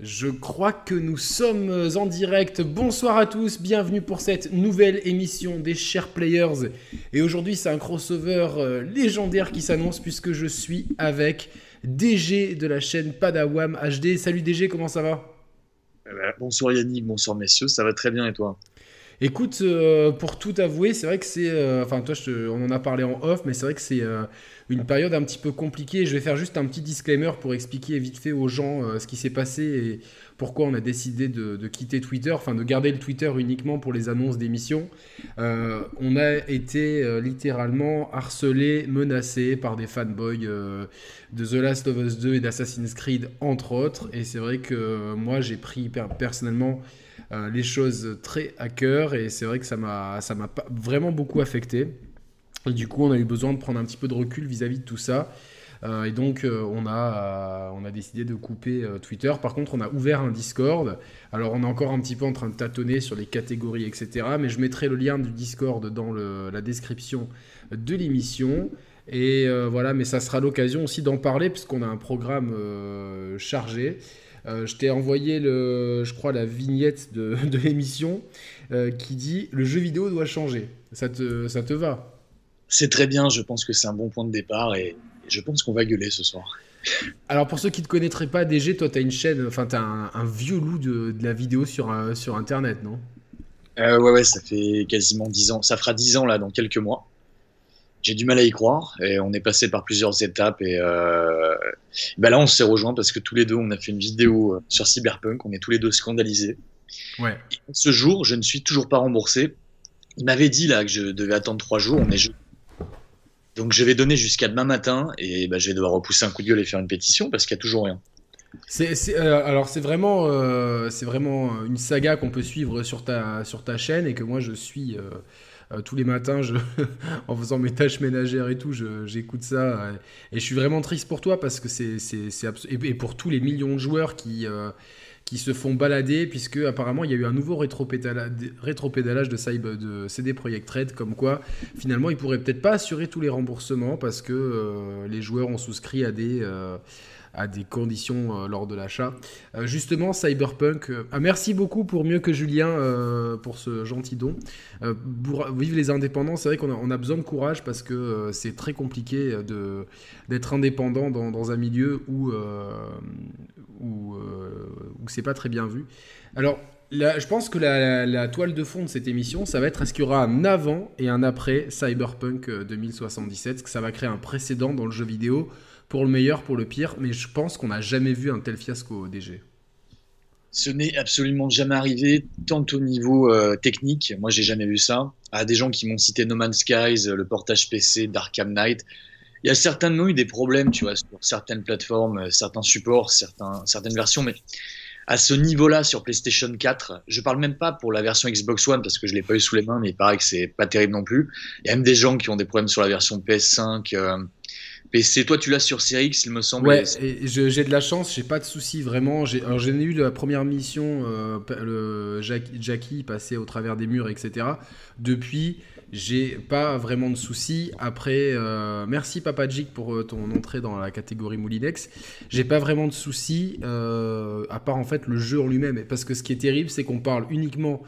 Je crois que nous sommes en direct. Bonsoir à tous, bienvenue pour cette nouvelle émission des Chers Players. Et aujourd'hui, c'est un crossover euh, légendaire qui s'annonce puisque je suis avec DG de la chaîne Padawam HD. Salut DG, comment ça va? Eh ben, Bonsoir Yannick, bonsoir messieurs, ça va très bien et toi? Écoute, euh, pour tout avouer, c'est vrai que c'est. Euh, enfin, toi, on en a parlé en off, mais c'est vrai que c'est une période un petit peu compliquée. Je vais faire juste un petit disclaimer pour expliquer vite fait aux gens euh, ce qui s'est passé et pourquoi on a décidé de, quitter Twitter, enfin de garder le Twitter uniquement pour les annonces d'émissions. Euh, on a été euh, littéralement harcelé, menacé par des fanboys de The Last of Us 2 et d'Assassin's Creed, entre autres. Et c'est vrai que moi, j'ai pris personnellement les choses très à cœur et c'est vrai que ça m'a vraiment beaucoup affecté. Et du coup, on a eu besoin de prendre un petit peu de recul vis-à-vis de tout ça. Euh, et donc, euh, on, a, on a décidé de couper euh, Twitter. Par contre, on a ouvert un Discord. Alors, on est encore un petit peu en train de tâtonner sur les catégories, etc. Mais je mettrai le lien du Discord dans la description de l'émission. Et voilà, mais ça sera l'occasion aussi d'en parler, puisqu'on a un programme chargé. Je t'ai envoyé, le, je crois, la vignette de, de l'émission qui dit Le jeu vidéo doit changer. Ça te, ça te va? C'est très bien, je pense que c'est un bon point de départ et je pense qu'on va gueuler ce soir. Alors pour ceux qui ne te connaîtraient pas, DG, toi tu as une chaîne, enfin tu as un, vieux loup de, la vidéo sur, euh, sur Internet, non? Euh, Ouais, ouais, ça fait quasiment 10 ans, ça fera 10 ans là dans quelques mois. J'ai du mal à y croire et on est passé par plusieurs étapes et euh, ben là on s'est rejoints parce que tous les deux on a fait une vidéo euh, sur Cyberpunk, on est tous les deux scandalisés. Ouais. ce jour, je ne suis toujours pas remboursé. Il m'avait dit là que je devais attendre 3 jours, on est donc je vais donner jusqu'à demain matin et bah, je vais devoir repousser un coup de gueule et faire une pétition parce qu'il n'y a toujours rien. C'est, euh, alors c'est vraiment, euh, c'est vraiment une saga qu'on peut suivre sur ta, sur ta chaîne et que moi je suis euh, tous les matins en faisant mes tâches ménagères et tout, j'écoute ça. Et je suis vraiment triste pour toi parce que c'est, et, pour tous les millions de joueurs qui qui se font balader, puisque apparemment il y a eu un nouveau rétropédalage de, Cyber, de CD Projekt Red, comme quoi finalement ils pourraient peut-être pas assurer tous les remboursements parce que euh, les joueurs ont souscrit à des, euh, à des conditions euh, lors de l'achat. Euh, justement, Cyberpunk, euh, ah, merci beaucoup pour mieux que Julien pour ce gentil don. vive les indépendants, c'est vrai qu'on a, besoin de courage parce que c'est très compliqué de, d'être indépendant dans, dans, un milieu où, où, où c'est pas très bien vu. Alors, je pense que la, la, toile de fond de cette émission, ça va être est-ce qu'il y aura un avant et un après Cyberpunk 2077, que ça va créer un précédent dans le jeu vidéo pour le meilleur, pour le pire, mais je pense qu'on n'a jamais vu un tel fiasco au DG. Ce n'est absolument jamais arrivé, tant au niveau euh, technique, moi j'ai jamais vu ça, à des gens qui m'ont cité No Man's Skies, le portage PC d'Arkham Knight. Il y a certainement eu des problèmes, tu vois, sur certaines plateformes, euh, certains supports, certaines versions, mais à ce niveau-là sur PlayStation 4, je parle même pas pour la version Xbox One parce que je l'ai pas eu sous les mains, mais il paraît que c'est pas terrible non plus. Il y a même des gens qui ont des problèmes sur la version PS5, PC, toi tu l'as sur Series X, il me semble. Ouais, j'ai de la chance, j'ai pas de soucis vraiment. Alors j'ai eu la première mission, euh, le Jackie passé au travers des murs, etc. Depuis, j'ai pas vraiment de soucis. Après, euh, merci Papa Jig pour euh, ton entrée dans la catégorie Moulinex. J'ai pas vraiment de soucis, à part en fait le jeu en lui-même. Parce que ce qui est terrible, c'est qu'on parle uniquement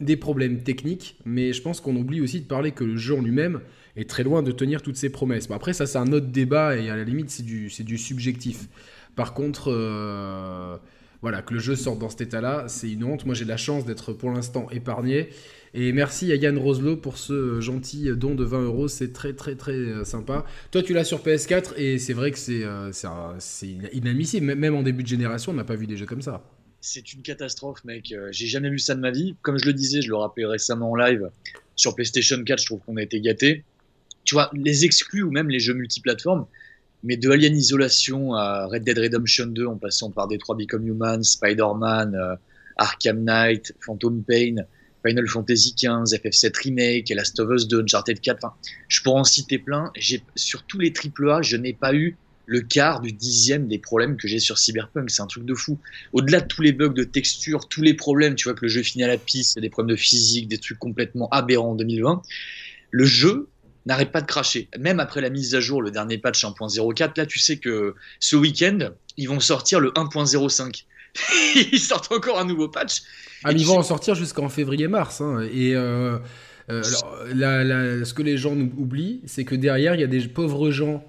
des problèmes techniques, mais je pense qu'on oublie aussi de parler que le jeu en lui-même est très loin de tenir toutes ses promesses. Bon, après, ça, c'est un autre débat et à la limite, c'est du, du subjectif. Par contre, euh, voilà, que le jeu sorte dans cet état-là, c'est une honte. Moi, j'ai la chance d'être pour l'instant épargné. Et merci à Yann Roselot pour ce gentil don de 20 euros. C'est très, très, très euh, sympa. Toi, tu l'as sur PS4 et c'est vrai que c'est euh, inadmissible. Même en début de génération, on n'a pas vu des jeux comme ça c'est une catastrophe, mec. J'ai jamais vu ça de ma vie. Comme je le disais, je le rappelais récemment en live, sur PlayStation 4, je trouve qu'on a été gâtés les exclus ou même les jeux multiplateformes, mais de Alien Isolation à Red Dead Redemption 2 en passant par Detroit Become Human, Spider-Man, euh, Arkham Knight, Phantom Pain, Final Fantasy XV, FF7 Remake, Last of Us 2, Uncharted 4, enfin, je pourrais en citer plein. Sur tous les AAA, je n'ai pas eu le quart du dixième des problèmes que j'ai sur Cyberpunk. C'est un truc de fou. Au-delà de tous les bugs de texture, tous les problèmes, tu vois que le jeu finit à la piste, des problèmes de physique, des trucs complètement aberrants en 2020. Le jeu n'arrête pas de cracher. Même après la mise à jour, le dernier patch 1.04, là tu sais que ce week-end, ils vont sortir le 1.05. ils sortent encore un nouveau patch. Ah, ils vont en sortir jusqu'en février-mars. Hein. Et euh, euh, ce que les gens oublient, c'est que derrière, il y a des pauvres gens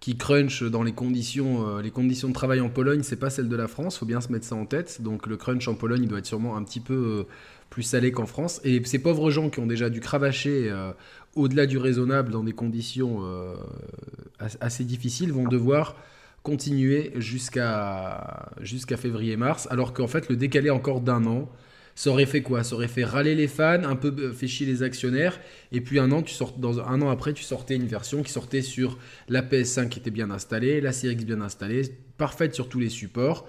qui crunchent dans les conditions, euh, les conditions de travail en Pologne, c'est pas celle de la France, faut bien se mettre ça en tête. Donc le crunch en Pologne, il doit être sûrement un petit peu plus salé qu'en France. Et ces pauvres gens qui ont déjà dû cravacher au-delà du raisonnable dans des conditions assez difficiles vont devoir continuer jusqu'à jusqu'à février-mars, alors qu'en fait le décalé encore d'un an, ça aurait fait quoi? Ça aurait fait râler les fans, un peu euh, fait chier les actionnaires, et puis un an, tu sort, un an après, tu sortais une version qui sortait sur la PS5 qui était bien installée, la Series bien installée, parfaite sur tous les supports.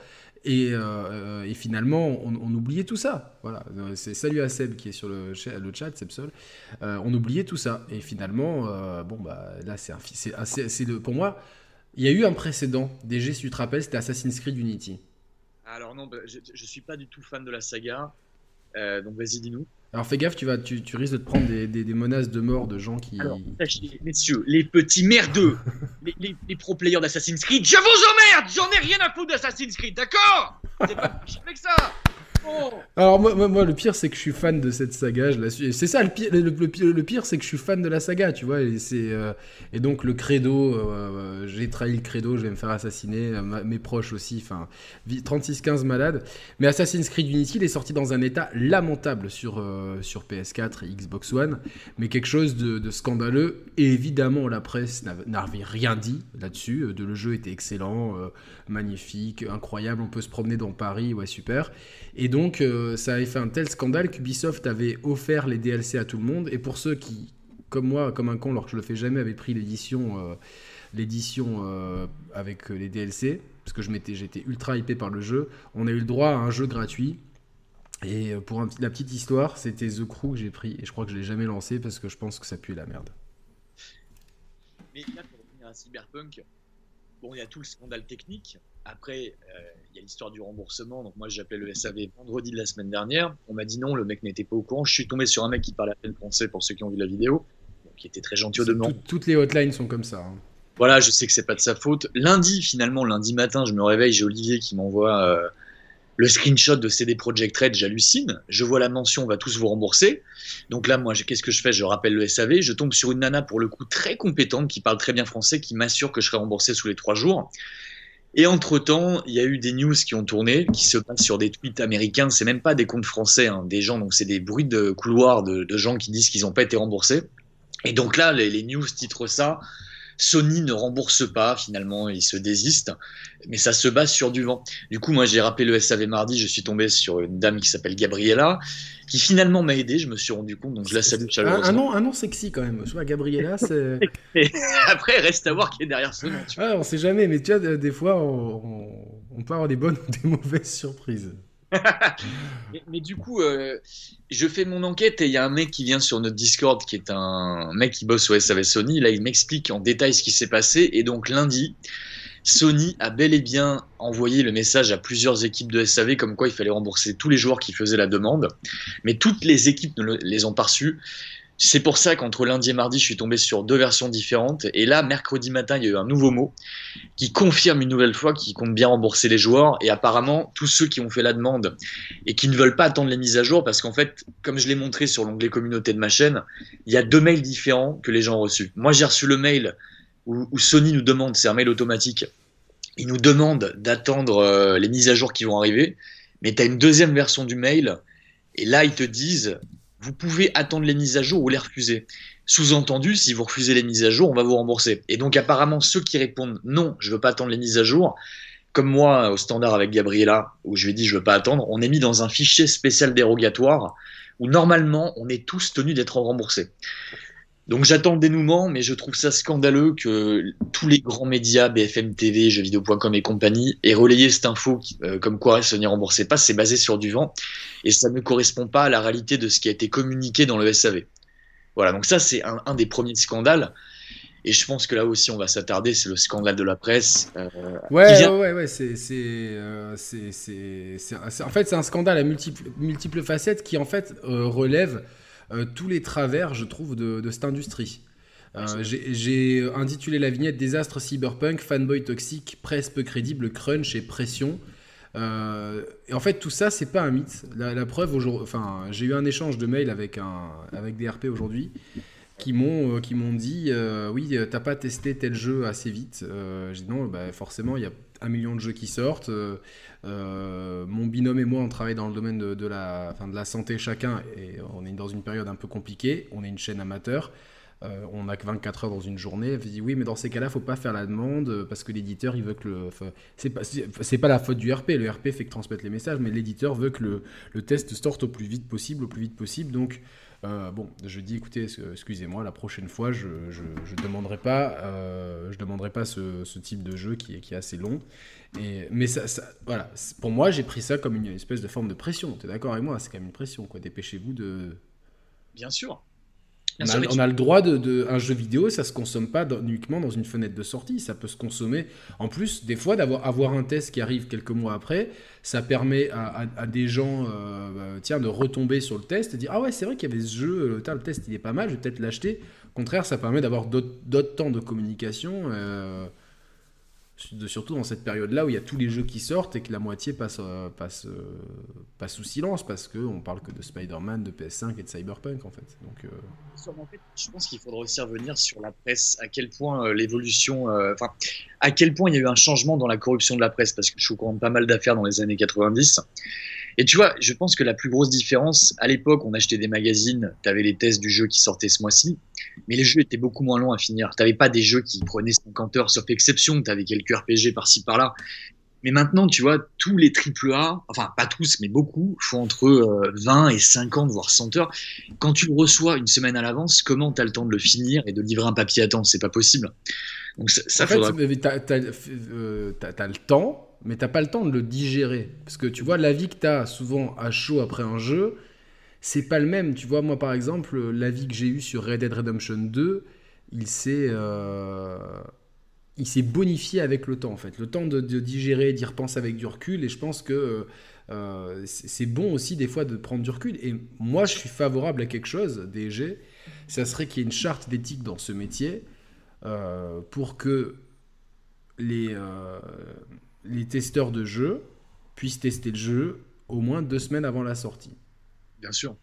Et, euh, et finalement, on, oubliait tout ça. Voilà, c'est salut à Seb qui est sur le, le chat, Seb Sol. Euh, on oubliait tout ça. Et finalement, bon bah là, c'est c'est pour moi il y a eu un précédent, DG, si tu te rappelles, c'était Assassin's Creed Unity. Alors non, bah, je, ne suis pas du tout fan de la saga, euh, donc vas-y, dis-nous. Alors fais gaffe, tu, vas, tu, risques de te prendre des, menaces de mort de gens qui... Alors, messieurs, les petits merdeux, les, les, pro players d'Assassin's Creed, je vous emmerde! J'en ai rien à foutre d'Assassin's Creed, d'accord? C'est pas avec ça alors moi, moi, le pire c'est que je suis fan de cette saga. C'est ça le pire. Le, pire, c'est que je suis fan de la saga, tu vois. Et, euh, et donc le credo, euh, j'ai trahi le credo, je vais me faire assassiner, euh, mes proches aussi. Enfin, 36-15 malades. Mais Assassin's Creed Unity, il est sorti dans un état lamentable sur, sur PS4 et Xbox One, mais quelque chose de, scandaleux. Et évidemment, la presse n'avait rien dit là-dessus. De le jeu était excellent, magnifique, incroyable. On peut se promener dans Paris, ouais super. Et donc, euh, ça avait fait un tel scandale qu'Ubisoft avait offert les DLC à tout le monde. Et pour ceux qui, comme moi, comme un con, alors que je le fais jamais, avaient pris l'édition, euh, euh, avec les DLC, parce que j'étais ultra hypé par le jeu, on a eu le droit à un jeu gratuit. Et pour la petite histoire, c'était The Crew que j'ai pris. Et je crois que je l'ai jamais lancé parce que je pense que ça pue la merde. Mais là, pour revenir à Cyberpunk, il y a tout le scandale technique. Après, euh, il y a l'histoire du remboursement. Donc, moi, j'ai appelé le SAV vendredi de la semaine dernière. On m'a dit non, le mec n'était pas au courant. Je suis tombé sur un mec qui parle à peine français pour ceux qui ont vu la vidéo, qui était très gentil au demeurant. toutes les hotlines sont comme ça. Hein. Voilà, je sais que c'est pas de sa faute. Lundi, finalement, lundi matin, je me réveille, j'ai Olivier qui m'envoie euh, le screenshot de CD Projekt Red, j'hallucine. Je vois la mention, on va tous vous rembourser. Donc là, moi, qu'est-ce que je fais? Je rappelle le SAV. Je tombe sur une nana, pour le coup, très compétente, qui parle très bien français, qui m'assure que je serai remboursé sous les trois jours. Et entre-temps, il y a eu des news qui ont tourné, qui se passent sur des tweets américains. C'est même pas des comptes français, hein, des gens, donc c'est des bruits de couloir de, gens qui disent qu'ils n'ont pas été remboursés. Et donc là, les, les news titrent ça Sony ne rembourse pas, finalement, il se désiste, mais ça se base sur du vent. Du coup, moi, j'ai rappelé le SAV mardi, je suis tombé sur une dame qui s'appelle Gabriella, qui finalement m'a aidé, je me suis rendu compte, donc je la salue chaleureusement. Un, nom, un nom sexy quand même, je vois, Gabriella, c'est... Après, reste à voir qui est derrière ce nom. Tu Ah, on sait jamais, mais tu vois, des fois, on, on peut avoir des bonnes ou des mauvaises surprises. Mais, du coup, euh, je fais mon enquête et il y a un mec qui vient sur notre Discord qui est un mec qui bosse au SAV Sony. Là, il m'explique en détail ce qui s'est passé. Et donc, lundi, Sony a bel et bien envoyé le message à plusieurs équipes de SAV comme quoi il fallait rembourser tous les joueurs qui faisaient la demande. Mais toutes les équipes ne les ont pas reçus. C'est pour ça qu'entre lundi et mardi, je suis tombé sur deux versions différentes. Et là, mercredi matin, il y a eu un nouveau mot qui confirme une nouvelle fois qu'ils comptent bien rembourser les joueurs. Et apparemment, tous ceux qui ont fait la demande et qui ne veulent pas attendre les mises à jour, parce qu'en fait, comme je l'ai montré sur l'onglet communauté de ma chaîne, il y a deux mails différents que les gens ont reçus. Moi, j'ai reçu le mail où, Sony nous demande, c'est un mail automatique, il nous demande d'attendre euh, les mises à jour qui vont arriver. Mais tu as une deuxième version du mail. Et là, ils te disent vous pouvez attendre les mises à jour ou les refuser. Sous-entendu, si vous refusez les mises à jour, on va vous rembourser. Et donc apparemment, ceux qui répondent non, je veux pas attendre les mises à jour, comme moi au standard avec Gabriela, où je lui ai dit je veux pas attendre, on est mis dans un fichier spécial dérogatoire où normalement on est tous tenus d'être remboursés. Donc j'attends le dénouement, mais je trouve ça scandaleux que tous les grands médias, BFM TV, jeuxvideo.com et compagnie, aient relayé cette info euh, comme quoi Sony remboursait pas. C'est basé sur du vent et ça ne correspond pas à la réalité de ce qui a été communiqué dans le SAV. Voilà, donc ça c'est un, des premiers scandales. Et je pense que là aussi on va s'attarder, c'est le scandale de la presse. Euh, ouais, ouais, ouais, c'est, euh, c'est, c'est, en fait c'est un scandale à multiples, multiples facettes qui en fait relève euh, tous les travers, je trouve, de, cette industrie. Euh, j'ai intitulé la vignette Désastre cyberpunk, fanboy toxique, presse peu crédible, crunch et pression. et en fait, tout ça, c'est pas un mythe. La, preuve, aujourd'hui, enfin, j'ai eu un échange de mails avec, un, avec des RP aujourd'hui qui m'ont qui m'ont dit oui t'as pas testé tel jeu assez vite j'ai dit non bah, forcément il y a un million de jeux qui sortent mon binôme et moi on travaille dans le domaine de, la enfin, de la santé chacun et on est dans une période un peu compliquée on est une chaîne amateur euh, on n'a que 24 heures dans une journée. Elle dit oui, mais dans ces cas-là, faut pas faire la demande euh, parce que l'éditeur, il veut que le. C'est pas, c'est pas la faute du RP. Le RP fait que transmettre les messages, mais l'éditeur veut que le, le, test sorte au plus vite possible, au plus vite possible. Donc, euh, bon, je dis écoutez, excusez-moi, la prochaine fois, je je, demanderai pas, je demanderai pas ce, ce, type de jeu qui est, qui est assez long. Mais ça, ça voilà, pour moi, j'ai pris ça comme une espèce de forme de pression. Tu es d'accord avec moi? C'est quand même une pression, quoi. Dépêchez-vous de. Bien sûr. On a, le droit de, un jeu vidéo, ça se consomme pas uniquement dans une fenêtre de sortie, ça peut se consommer. En plus, des fois, d'avoir avoir un test qui arrive quelques mois après, ça permet à, des gens, euh, bah, tiens, de retomber sur le test et dire ah ouais, c'est vrai qu'il y avait ce jeu, le test il est pas mal, je vais peut-être l'acheter. Au contraire, ça permet d'avoir d'autres temps de communication. Euh, surtout dans cette période-là où il y a tous les jeux qui sortent et que la moitié passe, euh, passe, euh, passe sous silence parce qu'on parle que de Spider-Man, de PS5 et de Cyberpunk en fait. Donc, euh, je pense qu'il faudrait aussi revenir sur la presse, à quel point l'évolution, enfin, à quel point il y a eu un changement dans la corruption de la presse parce que je suis au courant de pas mal d'affaires dans les années 90 et tu vois, je pense que la plus grosse différence, à l'époque, on achetait des magazines, tu avais les tests du jeu qui sortaient ce mois-ci, mais les jeux étaient beaucoup moins longs à finir. Tu pas des jeux qui prenaient 50 heures, sauf exception, tu avais quelques RPG par-ci par-là. Mais maintenant, tu vois, tous les AAA, enfin pas tous, mais beaucoup, font entre 20 euh, et 50, voire 100 heures. Quand tu le reçois une semaine à l'avance, comment tu as le temps de le finir et de livrer un papier à temps? C'est pas possible. Donc ça, en fait, tu as, euh, le temps, mais t'as pas le temps de le digérer. Parce que tu vois, la vie que tu as souvent à chaud après un jeu, c'est pas le même. Tu vois, moi par exemple, la vie que j'ai eue sur Red Dead Redemption 2, il s'est. Euh, il s'est bonifié avec le temps en fait. Le temps de, digérer, d'y repenser avec du recul. Et je pense que euh, c'est bon aussi des fois de prendre du recul. Et moi, je suis favorable à quelque chose, DG. Ça serait qu'il y ait une charte d'éthique dans ce métier euh, pour que les, les testeurs de jeux puissent tester le jeu au moins deux semaines avant la sortie. Bien sûr.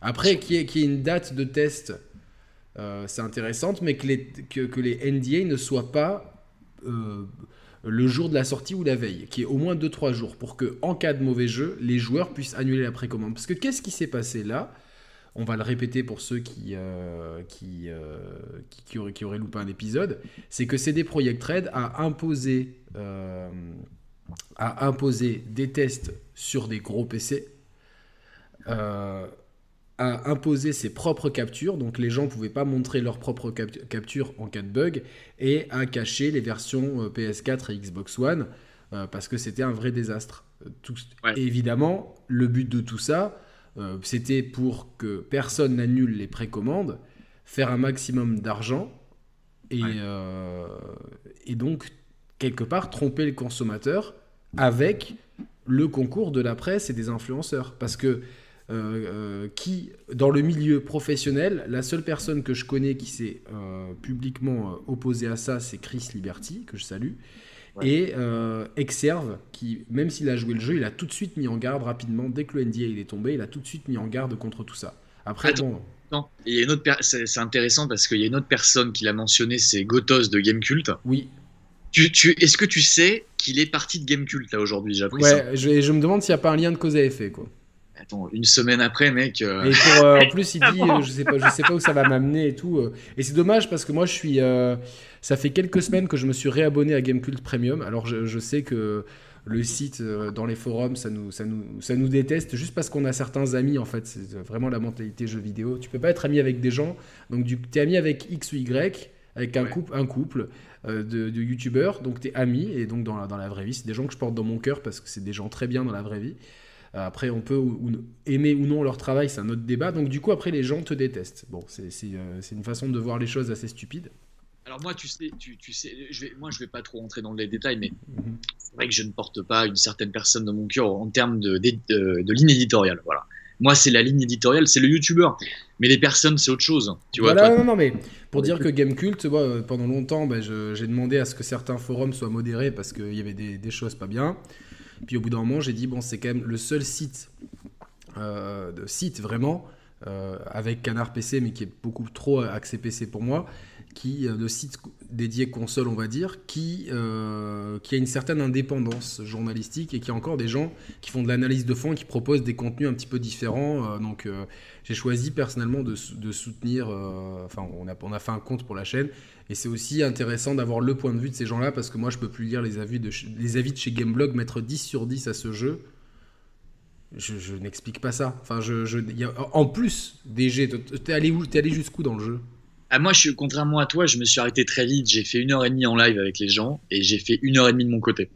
Après, qu'il y, ait une date de test, euh, c'est intéressant, mais que les, que, les NDA ne soient pas euh, le jour de la sortie ou la veille, qui est au moins 2-3 jours, pour que, en cas de mauvais jeu, les joueurs puissent annuler la précommande. Parce que qu'est-ce qui s'est passé là? On va le répéter pour ceux qui, euh, qui, qui, auraient, qui, auraient, loupé un épisode, c'est que CD Projekt Red a imposé euh, a imposé des tests sur des gros PC, euh, a imposé ses propres captures, donc les gens ne pouvaient pas montrer leurs propres captures en cas de bug, et a caché les versions euh, PS4 et Xbox One, parce que c'était un vrai désastre. évidemment, le but de tout ça, c'était pour que personne n'annule les précommandes, faire un maximum d'argent, et, et donc quelque part tromper le consommateur avec le concours de la presse et des influenceurs. Parce que euh, euh, qui, dans le milieu professionnel, la seule personne que je connais qui s'est euh, publiquement opposée à ça, c'est Chris Liberty, que je salue. Et Exerve, qui, même s'il a joué le jeu, il a tout de suite mis en garde rapidement, dès que le NDA il est tombé, il a tout de suite mis en garde contre tout ça. Après, bon. Non, il y a une autre c'est intéressant parce qu'il y a une autre personne qui l'a mentionné, c'est Gotos de Gamecult. Oui, tu, Est-ce que tu sais qu'il est parti de Gamecult là aujourd'hui J'ai appris ouais, Je, je me demande s'il n'y a pas un lien de cause à effet quoi. Attends, une semaine après, mec. Euh, et pour, euh, en plus, il dit, euh, je sais pas, je sais pas où ça va m'amener et tout. Et c'est dommage parce que moi, je suis. Ça fait quelques semaines que je me suis réabonné à Gamecult Premium. Alors, je, je sais que le site dans les forums, ça nous, ça nous, ça nous déteste juste parce qu'on a certains amis. En fait, c'est vraiment la mentalité jeu vidéo. Tu peux pas être ami avec des gens. Donc, tu es ami avec X ou Y avec un couple, un couple euh, de, youtubeurs, donc t'es amis, et donc dans la, dans la vraie vie, c'est des gens que je porte dans mon cœur parce que c'est des gens très bien dans la vraie vie. Euh, après, on peut aimer ou non leur travail, c'est un autre débat. Donc, du coup, après, les gens te détestent. Bon, c'est euh, une façon de voir les choses assez stupide. Alors, moi, tu sais, tu, tu sais je vais, moi, je vais pas trop rentrer dans les détails, mais mhm. c'est vrai que je ne porte pas une certaine personne dans mon cœur en termes de, de, de, de ligne éditoriale. Voilà. Moi, c'est la ligne éditoriale, c'est le youtubeur. Mais les personnes, c'est autre chose. Tu vois, voilà, non, non, mais pour dire que Gamecult, pendant longtemps, bah, j'ai demandé à ce que certains forums soient modérés parce qu'il y avait des, choses pas bien. Puis au bout d'un moment, j'ai dit, bon, c'est quand même le seul site, euh, de site vraiment, euh, avec Canard PC, mais qui est beaucoup trop axé PC pour moi, qui, de site dédié console, on va dire, qui, qui a une certaine indépendance journalistique et qui a encore des gens qui font de l'analyse de fond et qui proposent des contenus un petit peu différents. donc j'ai choisi personnellement de, soutenir, enfin on a, on a fait un compte pour la chaîne et c'est aussi intéressant d'avoir le point de vue de ces gens-là parce que moi, je peux plus lire les avis de, les avis de chez Gameblog, mettre 10 sur 10 à ce jeu. Je, n'explique pas ça. Enfin, je, en plus, DG, t'es allé T'es allé jusqu'où dans le jeu? Ah, Moi, je, contrairement à toi, je me suis arrêté très vite. J'ai fait une heure et demie en live avec les gens et j'ai fait une heure et demie de mon côté.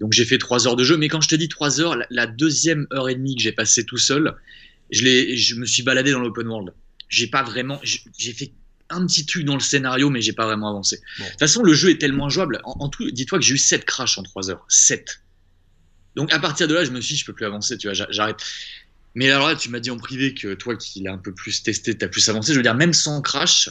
Donc j'ai fait trois heures de jeu. Mais quand je te dis trois heures, la, deuxième heure et demie que j'ai passé tout seul, je, je me suis baladé dans l'open world. J'ai pas vraiment. J'ai fait un petit truc dans le scénario, mais j'ai pas vraiment avancé. De toute façon, le jeu est tellement jouable. En, tout, dis-toi que j'ai eu 7 crashs en 3 heures. 7. Donc à partir de là, je me suis dit, je peux plus avancer, tu vois, j'arrête. Mais alors là, tu m'as dit en privé que toi qui l'as un peu plus testé, tu as plus avancé. Je veux dire, même sans crash,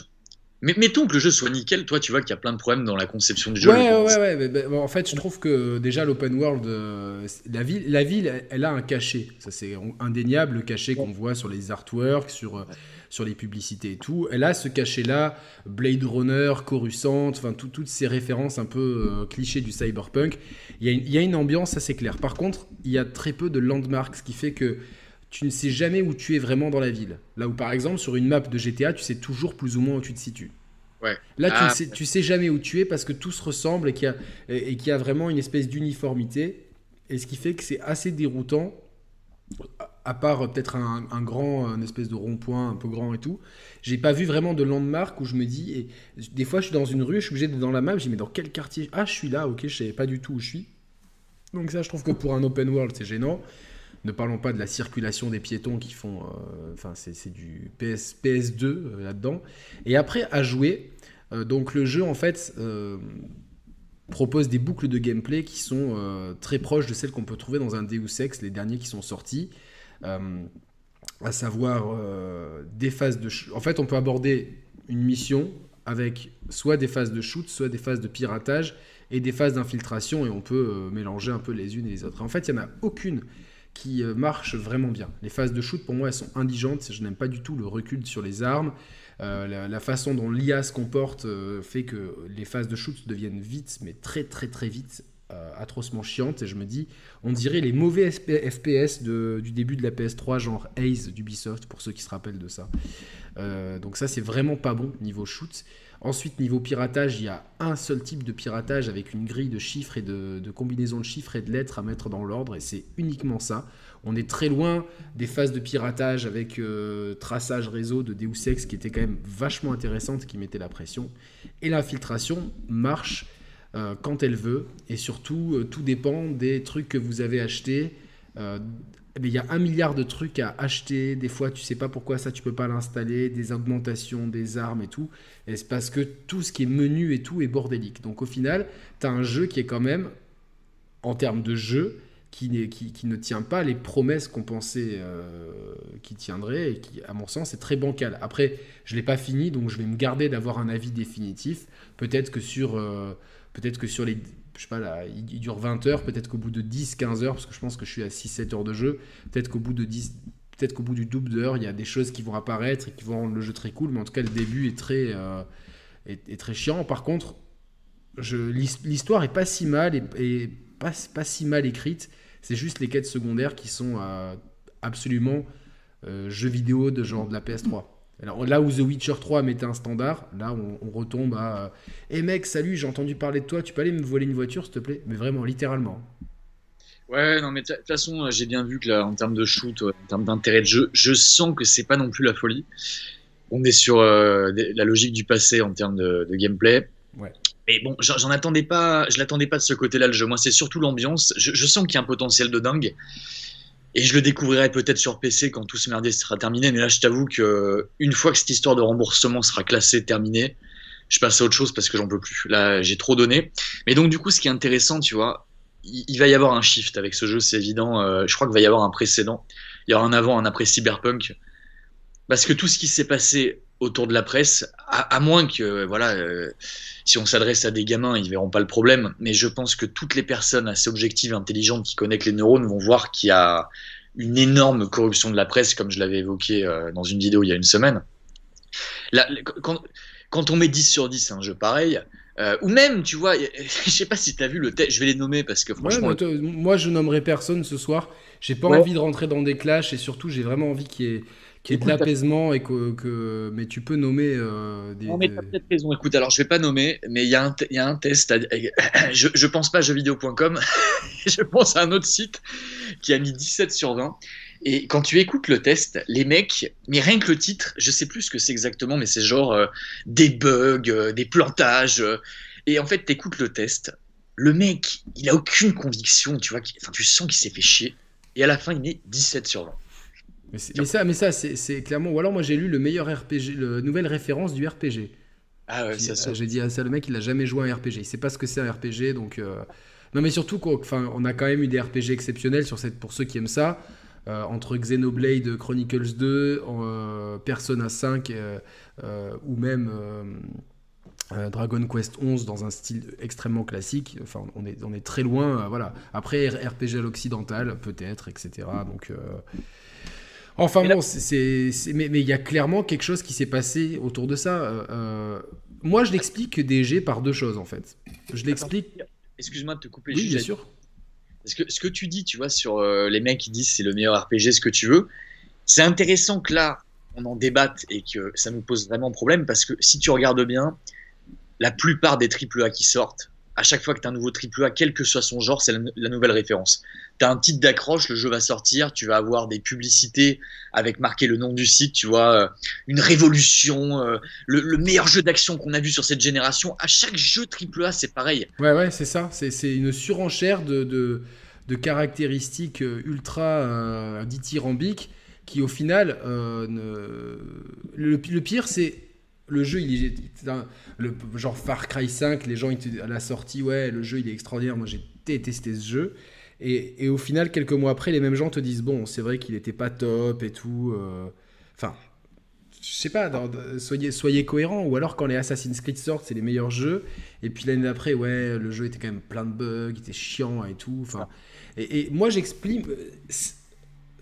mais mettons que le jeu soit nickel, toi tu vois qu'il y a plein de problèmes dans la conception du jeu. Ouais, ouais, ouais. En fait, je trouve que déjà l'open world, euh, la ville, la ville, elle, a un cachet. Ça c'est indéniable, le cachet qu'on voit sur les artworks, sur, euh, sur les publicités et tout. Elle a ce cachet-là, Blade Runner, Coruscant, enfin toutes ces références un peu euh, du cyberpunk. Il y, il y a une ambiance assez claire. Par contre, il y a très peu de landmarks, ce qui fait que tu ne sais jamais où tu es vraiment dans la ville. Là où par exemple sur une map de GTA, tu sais toujours plus ou moins où tu te situes. Ouais. Là, tu, ne ah. sais, tu sais jamais où tu es parce que tout se ressemble et qu'il y a, et, y a vraiment une espèce d'uniformité. Et ce qui fait que c'est assez déroutant, à part peut-être un, grand, un espèce de rond-point un peu grand et tout. J'ai pas vu vraiment de landmark où je me dis, et des fois je suis dans une rue, je suis obligé d'être dans la map, je dis mais dans quel quartier? Ah, je suis là, ok, je savais pas du tout où je suis. Donc ça, je trouve que pour un open world, c'est gênant. Ne parlons pas de la circulation des piétons qui font. Euh, enfin, c'est du PS, PS2 euh, là-dedans. Et après, à jouer, euh, donc le jeu, en fait, propose des boucles de gameplay qui sont très proches de celles qu'on peut trouver dans un Deus Ex, les derniers qui sont sortis. à savoir des phases de. En fait, on peut aborder une mission avec soit des phases de shoot, soit des phases de piratage et des phases d'infiltration, et on peut mélanger un peu les unes et les autres. en fait, il n'y en a aucune qui euh, marche vraiment bien. Les phases de shoot, pour moi, elles sont indigentes. Je n'aime pas du tout le recul sur les armes. Euh, la, façon dont l'IA se comporte euh, fait que les phases de shoot deviennent vite, mais très très très vite, atrocement chiantes. Et je me dis, on dirait les mauvais FPS du début de la PS3, genre Haze d'Ubisoft, pour ceux qui se rappellent de ça. donc ça, c'est vraiment pas bon niveau shoot. Ensuite, niveau piratage, il y a un seul type de piratage avec une grille de chiffres et de, combinaisons de chiffres et de lettres à mettre dans l'ordre, et c'est uniquement ça. On est très loin des phases de piratage avec euh, traçage réseau de Deus Ex qui était quand même vachement intéressante, qui mettait la pression. Et l'infiltration marche euh, quand elle veut, et surtout, euh, tout dépend des trucs que vous avez achetés il y a un milliard de trucs à acheter. Des fois, tu sais pas pourquoi ça, tu peux pas l'installer. Des augmentations, des armes et tout. Et c'est parce que tout ce qui est menu et tout est bordélique. Donc au final, tu as un jeu qui est quand même, en termes de jeu, qui, qui, qui ne tient pas les promesses qu'on pensait euh, qu'il tiendrait et qui, à mon sens, est très bancal. Après, je l'ai pas fini, donc je vais me garder d'avoir un avis définitif. Peut-être que sur, euh, peut-être que sur les je sais pas, là, il, dure 20 heures, peut-être qu'au bout de 10-15 heures, parce que je pense que je suis à 6-7 heures de jeu, peut-être qu'au bout de 10, peut-être qu'au bout du double d'heure, il y a des choses qui vont apparaître et qui vont rendre le jeu très cool, mais en tout cas, le début est très, euh, est, très chiant. Par contre, l'histoire est pas si mal et, pas, pas, si mal écrite, c'est juste les quêtes secondaires qui sont euh, absolument euh, jeux vidéo de genre de la PS3. Alors là où The Witcher 3 mettait un standard, là on, retombe à Eh mec, salut, j'ai entendu parler de toi, tu peux aller me voler une voiture s'il te plaît? Mais vraiment, littéralement. Ouais, non, mais de toute façon, j'ai bien vu que là, en termes de shoot, en termes d'intérêt de jeu, je sens que c'est pas non plus la folie. On est sur euh, la logique du passé en termes de, gameplay. Ouais. Mais bon, j'en attendais pas, je l'attendais pas de ce côté-là le jeu. Moi, c'est surtout l'ambiance. Je, je, sens qu'il y a un potentiel de dingue. Et je le découvrirai peut-être sur PC quand tout ce merdier sera terminé. Mais là, je t'avoue que une fois que cette histoire de remboursement sera classée, terminée, je passe à autre chose parce que j'en peux plus. Là, j'ai trop donné. Mais donc, du coup, ce qui est intéressant, tu vois, il, va y avoir un shift avec ce jeu, c'est évident. Euh, je crois qu'il va y avoir un précédent. Il y aura un avant, un après Cyberpunk. Parce que tout ce qui s'est passé autour de la presse, à, moins que, voilà, euh, si on s'adresse à des gamins, ils verront pas le problème, mais je pense que toutes les personnes assez objectives, intelligentes, qui connectent les neurones vont voir qu'il y a une énorme corruption de la presse, comme je l'avais évoqué euh, dans une vidéo il y a une semaine. quand, quand, on met 10 sur 10 un jeu pareil, euh, ou même, tu vois, je sais pas si tu as vu le test, je vais les nommer parce que franchement. moi, je nommerai personne ce soir. J'ai pas envie de rentrer dans des clashs et surtout, j'ai vraiment envie qu'il y ait qui est de l'apaisement et que, mais tu peux nommer euh, des. Non mais t'as peut-être raison. Écoute, alors je vais pas nommer, mais il y, a un y a un test. je, je pense pas à jeuxvideo.com. je pense à un autre site qui a mis 17 sur 20. Et quand tu écoutes le test, les mecs, mais rien que le titre, je sais plus ce que c'est exactement, mais c'est genre euh, des bugs, euh, des plantages. et en fait, t'écoutes le test. Le mec, il a aucune conviction, tu vois. Enfin, tu sens qu'il s'est fait chier. Et à la fin, il met 17 sur 20. Mais, ça, mais ça c'est clairement. Ou alors, moi, j'ai lu le meilleur RPG, la nouvelle référence du RPG. Ah ouais, ça J'ai dit à ça, le mec, il a jamais joué à un RPG. Il sait pas ce que c'est un RPG, donc. Euh, non, mais surtout, enfin, on a quand même eu des RPG exceptionnels sur cette, pour ceux qui aiment ça. Euh, entre Xenoblade Chronicles 2, euh, Persona 5 ou même Dragon Quest 11 dans un style extrêmement classique. Enfin, on est, on est très loin. voilà. Après, RPG à l'occidental, peut-être, etc. Donc. Enfin bon, c'est, mais il y a clairement quelque chose qui s'est passé autour de ça. Euh, euh, moi, je l'explique DG par deux choses en fait. Je l'explique. Excuse-moi de te couper. Oui, bien sûr. Parce que ce que tu dis, tu vois, sur euh, les mecs qui disent c'est le meilleur RPG, ce que tu veux, c'est intéressant que là, on en débatte et que ça nous pose vraiment problème parce que si tu regardes bien, la plupart des AAA qui sortent, à chaque fois que tu as un nouveau AAA, quel que soit son genre, c'est la, nouvelle référence. Tu as un titre d'accroche, le jeu va sortir, tu vas avoir des publicités avec marqué le nom du site, tu vois, euh, une révolution, euh, le, meilleur jeu d'action qu'on a vu sur cette génération. À chaque jeu AAA, c'est pareil. Ouais, ouais, c'est ça. C'est une surenchère de, de, caractéristiques euh, ultra dithyrambiques qui, au final, le, pire, c'est le jeu, il est, le, genre Far Cry 5, les gens à la sortie, ouais, le jeu il est extraordinaire, moi j'ai détesté ce jeu. Et, au final, quelques mois après, les mêmes gens te disent, bon, c'est vrai qu'il était pas top et tout. Euh, enfin, je sais pas, soyez, soyez cohérents. Ou alors quand les Assassin's Creed sortent, c'est les meilleurs jeux. Et puis l'année d'après, ouais, le jeu était quand même plein de bugs, il était chiant et tout. Enfin, et, moi j'explique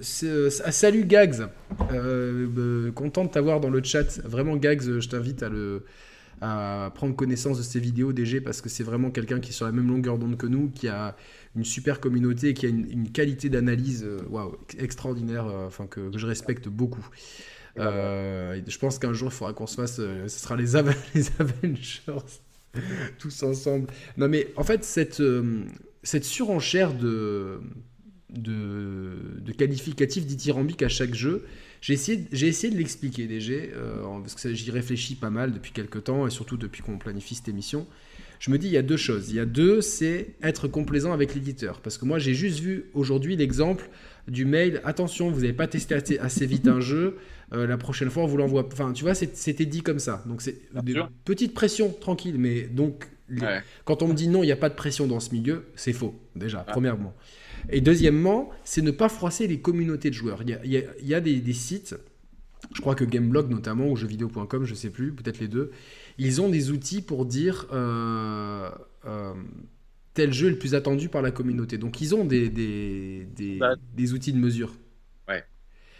salut Gags, euh, euh, content de t'avoir dans le chat. Vraiment Gags, je t'invite à, le, prendre connaissance de ces vidéos DG parce que c'est vraiment quelqu'un qui est sur la même longueur d'onde que nous, qui a une super communauté et qui a une, qualité d'analyse euh, extraordinaire, enfin que, je respecte beaucoup. je pense qu'un jour il faudra qu'on se fasse, ce sera les, les Avengers tous ensemble. Non mais en fait cette, cette surenchère de de, de qualificatifs dithyrambiques à chaque jeu. J'ai essayé, j'ai essayé de l'expliquer déjà, euh, parce que j'y réfléchis pas mal depuis quelques temps, et surtout depuis qu'on planifie cette émission. Je me dis, il y a deux choses. Il y a deux, c'est être complaisant avec l'éditeur. Parce que moi, j'ai juste vu aujourd'hui l'exemple du mail. Attention, vous n'avez pas testé assez, vite un jeu. Euh, la prochaine fois, on vous l'envoie. Enfin, tu vois, c'était dit comme ça. Donc, c'est une petite pression, tranquille. Mais donc, quand on me dit non, il n'y a pas de pression dans ce milieu, c'est faux, déjà, premièrement. Et deuxièmement, c'est ne pas froisser les communautés de joueurs. Il y a, des, sites, je crois que Gameblog notamment, ou jeuxvideo.com, je ne sais plus, peut-être les deux, ils ont des outils pour dire euh, euh, tel jeu est le plus attendu par la communauté. Donc ils ont des, des, des, bah. outils de mesure. Ouais.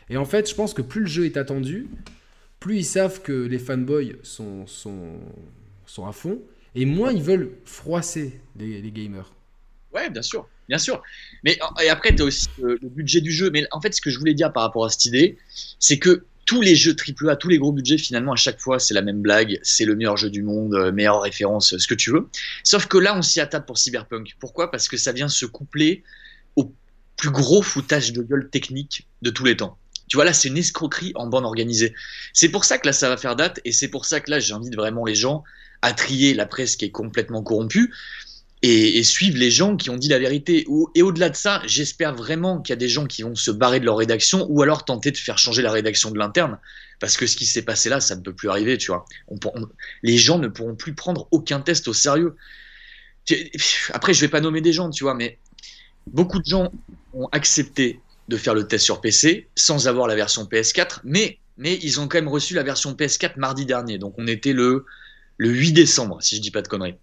Et en fait, je pense que plus le jeu est attendu, plus ils savent que les fanboys sont, sont, sont à fond, et moins ils veulent froisser les, les gamers. Ouais, bien sûr. Bien sûr. Mais et après, tu as aussi le, budget du jeu. Mais en fait, ce que je voulais dire par rapport à cette idée, c'est que tous les jeux AAA, tous les gros budgets, finalement, à chaque fois, c'est la même blague. C'est le meilleur jeu du monde, euh, meilleure référence, ce que tu veux. Sauf que là, on s'y attaque pour Cyberpunk. Pourquoi? Parce que ça vient se coupler au plus gros foutage de gueule technique de tous les temps. Tu vois, là, c'est une escroquerie en bande organisée. C'est pour ça que là, ça va faire date. Et c'est pour ça que là, j'invite vraiment les gens à trier la presse qui est complètement corrompue et, suivre les gens qui ont dit la vérité. Et au-delà de ça, j'espère vraiment qu'il y a des gens qui vont se barrer de leur rédaction ou alors tenter de faire changer la rédaction de l'interne. Parce que ce qui s'est passé là, ça ne peut plus arriver, tu vois. les gens ne pourront plus prendre aucun test au sérieux. Après, je vais pas nommer des gens, tu vois, mais beaucoup de gens ont accepté de faire le test sur PC sans avoir la version PS4, mais ils ont quand même reçu la version PS4 mardi dernier. Donc on était le, le 8 décembre, si je dis pas de conneries.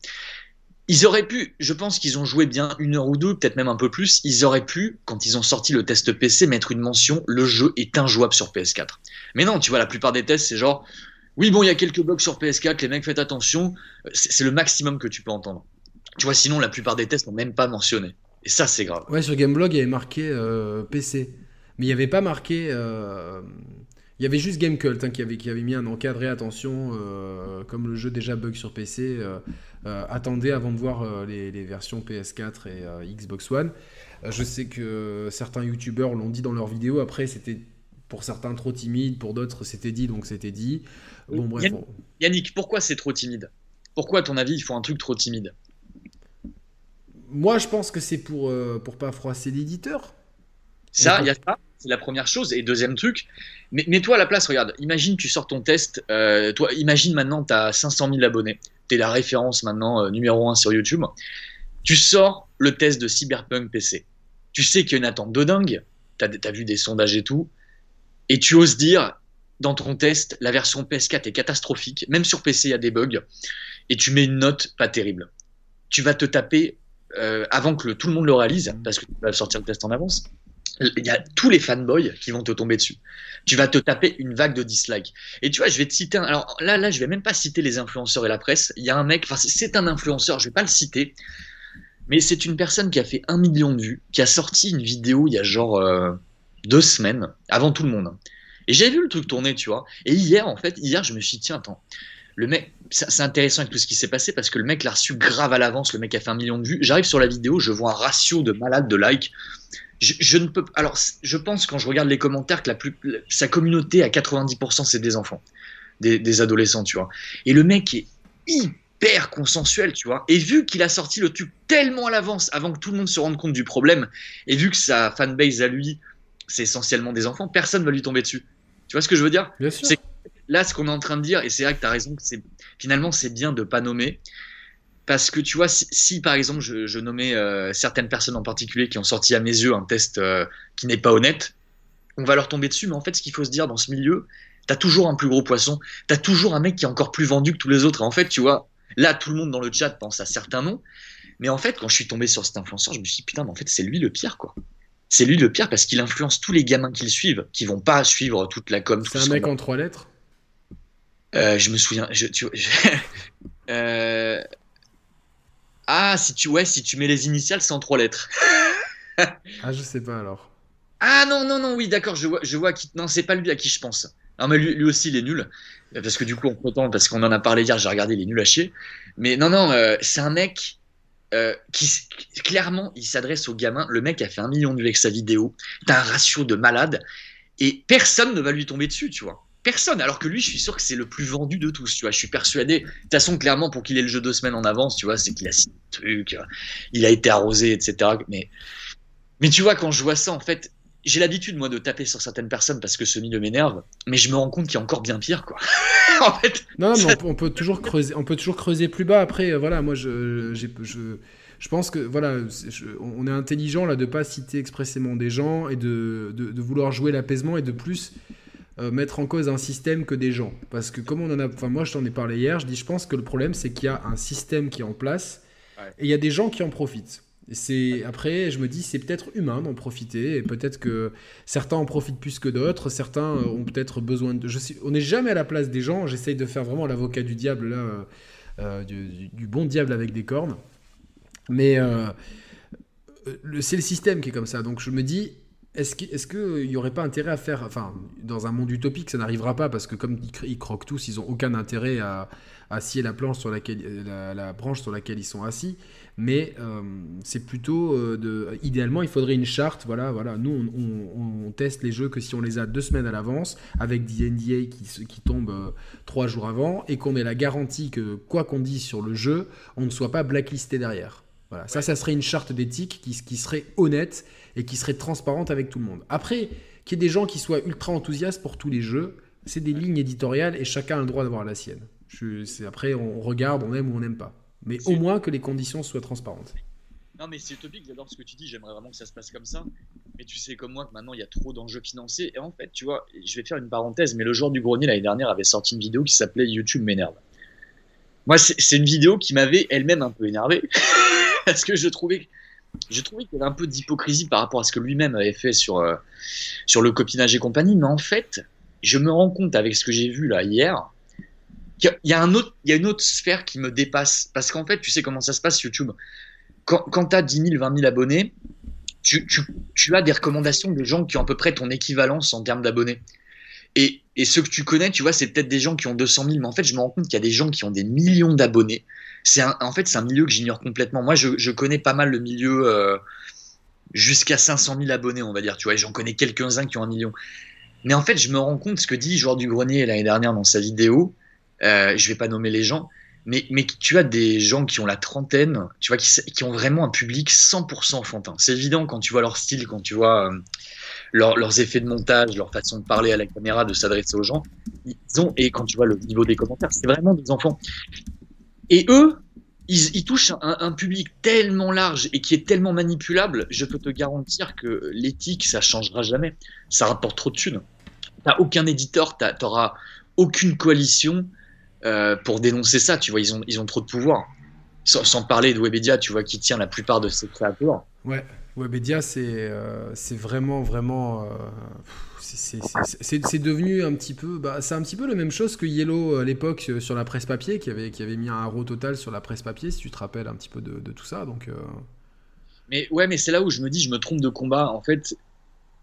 Ils auraient pu, je pense qu'ils ont joué bien une heure ou deux, peut-être même un peu plus. Ils auraient pu, quand ils ont sorti le test PC, mettre une mention le jeu est injouable sur PS4. Mais non, tu vois, la plupart des tests, c'est genre oui, bon, il y a quelques bugs sur PS4, les mecs, faites attention. C'est le maximum que tu peux entendre. Tu vois, sinon, la plupart des tests n'ont même pas mentionné. Et ça, c'est grave. Ouais, sur Gameblog, il y avait marqué euh, PC. Mais il n'y avait pas marqué. Euh, il y avait juste Gamecult hein, qui, avait, qui avait mis un encadré attention, euh, comme le jeu déjà bug sur PC. attendez avant de voir les, les, versions PS4 et Xbox One. je sais que certains youtubeurs l'ont dit dans leurs vidéos. Après, c'était pour certains trop timide, pour d'autres c'était dit, donc c'était dit. Bon, bref. Yannick, pourquoi c'est trop timide? Pourquoi, à ton avis, il faut un truc trop timide? Moi, je pense que c'est pour, euh, pour pas froisser l'éditeur. Ça, il y a ça, c'est la première chose. Et deuxième truc, mets-toi à la place, regarde, imagine tu sors ton test, euh, toi, imagine maintenant tu as 500 000 abonnés, tu es la référence maintenant euh, numéro 1 sur YouTube. Tu sors le test de Cyberpunk PC. Tu sais qu'il y a une attente de dingue, tu as, vu des sondages et tout, et tu oses dire dans ton test, la version PS4 est catastrophique, même sur PC il y a des bugs, et tu mets une note pas terrible. Tu vas te taper euh, avant que tout le monde le réalise, parce que tu vas sortir le test en avance, il y a tous les fanboys qui vont te tomber dessus. Tu vas te taper une vague de dislikes. Et tu vois, je vais te citer. Alors là, là, je vais même pas citer les influenceurs et la presse. Il y a un mec, enfin, c'est un influenceur, je vais pas le citer, mais c'est une personne qui a fait un million de vues, qui a sorti une vidéo il y a genre euh, deux semaines, avant tout le monde. Et j'ai vu le truc tourner, tu vois. Et hier, en fait, hier, je me suis dit, tiens, attends, le mec, c'est intéressant avec tout ce qui s'est passé parce que le mec l'a reçu grave à l'avance. Le mec a fait un million de vues. J'arrive sur la vidéo, je vois un ratio de malades de likes. Je, ne peux. Alors, je pense quand je regarde les commentaires que la plus, sa communauté à 90% c'est des enfants, des, adolescents, tu vois. Et le mec est hyper consensuel, tu vois. Et vu qu'il a sorti le truc tellement à l'avance, avant que tout le monde se rende compte du problème, et vu que sa fanbase à lui, c'est essentiellement des enfants, personne va lui tomber dessus. Tu vois ce que je veux dire? Bien sûr là, ce qu'on est en train de dire, et c'est vrai que tu as raison, finalement c'est bien de pas nommer. Parce que tu vois, si, par exemple je, nommais euh, certaines personnes en particulier qui ont sorti à mes yeux un test euh, qui n'est pas honnête, on va leur tomber dessus. Mais en fait, ce qu'il faut se dire dans ce milieu, tu as toujours un plus gros poisson, tu as toujours un mec qui est encore plus vendu que tous les autres. Et en fait, tu vois, là, tout le monde dans le chat pense à certains noms. Mais en fait, quand je suis tombé sur cet influenceur, je me suis dit, putain, mais en fait, c'est lui le pire, quoi. C'est lui le pire parce qu'il influence tous les gamins qui le suivent, qui vont pas suivre toute la com. C'est un mec en trois lettres? Euh, je me souviens. Je, euh, Ah, si tu, ouais, si tu mets les initiales, c'est en trois lettres. ah, je sais pas alors. Ah non, non, non, oui, d'accord, je vois, je vois qui. Non, c'est pas lui à qui je pense. Non, mais lui, aussi, il est nul. Parce que du coup, on prétend, parce qu'on en a parlé hier, j'ai regardé, il est nul à chier. Mais non, non, euh, c'est un mec qui, clairement, il s'adresse aux gamins. Le mec a fait un million de vues avec sa vidéo. T'as un ratio de malade. Et personne ne va lui tomber dessus, tu vois personne. Alors que lui, je suis sûr que c'est le plus vendu de tous. Tu vois, je suis persuadé. De toute façon, clairement, pour qu'il ait le jeu deux semaines en avance, tu vois, c'est qu'il a six trucs, il a été arrosé, etc. Mais, mais tu vois, quand je vois ça, en fait, j'ai l'habitude moi de taper sur certaines personnes parce que ce milieu m'énerve, mais je me rends compte qu'il y a encore bien pire, quoi. en fait. Non, mais on, peut toujours creuser, on peut toujours creuser plus bas. Après, euh, voilà, moi, je, je, je pense que voilà, on est intelligent là de pas citer expressément des gens et de, de, de vouloir jouer l'apaisement et de plus euh, mettre en cause un système que des gens. Parce que comme on en a, enfin moi je t'en ai parlé hier, je dis je pense que le problème c'est qu'il y a un système qui est en place et il y a des gens qui en profitent. C'est après je me dis c'est peut-être humain d'en profiter et peut-être que certains en profitent plus que d'autres, certains euh, ont peut-être besoin de. Je sais, on n'est jamais à la place des gens. J'essaye de faire vraiment l'avocat du diable là, euh, du, bon diable avec des cornes. Mais c'est le système qui est comme ça. Donc je me dis est-ce qu'il n'y aurait pas intérêt à faire, enfin, dans un monde utopique, ça n'arrivera pas parce que comme ils, croquent tous, ils n'ont aucun intérêt à, à, scier la, planche sur laquelle, la, branche sur laquelle ils sont assis. Mais euh, c'est plutôt, euh, de, idéalement, il faudrait une charte. Voilà, voilà. Nous, on, teste les jeux que si on les a deux semaines à l'avance, avec des NDA qui, qui tombent euh, trois jours avant, et qu'on ait la garantie que quoi qu'on dise sur le jeu, on ne soit pas blacklisté derrière. Voilà, ça, ça serait une charte d'éthique qui, qui serait honnête et qui serait transparente avec tout le monde. Après, qu'il y ait des gens qui soient ultra enthousiastes pour tous les jeux, c'est des lignes éditoriales et chacun a le droit d'avoir la sienne. Je, après, on regarde, on aime ou on n'aime pas. Mais au moins que les conditions soient transparentes. Non, mais c'est utopique, j'adore ce que tu dis, j'aimerais vraiment que ça se passe comme ça. mais tu sais comme moi que maintenant il y a trop d'enjeux financiers. Et en fait, tu vois, je vais faire une parenthèse, mais le joueur du grenier l'année dernière avait sorti une vidéo qui s'appelait YouTube m'énerve. Moi, c'est une vidéo qui m'avait elle-même un peu énervé parce que je trouvais, je trouvais qu'il y avait un peu d'hypocrisie par rapport à ce que lui-même avait fait sur, euh, sur le copinage et compagnie. Mais en fait, je me rends compte avec ce que j'ai vu là hier qu'il y il y a une autre sphère qui me dépasse parce qu'en fait, tu sais comment ça se passe YouTube. Quand, quand tu as 10 000, 20 000 abonnés, tu, as des recommandations de gens qui ont à peu près ton équivalence en termes d'abonnés. Et, ceux que tu connais, tu vois, c'est peut-être des gens qui ont 200 000, mais en fait, je me rends compte qu'il y a des gens qui ont des millions d'abonnés. C'est en fait, c'est un milieu que j'ignore complètement. Moi, je, connais pas mal le milieu euh, jusqu'à 500 000 abonnés, on va dire, tu vois, j'en connais quelques-uns qui ont un million. Mais en fait, je me rends compte ce que dit Joueur du Grenier l'année dernière dans sa vidéo. Euh, je vais pas nommer les gens, mais, tu as des gens qui ont la trentaine, tu vois, qui, ont vraiment un public 100% enfantin. C'est évident quand tu vois leur style, quand tu vois euh, leur, leurs effets de montage, leur façon de parler à la caméra, de s'adresser aux gens. Ils ont, et quand tu vois le niveau des commentaires, c'est vraiment des enfants. Et eux, ils, touchent un, public tellement large et qui est tellement manipulable, je peux te garantir que l'éthique, ça changera jamais. Ça rapporte trop de thunes. T'as aucun éditeur, t'auras aucune coalition euh, pour dénoncer ça. Tu vois, ils ont, ils ont trop de pouvoir. Sans, sans, parler de Webedia, tu vois, qui tient la plupart de ces créateurs. Ouais, Webedia, c'est euh, vraiment, vraiment. Euh, c'est devenu un petit peu. Bah, c'est un petit peu la même chose que Yellow à l'époque euh, sur la presse papier, qui avait, qui avait mis un euro total sur la presse papier, si tu te rappelles un petit peu de, tout ça. Donc, euh... Mais ouais, mais c'est là où je me dis, je me trompe de combat. En fait,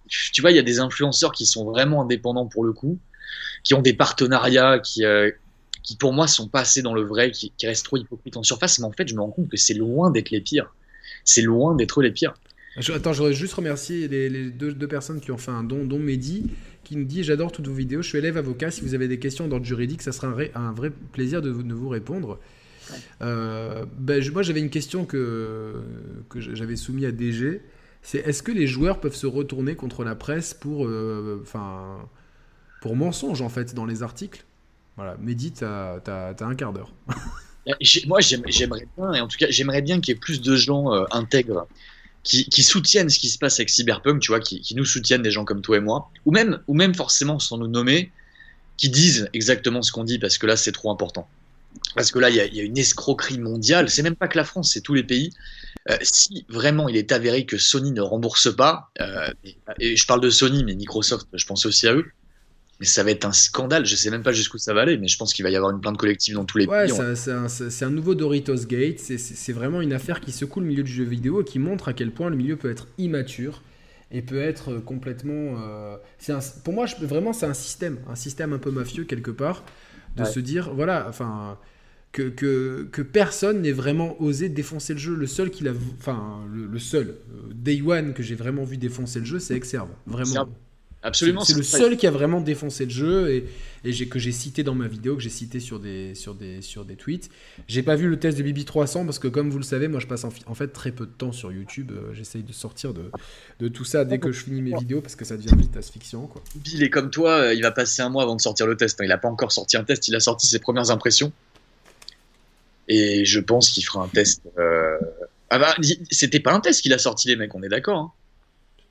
tu vois, il y a des influenceurs qui sont vraiment indépendants pour le coup, qui ont des partenariats, qui, euh, qui pour moi sont pas assez dans le vrai, qui restent trop hypocrites en surface. Mais en fait, je me rends compte que c'est loin d'être les pires. C'est loin d'être les pires. Je, attends, je voudrais juste remercier les, les deux, deux, personnes qui ont fait un don, dont Mehdi, qui nous dit J'adore toutes vos vidéos, je suis élève avocat. Si vous avez des questions d'ordre juridique, ça sera un, ré, un, vrai plaisir de, de vous répondre. Ouais. Euh, ben, je, moi, j'avais une question que, que j'avais soumise à DG c'est est-ce que les joueurs peuvent se retourner contre la presse pour, euh, pour mensonge, en fait, dans les articles? Voilà, Mehdi, t'as as, un quart d'heure. moi, j'aimerais bien, et en tout cas, j'aimerais bien qu'il y ait plus de gens euh, intègres qui, soutiennent ce qui se passe avec Cyberpunk, tu vois, qui, nous soutiennent des gens comme toi et moi, ou même, ou même forcément sans nous nommer, qui disent exactement ce qu'on dit, parce que là, c'est trop important. Parce que là, il y, a une escroquerie mondiale, c'est même pas que la France, c'est tous les pays. Euh, si vraiment il est avéré que Sony ne rembourse pas, euh, et, je parle de Sony, mais Microsoft, je pense aussi à eux, mais ça va être un scandale. Je sais même pas jusqu'où ça va aller, mais je pense qu'il va y avoir une plainte collective dans tous les ouais, pays. C'est un, un, nouveau Doritos Gate. C'est vraiment une affaire qui secoue le milieu du jeu vidéo et qui montre à quel point le milieu peut être immature et peut être complètement. Euh, un, pour moi, je, vraiment, c'est un système, un système un peu mafieux quelque part, de ouais. se dire, voilà, enfin. Que, que, que, personne n'ait vraiment osé défoncer le jeu. Le seul qui l'a, enfin le, le, seul euh, Day One que j'ai vraiment vu défoncer le jeu, c'est Exerve. Vraiment. Absolument. C'est le seul qui a vraiment défoncé le jeu et, et que j'ai cité dans ma vidéo, que j'ai cité sur des, sur des, sur des tweets. J'ai pas vu le test de Bibi 300 parce que, comme vous le savez, moi je passe en, en fait très peu de temps sur YouTube. Euh, J'essaye de sortir de, de, tout ça dès que je finis mes vidéos parce que ça devient vite asphyxiant. Quoi. Bill est comme toi, euh, il va passer un mois avant de sortir le test. Il a pas encore sorti un test, il a sorti ses premières impressions. Et je pense qu'il fera un test. Euh... Ah bah, c'était pas un test qu'il a sorti, les mecs, on est d'accord. Hein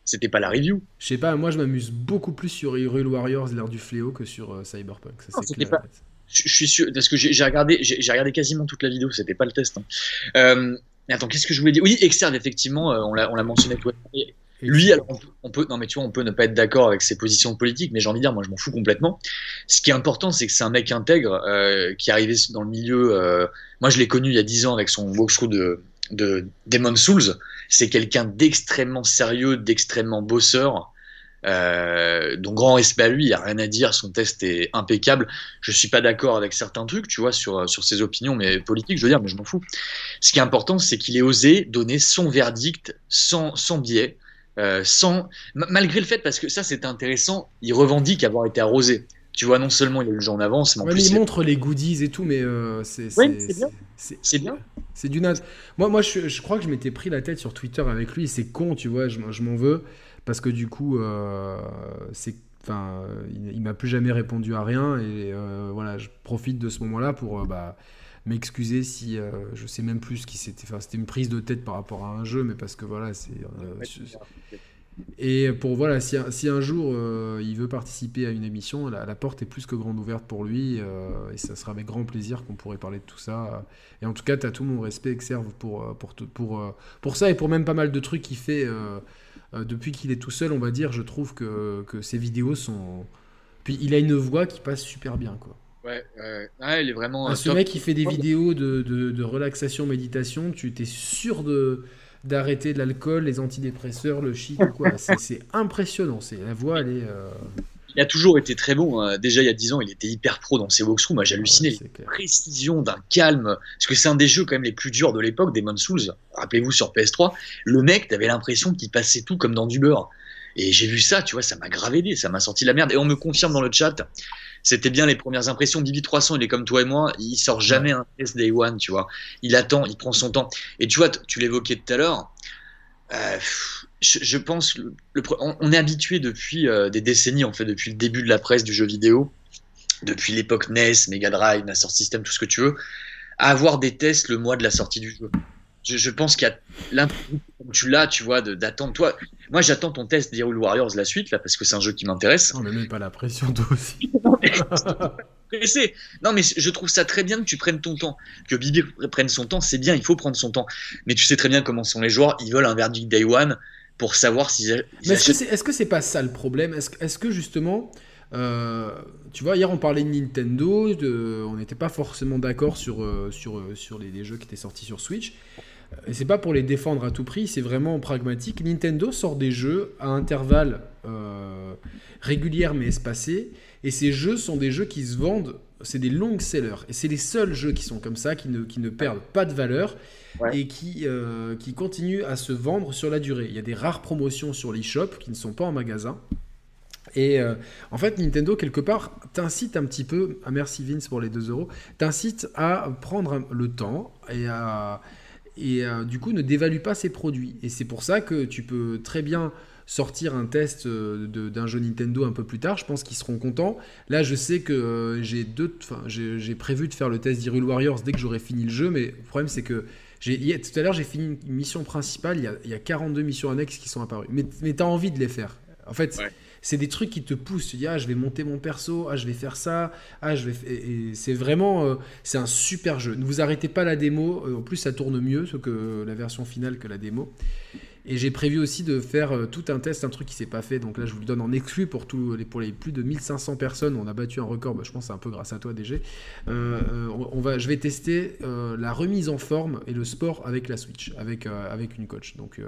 c'était pas la review. Je sais pas, moi je m'amuse beaucoup plus sur Hyrule Warriors, l'ère du fléau, que sur euh, Cyberpunk. Ça, non, pas... je, je, suis sûr, parce que j'ai regardé, j'ai regardé quasiment toute la vidéo, c'était pas le test. Hein. Euh, attends, qu'est-ce que je voulais dire? Oui, Externe, effectivement, euh, on l'a mentionné. Et lui, alors, on peut, on peut, non mais tu vois, on peut ne pas être d'accord avec ses positions politiques, mais j'ai envie de dire, moi je m'en fous complètement. Ce qui est important, c'est que c'est un mec intègre euh, qui est arrivé dans le milieu. Moi, je l'ai connu il y a 10 ans avec son walkthrough de, de Demon Souls. C'est quelqu'un d'extrêmement sérieux, d'extrêmement bosseur. Euh, donc grand respect à lui, il n'y a rien à dire, son test est impeccable. Je suis pas d'accord avec certains trucs, tu vois, sur, sur ses opinions, mais politiques, je veux dire, mais je m'en fous. Ce qui est important, c'est qu'il ait osé donner son verdict sans, sans biais, euh, sans, malgré le fait, parce que ça c'est intéressant, il revendique avoir été arrosé. Tu vois, non seulement il a eu le jeu en avance, mais en ouais, plus. Mais il montre les goodies et tout, mais euh, c'est. Oui, c'est bien. C'est bien. C'est du naze. Moi, moi je, je, crois que je m'étais pris la tête sur Twitter avec lui, c'est con, tu vois, je, je m'en veux, parce que du coup, euh, c'est. Enfin, il, il m'a plus jamais répondu à rien, et euh, voilà, je profite de ce moment-là pour. bah, m'excuser si je sais même plus ce qui c'était enfin c'était une prise de tête par rapport à un jeu mais parce que voilà c'est Et pour voilà, si, si un jour euh, il veut participer à une émission, la, porte est plus que grande ouverte pour lui. Euh, et ça sera avec grand plaisir qu'on pourrait parler de tout ça. Et en tout cas, tu as tout mon respect, Exerve, pour, euh, pour, pour, pour, ça et pour même pas mal de trucs qu'il fait depuis qu'il est tout seul, on va dire. Je trouve que, que ses vidéos sont. Puis il a une voix qui passe super bien, quoi. Ouais, ouais. il est vraiment. Ah, ce mec qui fait des vidéos de, de, de relaxation, méditation, tu t'es sûr de d'arrêter de l'alcool, les antidépresseurs, le shit quoi. C'est impressionnant. C'est la voix, elle est. Euh, il a toujours été très bon. Hein. Déjà, il y a 10 ans, il était hyper pro dans ses walkthroughs. Moi, j'ai halluciné la précision d'un calme. Parce que c'est un des jeux quand même les plus durs de l'époque, Demon's Souls. Rappelez-vous sur PS3, le mec, t'avais l'impression qu'il passait tout comme dans du beurre. Et j'ai vu ça, tu vois, ça m'a gravé, ça m'a sorti la merde. Et on me confirme dans le chat c'était bien les premières impressions. Bibi 300, il est comme toi et moi, il sort jamais un test day one, tu vois. Il attend, il prend son temps. Et tu vois, tu l'évoquais tout à l'heure. Euh, je, pense, le, on, est habitué depuis euh, des décennies, en fait, depuis le début de la presse du jeu vidéo, depuis l'époque NES, Mega Drive, Master System, tout ce que tu veux, à avoir des tests le mois de la sortie du jeu je, pense qu'il y a l'impression tu l'as, tu vois, d'attendre. Toi, moi, j'attends ton test d'Hyrule Warriors la suite là parce que c'est un jeu qui m'intéresse. On ne met pas la pression toi aussi. non, mais je trouve ça très bien que tu prennes ton temps, que Bibi prenne son temps. C'est bien, il faut prendre son temps. Mais tu sais très bien comment sont les joueurs. Ils veulent un verdict day one pour savoir si. Mais est-ce que c'est pas ça le problème? Est-ce que justement euh, tu vois, hier on parlait de Nintendo, on n'était pas forcément d'accord sur, euh, sur, euh, sur les, jeux qui étaient sortis sur Switch. Et c'est pas pour les défendre à tout prix, c'est vraiment pragmatique. Nintendo sort des jeux à intervalles euh, réguliers mais espacés, et ces jeux sont des jeux qui se vendent, c'est des longs sellers, et c'est les seuls jeux qui sont comme ça, qui ne, qui ne perdent pas de valeur, et qui, euh, qui continuent à se vendre sur la durée. Il y a des rares promotions sur l'eShop qui ne sont pas en magasin. Et euh, en fait, Nintendo, quelque part, t'incite un petit peu, ah, merci Vince pour les 2 euros, t'incite à prendre le temps et à, et euh, du coup ne dévalue pas ses produits. Et c'est pour ça que tu peux très bien sortir un test euh, d'un jeu Nintendo un peu plus tard. Je pense qu'ils seront contents. Là, je sais que euh, j'ai j'ai prévu de faire le test d'Hyrule Warriors dès que j'aurai fini le jeu, mais le problème c'est que tout à l'heure j'ai fini une mission principale. Il y, a, 42 missions annexes qui sont apparues, mais, mais tu as envie de les faire. En fait, c'est des trucs qui te poussent. Tu dis, ah, je vais monter mon perso, ah, je vais faire ça, ah, je vais. C'est vraiment. Euh, c'est un super jeu. Ne vous arrêtez pas la démo. Euh, en plus, ça tourne mieux que la version finale que la démo. Et j'ai prévu aussi de faire euh, tout un test, un truc qui s'est pas fait. Donc là, je vous le donne en exclu pour, tous les, pour les plus de 1500 personnes. On a battu un record, bah, je pense c'est un peu grâce à toi, DG. on, va, je vais tester la remise en forme et le sport avec la Switch, avec, avec une coach. Donc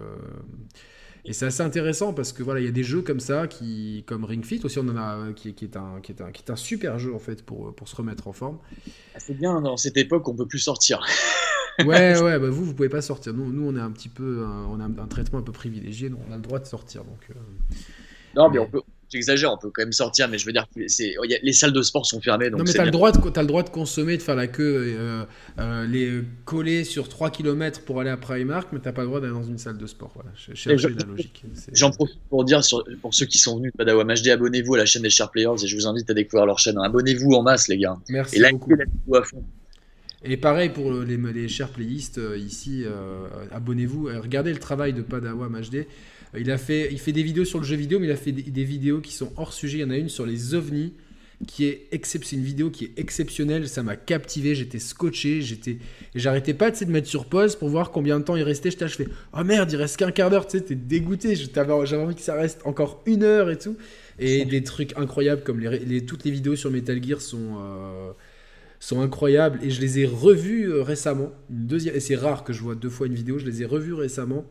et c'est assez intéressant parce que voilà, il y a des jeux comme ça, qui, comme Ring Fit aussi, on en a, qui, qui, est un, qui, est un, qui est un super jeu en fait pour, pour se remettre en forme. Ah, c'est bien, dans cette époque, on peut plus sortir. ouais, ouais, bah vous, vous pouvez pas sortir. Nous, nous on est un petit peu, on a un, traitement un peu privilégié, donc on a le droit de sortir. Donc, euh, non, mais on peut, j'exagère, on peut quand même sortir, mais je veux dire, c'est, les salles de sport sont fermées. Donc non, mais tu as, le droit de, as le droit de consommer, de faire la queue, euh, euh, les coller sur 3 km pour aller à Primark, mais tu pas le droit d'aller dans une salle de sport. Voilà, chercher la logique. J'en profite pour dire, sur, pour ceux qui sont venus Padawam HD, abonnez-vous à la chaîne des Sharp Players et je vous invite à découvrir leur chaîne. Abonnez-vous en masse, les gars. Merci et beaucoup. à fond. Et pareil pour les, les chers playistes euh, ici, abonnez-vous, regardez le travail de Padawam HD. Il, a fait, il fait des vidéos sur le jeu vidéo, mais il a fait des, vidéos qui sont hors sujet. Il y en a une sur les ovnis qui est une vidéo qui est exceptionnelle. Ça m'a captivé, j'étais scotché, j'étais, j'arrêtais pas de mettre sur pause pour voir combien de temps il restait. Je fais, oh merde, il reste qu'un quart d'heure, tu sais, t'es dégoûté. J'avais envie que ça reste encore une heure et tout. Et des trucs incroyables comme les, toutes les vidéos sur Metal Gear sont. Euh, sont incroyables et je les ai revues euh, récemment. Une deuxième, et c'est rare que je vois deux fois une vidéo, je les ai revues récemment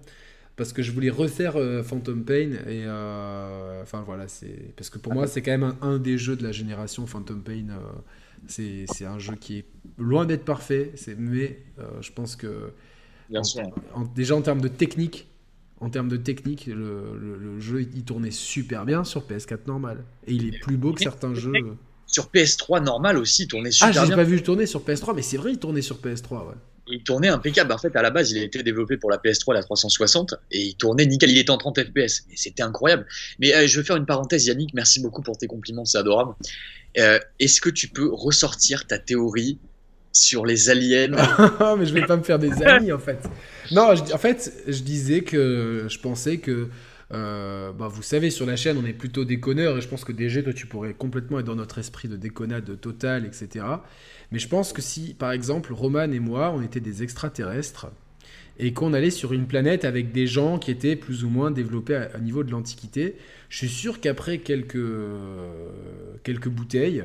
parce que je voulais refaire euh, Phantom Pain et euh, enfin voilà c'est parce que pour moi c'est quand même un, des jeux de la génération Phantom Pain euh, c'est un jeu qui est loin d'être parfait mais je pense que déjà en termes de technique en termes de technique le, jeu il tournait super bien sur PS4 normal. Et il est plus beau que certains jeux. Sur PS3 normal aussi il tournait super bien. ah j'ai pas vu tourner sur PS3 mais c'est vrai il tournait sur PS3 ouais il tournait impeccable. En fait, à la base, il a été développé pour la PS3, la 360, et il tournait nickel. Il était en 30 FPS, et c'était incroyable. Mais euh, je veux faire une parenthèse, Yannick. Merci beaucoup pour tes compliments, c'est adorable. Euh, est-ce que tu peux ressortir ta théorie sur les aliens? Mais je vais pas me faire des amis, en fait. Non, en fait, je disais que je pensais que euh, bah, vous savez, sur la chaîne, on est plutôt déconneurs et je pense que DG, toi, tu pourrais complètement être dans notre esprit de déconnade totale, etc. Mais je pense que si, par exemple, Roman et moi, on était des extraterrestres et qu'on allait sur une planète avec des gens qui étaient plus ou moins développés à, niveau de l'Antiquité, je suis sûr qu'après quelques, quelques bouteilles,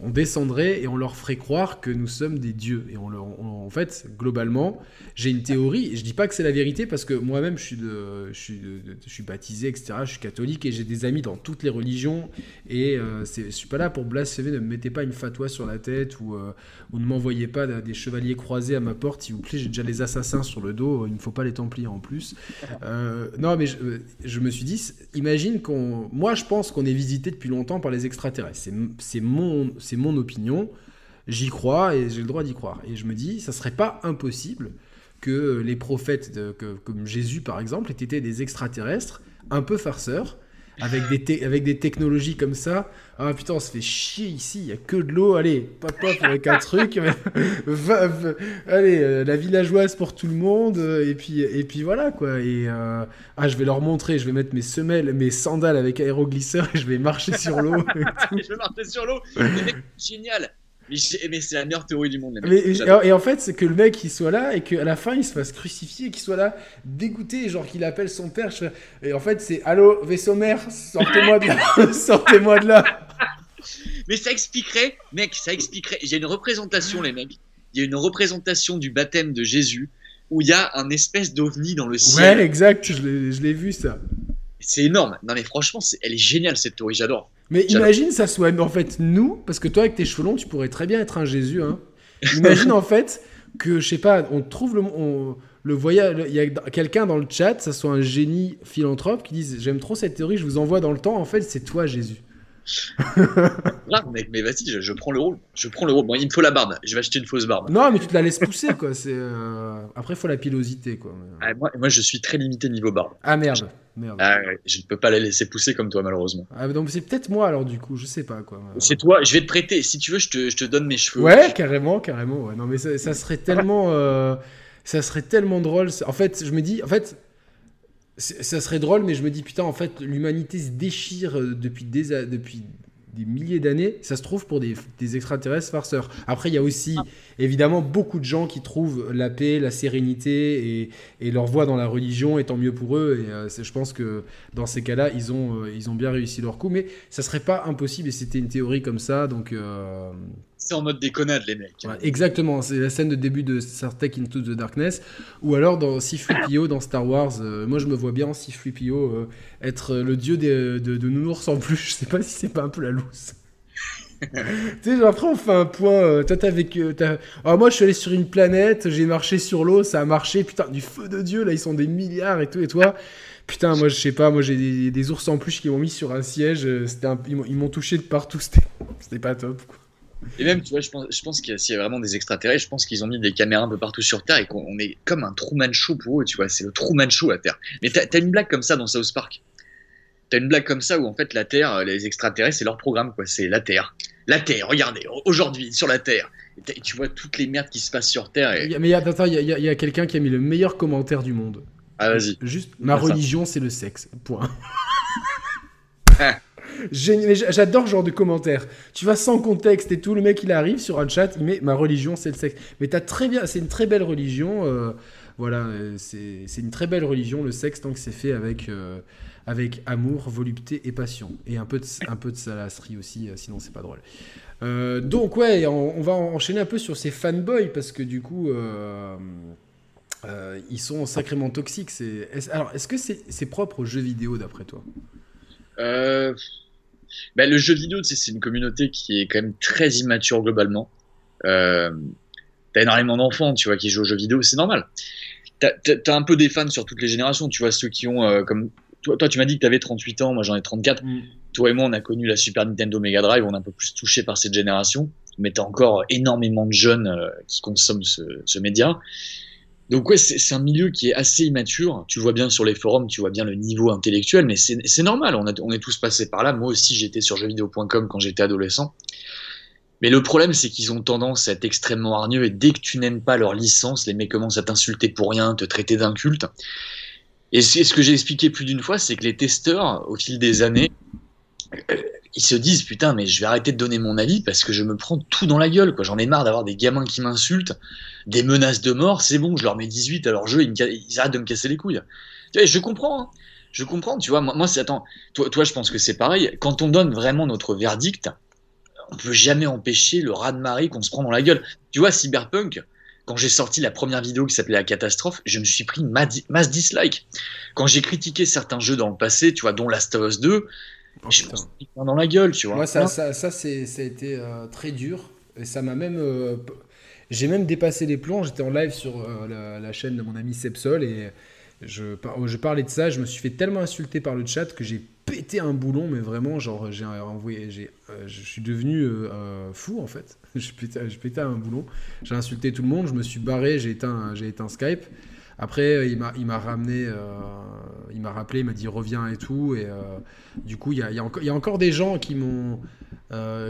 on descendrait et on leur ferait croire que nous sommes des dieux. Et on, en fait, globalement, j'ai une théorie. Je dis pas que c'est la vérité parce que moi-même, je suis, baptisé, etc. Je suis catholique et j'ai des amis dans toutes les religions. Et euh, je suis pas là pour blasphémer. Ne me mettez pas une fatwa sur la tête ou, euh, ne m'envoyez pas des chevaliers croisés à ma porte, s'il vous plaît. J'ai déjà les assassins sur le dos. Il ne faut pas les templiers en plus. Euh, non, mais je, je, me suis dit, imagine qu'on. Moi, je pense qu'on est visité depuis longtemps par les extraterrestres. C'est mon c'est mon opinion, j'y crois et j'ai le droit d'y croire. Et je me dis, ça serait pas impossible que les prophètes, comme Jésus par exemple, aient été des extraterrestres, un peu farceurs, avec des, avec des technologies comme ça. Ah putain, on se fait chier ici, il y a que de l'eau. Allez, pop pop avec un truc. allez, euh, la villageoise pour tout le monde. et puis, et puis voilà quoi. Et euh, ah, je vais leur montrer, je vais mettre mes semelles, mes sandales avec aéroglisseur et je vais marcher sur l'eau. je vais marcher sur l'eau. Génial. Mais c'est la meilleure théorie du monde. et, en fait, c'est que le mec il soit là et qu'à la fin il se fasse crucifier, qu'il soit là dégoûté, genre qu'il appelle son père. Et en fait, c'est Allô, vaisseau mère, sortez-moi de là, sortez-moi de là. Mais ça expliquerait, mec, ça expliquerait. A une représentation, les mecs. Il y a une représentation du baptême de Jésus où il y a un espèce d'ovni dans le ciel. Ouais, exact, je l'ai vu ça. C'est énorme. Non, mais franchement, elle est géniale cette théorie, j'adore. Mais imagine ça soit en fait nous, parce que toi avec tes cheveux longs, tu pourrais très bien être un Jésus. Hein. Imagine en fait que, je sais pas, on trouve le, le voyage, il y a quelqu'un dans le chat, ça soit un génie philanthrope qui dise j'aime trop cette théorie, je vous envoie dans le temps, en fait c'est toi Jésus. Là, mec, mais vas-y, je, prends le rôle. Je prends le rôle. Bon, il me faut la barbe. Je vais acheter une fausse barbe. Non, mais tu te la laisses pousser, quoi. C'est euh, après, il faut la pilosité, quoi. Ah, moi, moi, je suis très limité niveau barbe. Ah merde. Merde. Ah, je ne peux pas la laisser pousser comme toi, malheureusement. Ah, donc c'est peut-être moi, alors, du coup, je sais pas, quoi. C'est toi, je vais te prêter. Si tu veux, je te, je te donne mes cheveux. Ouais, carrément, carrément. Ouais. Non, mais ça, serait tellement. Euh, ça serait tellement drôle. En fait, je me dis. En fait, ça serait drôle, mais je me dis, putain, en fait, l'humanité se déchire euh, depuis des, des milliers d'années, ça se trouve pour des, extraterrestres farceurs. Après, il y a aussi évidemment beaucoup de gens qui trouvent la paix, la sérénité et, leur voie dans la religion, et tant mieux pour eux. Et euh, je pense que dans ces cas-là, ils ont, euh, ils ont bien réussi leur coup. Mais ça serait pas impossible, et c'était une théorie comme ça. Donc, c'est en mode déconnade, les mecs. exactement, c'est la scène de début de Star Trek Into the Darkness. Ou alors dans C-3PO dans Star Wars. Euh, moi, je me vois bien en C-3PO euh, être le dieu de, de, de, nounours en plus. Je sais pas si c'est pas un peu la loose. tu sais, après, on fait un point. Euh, toi, t'as avec. Ah, moi, je suis allé sur une planète, j'ai marché sur l'eau, ça a marché. Putain, du feu de Dieu, là, ils sont des milliards et tout. Et toi, putain, moi, je sais pas, moi, j'ai des, ours en plus qui m'ont mis sur un siège. Un... Ils m'ont touché de partout. C'était pas top, quoi. Et même, tu vois, je pense, je pense qu'il y, a vraiment des extraterrestres, je pense qu'ils ont mis des caméras un peu partout sur Terre et qu'on est comme un Truman Show pour eux, tu vois, c'est le Truman Show à Terre. Mais t'as as une blague comme ça dans South Park. T'as une blague comme ça où en fait la Terre, les extraterrestres, c'est leur programme, quoi. C'est la Terre. La Terre, regardez, aujourd'hui, sur la Terre. Et tu vois toutes les merdes qui se passent sur Terre. Et... Mais attends, il y a, y a quelqu'un qui a mis le meilleur commentaire du monde. Ah, vas-y. Juste, ma religion, c'est le sexe. Point. J'adore ce genre de commentaires. Tu vas sans contexte et tout, le mec il arrive sur un chat, il met ma religion c'est le sexe. Mais as très bien, c'est une très belle religion. Euh, voilà, euh, c'est une très belle religion le sexe tant que c'est fait avec euh, avec amour, volupté et passion et un peu de un peu de salasserie aussi, sinon c'est pas drôle. donc ouais, on, va enchaîner un peu sur ces fanboys parce que du coup. ils sont sacrément toxiques. alors, est-ce que c'est propre aux jeux vidéo d'après toi? Bah, le jeu vidéo, c'est une communauté qui est quand même très immature globalement. Euh, t'as énormément d'enfants, tu vois, qui jouent aux jeux vidéo, c'est normal. T'as as un peu des fans sur toutes les générations, tu vois, ceux qui ont euh, comme toi, toi, tu m'as dit que t'avais 38 ans, moi j'en ai 34. Mm. Toi et moi, on a connu la Super Nintendo Mega Drive, on est un peu plus touché par cette génération, mais t'as encore énormément de jeunes euh, qui consomment ce, ce média. Donc ouais, c'est un milieu qui est assez immature. Tu vois bien sur les forums, tu vois bien le niveau intellectuel, mais c'est normal. On, est tous passés par là. Moi aussi, j'étais sur jeuxvideo.com quand j'étais adolescent. Mais le problème, c'est qu'ils ont tendance à être extrêmement hargneux et dès que tu n'aimes pas leur licence, les mecs commencent à t'insulter pour rien, te traiter d'inculte. Et ce que j'ai expliqué plus d'une fois, c'est que les testeurs, au fil des années, ils se disent putain, mais je vais arrêter de donner mon avis parce que je me prends tout dans la gueule. J'en ai marre d'avoir des gamins qui m'insultent, des menaces de mort. C'est bon, je leur mets 18 à leur jeu, ils, arrêtent de me casser les couilles. Je comprends, hein. je comprends. Tu vois, moi, c'est attends, toi, toi, je pense que c'est pareil. Quand on donne vraiment notre verdict, on peut jamais empêcher le raz de marée qu'on se prend dans la gueule. Tu vois, Cyberpunk, quand j'ai sorti la première vidéo qui s'appelait La catastrophe, je me suis pris masse dislike. Quand j'ai critiqué certains jeux dans le passé, tu vois, dont Last of Us 2, je pris dans la gueule, tu vois. Moi, ça, ça, ça, ça a été euh, très dur. Et ça m'a même. Euh, j'ai même dépassé les plombs. J'étais en live sur euh, la, chaîne de mon ami Sepsol et je, je parlais de ça. Je me suis fait tellement insulter par le chat que j'ai pété un boulon, mais vraiment, genre, j'ai envoyé, j'ai, je suis devenu fou en fait. je, pétais, je pétais un boulon, j'ai insulté tout le monde, je me suis barré, j'ai éteint, j'ai éteint Skype. Après, il m'a, il m'a ramené, il m'a rappelé, il m'a dit reviens et tout. Et du coup, il y a, y, a y a, encore des gens qui m'ont,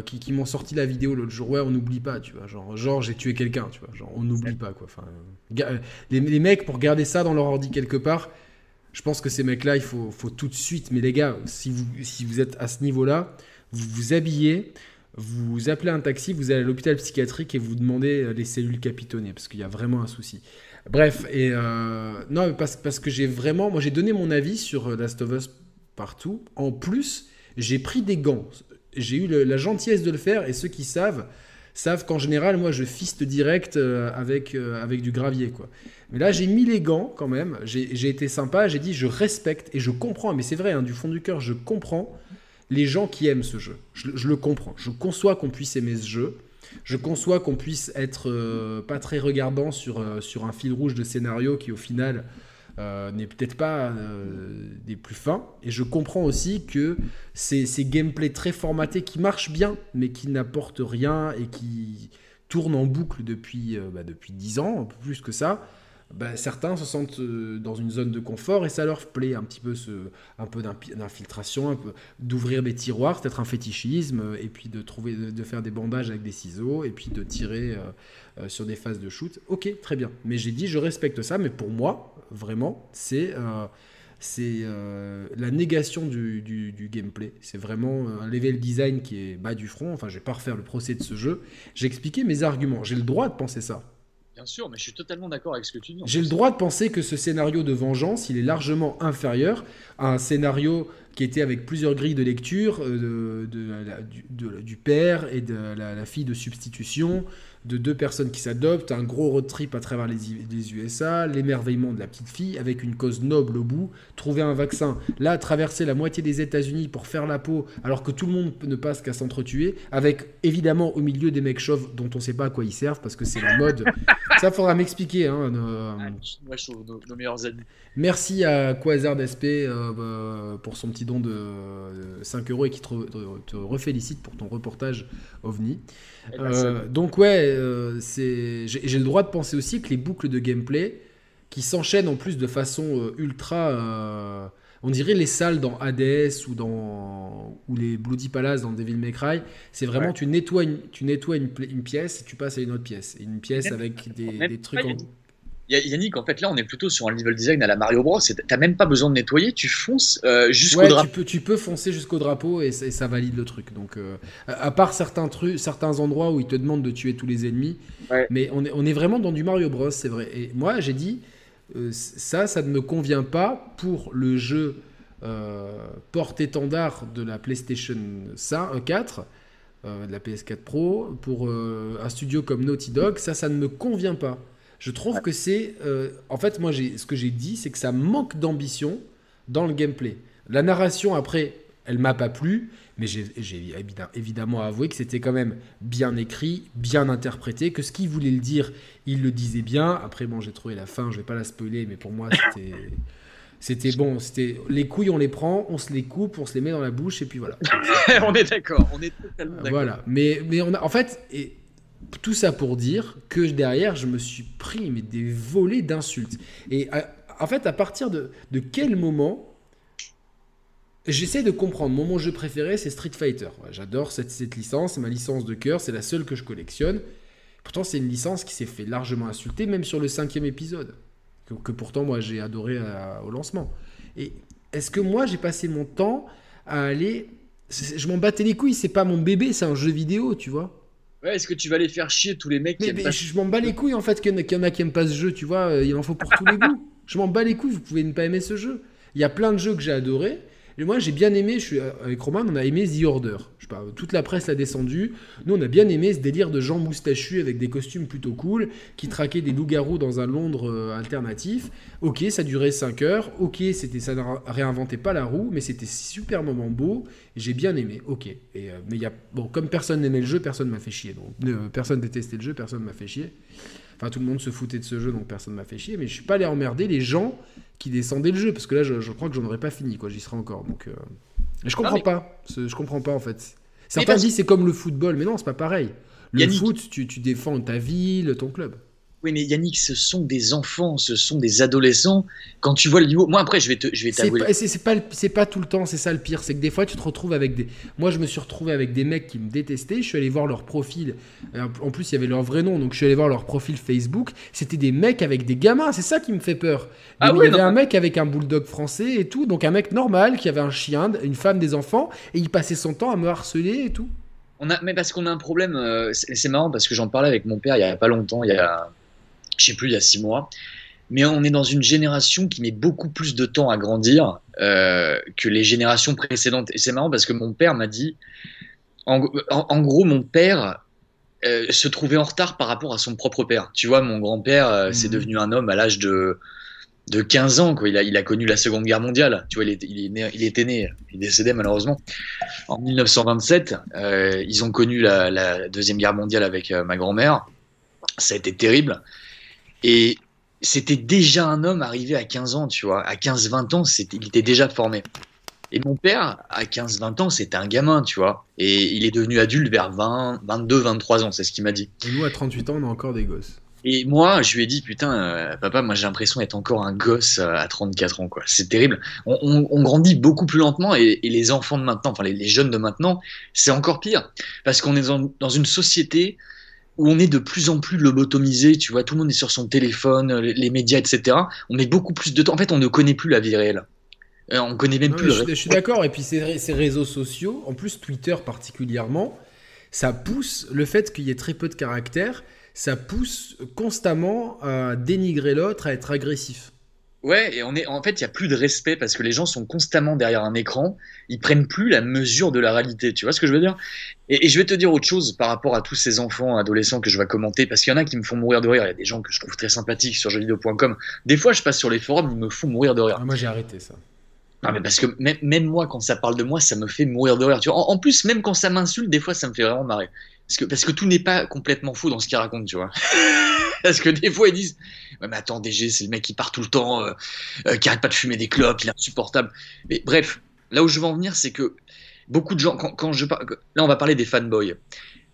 qui, qui, m'ont sorti la vidéo l'autre jour. Ouais, on n'oublie pas, tu vois. Genre, genre j'ai tué quelqu'un, tu vois. Genre, on n'oublie pas, quoi. Enfin, les, les, mecs, pour garder ça dans leur ordi quelque part, je pense que ces mecs-là, il faut, faut, tout de suite. Mais les gars, si vous, si vous êtes à ce niveau-là, vous vous habillez, vous appelez un taxi, vous allez à l'hôpital psychiatrique et vous demandez euh, les cellules capitonnées, parce qu'il y a vraiment un souci. Bref, et euh, non, parce, parce que j'ai vraiment, moi j'ai donné mon avis sur euh, Last of Us partout. En plus, j'ai pris des gants. J'ai eu la gentillesse de le faire, et ceux qui savent, savent qu'en général, moi je fiste direct avec, avec du gravier, quoi. Mais là, j'ai mis les gants quand même. J'ai été sympa. J'ai dit, je respecte et je comprends. Mais c'est vrai, hein, du fond du cœur, je comprends les gens qui aiment ce jeu. Je, le comprends. Je conçois qu'on puisse aimer ce jeu. Je conçois qu'on puisse être euh, pas très regardant sur, euh, sur un fil rouge de scénario qui, au final, euh, n'est peut-être pas des plus fins. Et je comprends aussi que ces, ces gameplays très formatés qui marchent bien, mais qui n'apportent rien et qui tournent en boucle depuis, bah, depuis 10 ans, un peu plus que ça, ben, certains se sentent euh, dans une zone de confort et ça leur plaît un petit peu ce, un peu d'infiltration, un peu d'ouvrir des tiroirs, peut-être un fétichisme, euh, et puis de trouver, de, faire des bandages avec des ciseaux, et puis de tirer euh, sur des phases de shoot. Ok, très bien. Mais j'ai dit, je respecte ça, mais pour moi, vraiment, c'est c'est la négation du, du, gameplay. C'est vraiment un level design qui est bas du front. Enfin, je vais pas refaire le procès de ce jeu. J'ai expliqué mes arguments. J'ai le droit de penser ça. Bien sûr, mais je suis totalement d'accord avec ce que tu dis. J'ai le droit de penser que ce scénario de vengeance, il est largement inférieur à un scénario qui était avec plusieurs grilles de lecture euh, de, du, père et de la, fille de substitution, de deux personnes qui s'adoptent, un gros road trip à travers les, les USA, l'émerveillement de la petite fille avec une cause noble au bout, trouver un vaccin, là traverser la moitié des États-Unis pour faire la peau alors que tout le monde ne passe qu'à s'entretuer, avec évidemment au milieu des mecs chauves dont on ne sait pas à quoi ils servent parce que c'est la mode. Ça faudra m'expliquer. Hein, ah, nos, meilleurs amis. Merci à Quasar d'SP euh, bah, pour son petit don de 5 euros et qui te, te, refélicite pour ton reportage OVNI. Eh ben, euh, donc ouais, euh, j'ai le droit de penser aussi que les boucles de gameplay qui s'enchaînent en plus de façon ultra... on dirait les salles dans Hades ou dans ou les Bloody Palace dans Devil May Cry, c'est vraiment tu nettoies, une, tu nettoies une, pièce et tu passes à une autre pièce. Une pièce avec des, des trucs... En... Yannick, en fait, là, on est plutôt sur un level design à la Mario Bros. T'as même pas besoin de nettoyer, tu fonces euh, jusqu'au drapeau. Tu peux, tu peux foncer jusqu'au drapeau et, ça valide le truc. Donc, euh, à part certains trucs, certains endroits où ils te demandent de tuer tous les ennemis, mais on est, on est vraiment dans du Mario Bros. C'est vrai. Et moi, j'ai dit, euh, ça, ça ne me convient pas pour le jeu porte-étendard de la PlayStation 5, 4 de la PS4 Pro, pour un studio comme Naughty Dog, ça, ça ne me convient pas. Je trouve que c'est. Euh, en fait, moi, ce que j'ai dit, c'est que ça manque d'ambition dans le gameplay. La narration, après, elle m'a pas plu, mais j'ai évidemment avoué que c'était quand même bien écrit, bien interprété, que ce qu'il voulait le dire, il le disait bien. Après, bon, j'ai trouvé la fin, je vais pas la spoiler, mais pour moi, c'était. C'était bon, c'était les couilles, on les prend, on se les coupe, on se les met dans la bouche et puis voilà. on est d'accord, on est totalement d'accord. Voilà, mais mais on a en fait et tout ça pour dire que derrière, je me suis pris mais des volets d'insultes. Et en fait, à partir de, de quel moment J'essaie de comprendre. mon jeu préféré, c'est Street Fighter. J'adore cette, cette, licence, c'est ma licence de cœur, c'est la seule que je collectionne. Pourtant, c'est une licence qui s'est fait largement insulter, même sur le cinquième épisode. que, pourtant moi j'ai adoré au lancement. Et est-ce que moi j'ai passé mon temps à aller. Je m'en battais les couilles, c'est pas mon bébé, c'est un jeu vidéo, tu vois. Ouais, est-ce que tu vas aller faire chier tous les mecs qui mais, Je m'en bats les couilles en fait qu'il y, en a qui aiment pas ce jeu, tu vois. Euh, il en faut pour tous les goûts. Je m'en bats les couilles, vous pouvez ne pas aimer ce jeu. Il y a plein de jeux que j'ai adorés. Et moi, j'ai bien aimé, je suis avec Roman, on a aimé The Order. Je sais pas, toute la presse l'a descendu. Nous, on a bien aimé ce délire de gens moustachus avec des costumes plutôt cool, qui traquaient des loups-garous dans un Londres euh, alternatif. Ok, ça durait 5 heures. Ok, c'était, ça ne réinventait pas la roue, mais c'était super moment beau. J'ai bien aimé. Ok. Euh, mais bon, comme personne n'aimait le jeu, personne m'a fait chier. Euh, personne détestait le jeu, personne m'a fait chier. Enfin, tout le monde se foutait de ce jeu, donc personne m'a fait chier. Mais je suis pas allé emmerder les gens qui descendaient le jeu, parce que là, je, crois que j'en aurais pas fini, quoi. J'y serai encore. Donc, euh... je comprends pas. Je comprends pas, en fait. Certains disent c'est comme le football, mais non, c'est pas pareil. Le foot, tu, tu défends ta ville, ton club. Oui, mais Yannick, ce sont des enfants, ce sont des adolescents. Quand tu vois le niveau, moi après, je vais te, je vais t'avouer. C'est pas, c'est pas tout le temps, c'est ça le pire, c'est que des fois, tu te retrouves avec des. Moi, je me suis retrouvé avec des mecs qui me détestaient. Je suis allé voir leur profil. Euh, en plus, il y avait leur vrai nom, donc je suis allé voir leur profil Facebook. C'était des mecs avec des gamins. C'est ça qui me fait peur. Ah il y avait un mec avec un bulldog français et tout, donc un mec normal qui avait un chien, une femme, des enfants, et il passait son temps à me harceler et tout. On a, mais parce qu'on a un problème, euh, c'est marrant parce que j'en parlais avec mon père il y a pas longtemps, il y a je sais plus, il y a six mois. Mais on est dans une génération qui met beaucoup plus de temps à grandir euh, que les générations précédentes. Et c'est marrant parce que mon père m'a dit, en, gros, mon père euh, se trouvait en retard par rapport à son propre père. Tu vois, mon grand-père, euh, c'est mmh. devenu un homme à l'âge de, de 15 ans. Quoi. Il, a, il a connu la Seconde Guerre mondiale. Tu vois, il, est, il, est né, il était né, il est décédé malheureusement en 1927. ils ont connu la, la, Deuxième Guerre mondiale avec ma grand-mère. Ça a été terrible. Et c'était déjà un homme arrivé à 15 ans, tu vois. À 15-20 ans, il était déjà formé. Et mon père, à 15-20 ans, c'était un gamin, tu vois. Et il est devenu adulte vers 20, 22, 23 ans, c'est ce qu'il m'a dit. Et nous, à 38 ans, on a encore des gosses. Et moi, je lui ai dit, putain, euh, papa, moi j'ai l'impression d'être encore un gosse euh, à 34 ans, quoi. C'est terrible. On, grandit beaucoup plus lentement et, les enfants de maintenant, enfin les, jeunes de maintenant, c'est encore pire. Parce qu'on est dans une société où on est de plus en plus lobotomisé, tu vois, tout le monde est sur son téléphone, les, médias, etc. On met beaucoup plus de temps. En fait, on ne connaît plus la vie réelle. Euh, on connaît même plus. Je, je, suis d'accord. Et puis ces, ces, réseaux sociaux, en plus Twitter particulièrement, ça pousse le fait qu'il y ait très peu de caractère, ça pousse constamment à dénigrer l'autre, à être agressif. Ouais, et on est en fait, il y a plus de respect parce que les gens sont constamment derrière un écran, ils prennent plus la mesure de la réalité. Tu vois ce que je veux dire? Et, je vais te dire autre chose par rapport à tous ces enfants, adolescents que je vais commenter parce qu'il y en a qui me font mourir de rire. Il y a des gens que je trouve très sympathiques sur jeuxvideo.com. Des fois, je passe sur les forums, ils me font mourir de rire. Ah, moi, j'ai arrêté ça. Non, mais parce que même, moi, quand ça parle de moi, ça me fait mourir de rire. Tu vois en, plus, même quand ça m'insulte, des fois, ça me fait vraiment marrer. Parce que, parce que tout n'est pas complètement faux dans ce qu'ils racontent, tu vois. parce que des fois, ils disent Ouais, mais attends, DG, c'est le mec qui part tout le temps, euh, euh, qui arrête pas de fumer des clopes, il est insupportable. Mais bref, là où je veux en venir, c'est que beaucoup de gens, quand, je parle, là, on va parler des fanboys.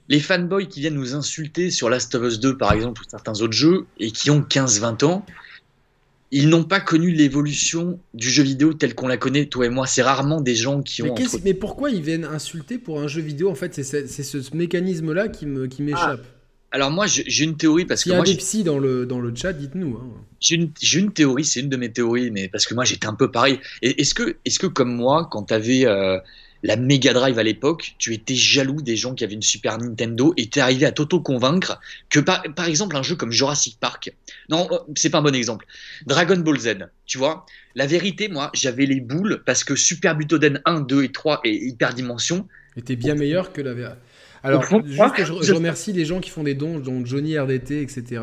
Les fanboys qui viennent nous insulter sur Last of Us 2, par exemple, ou certains autres jeux, et qui ont 15-20 ans, ils n'ont pas connu l'évolution du jeu vidéo tel qu'on la connaît, toi et moi. C'est rarement des gens qui ont. Mais, pourquoi ils viennent insulter pour un jeu vidéo En fait, c'est ce, mécanisme-là qui m'échappe. Qui ah, alors moi, j'ai une théorie parce que il y a des psys dans le dans le chat, dites-nous. Hein. J'ai une, une, théorie, c'est une de mes théories, mais parce que moi j'étais un peu pareil. Est-ce que est-ce que comme moi, quand tu avais euh, la Mega Drive à l'époque, tu étais jaloux des gens qui avaient une Super Nintendo et t'es arrivé à t'auto-convaincre que par, par exemple un jeu comme Jurassic Park, non, euh, c'est pas un bon exemple, Dragon Ball Z, tu vois, la vérité, moi, j'avais les boules parce que Super Butoden 1, 2 et 3 et Hyper Dimension était bien meilleur que la alors, juste, je, remercie les gens qui font des dons, dont Johnny RDT, etc.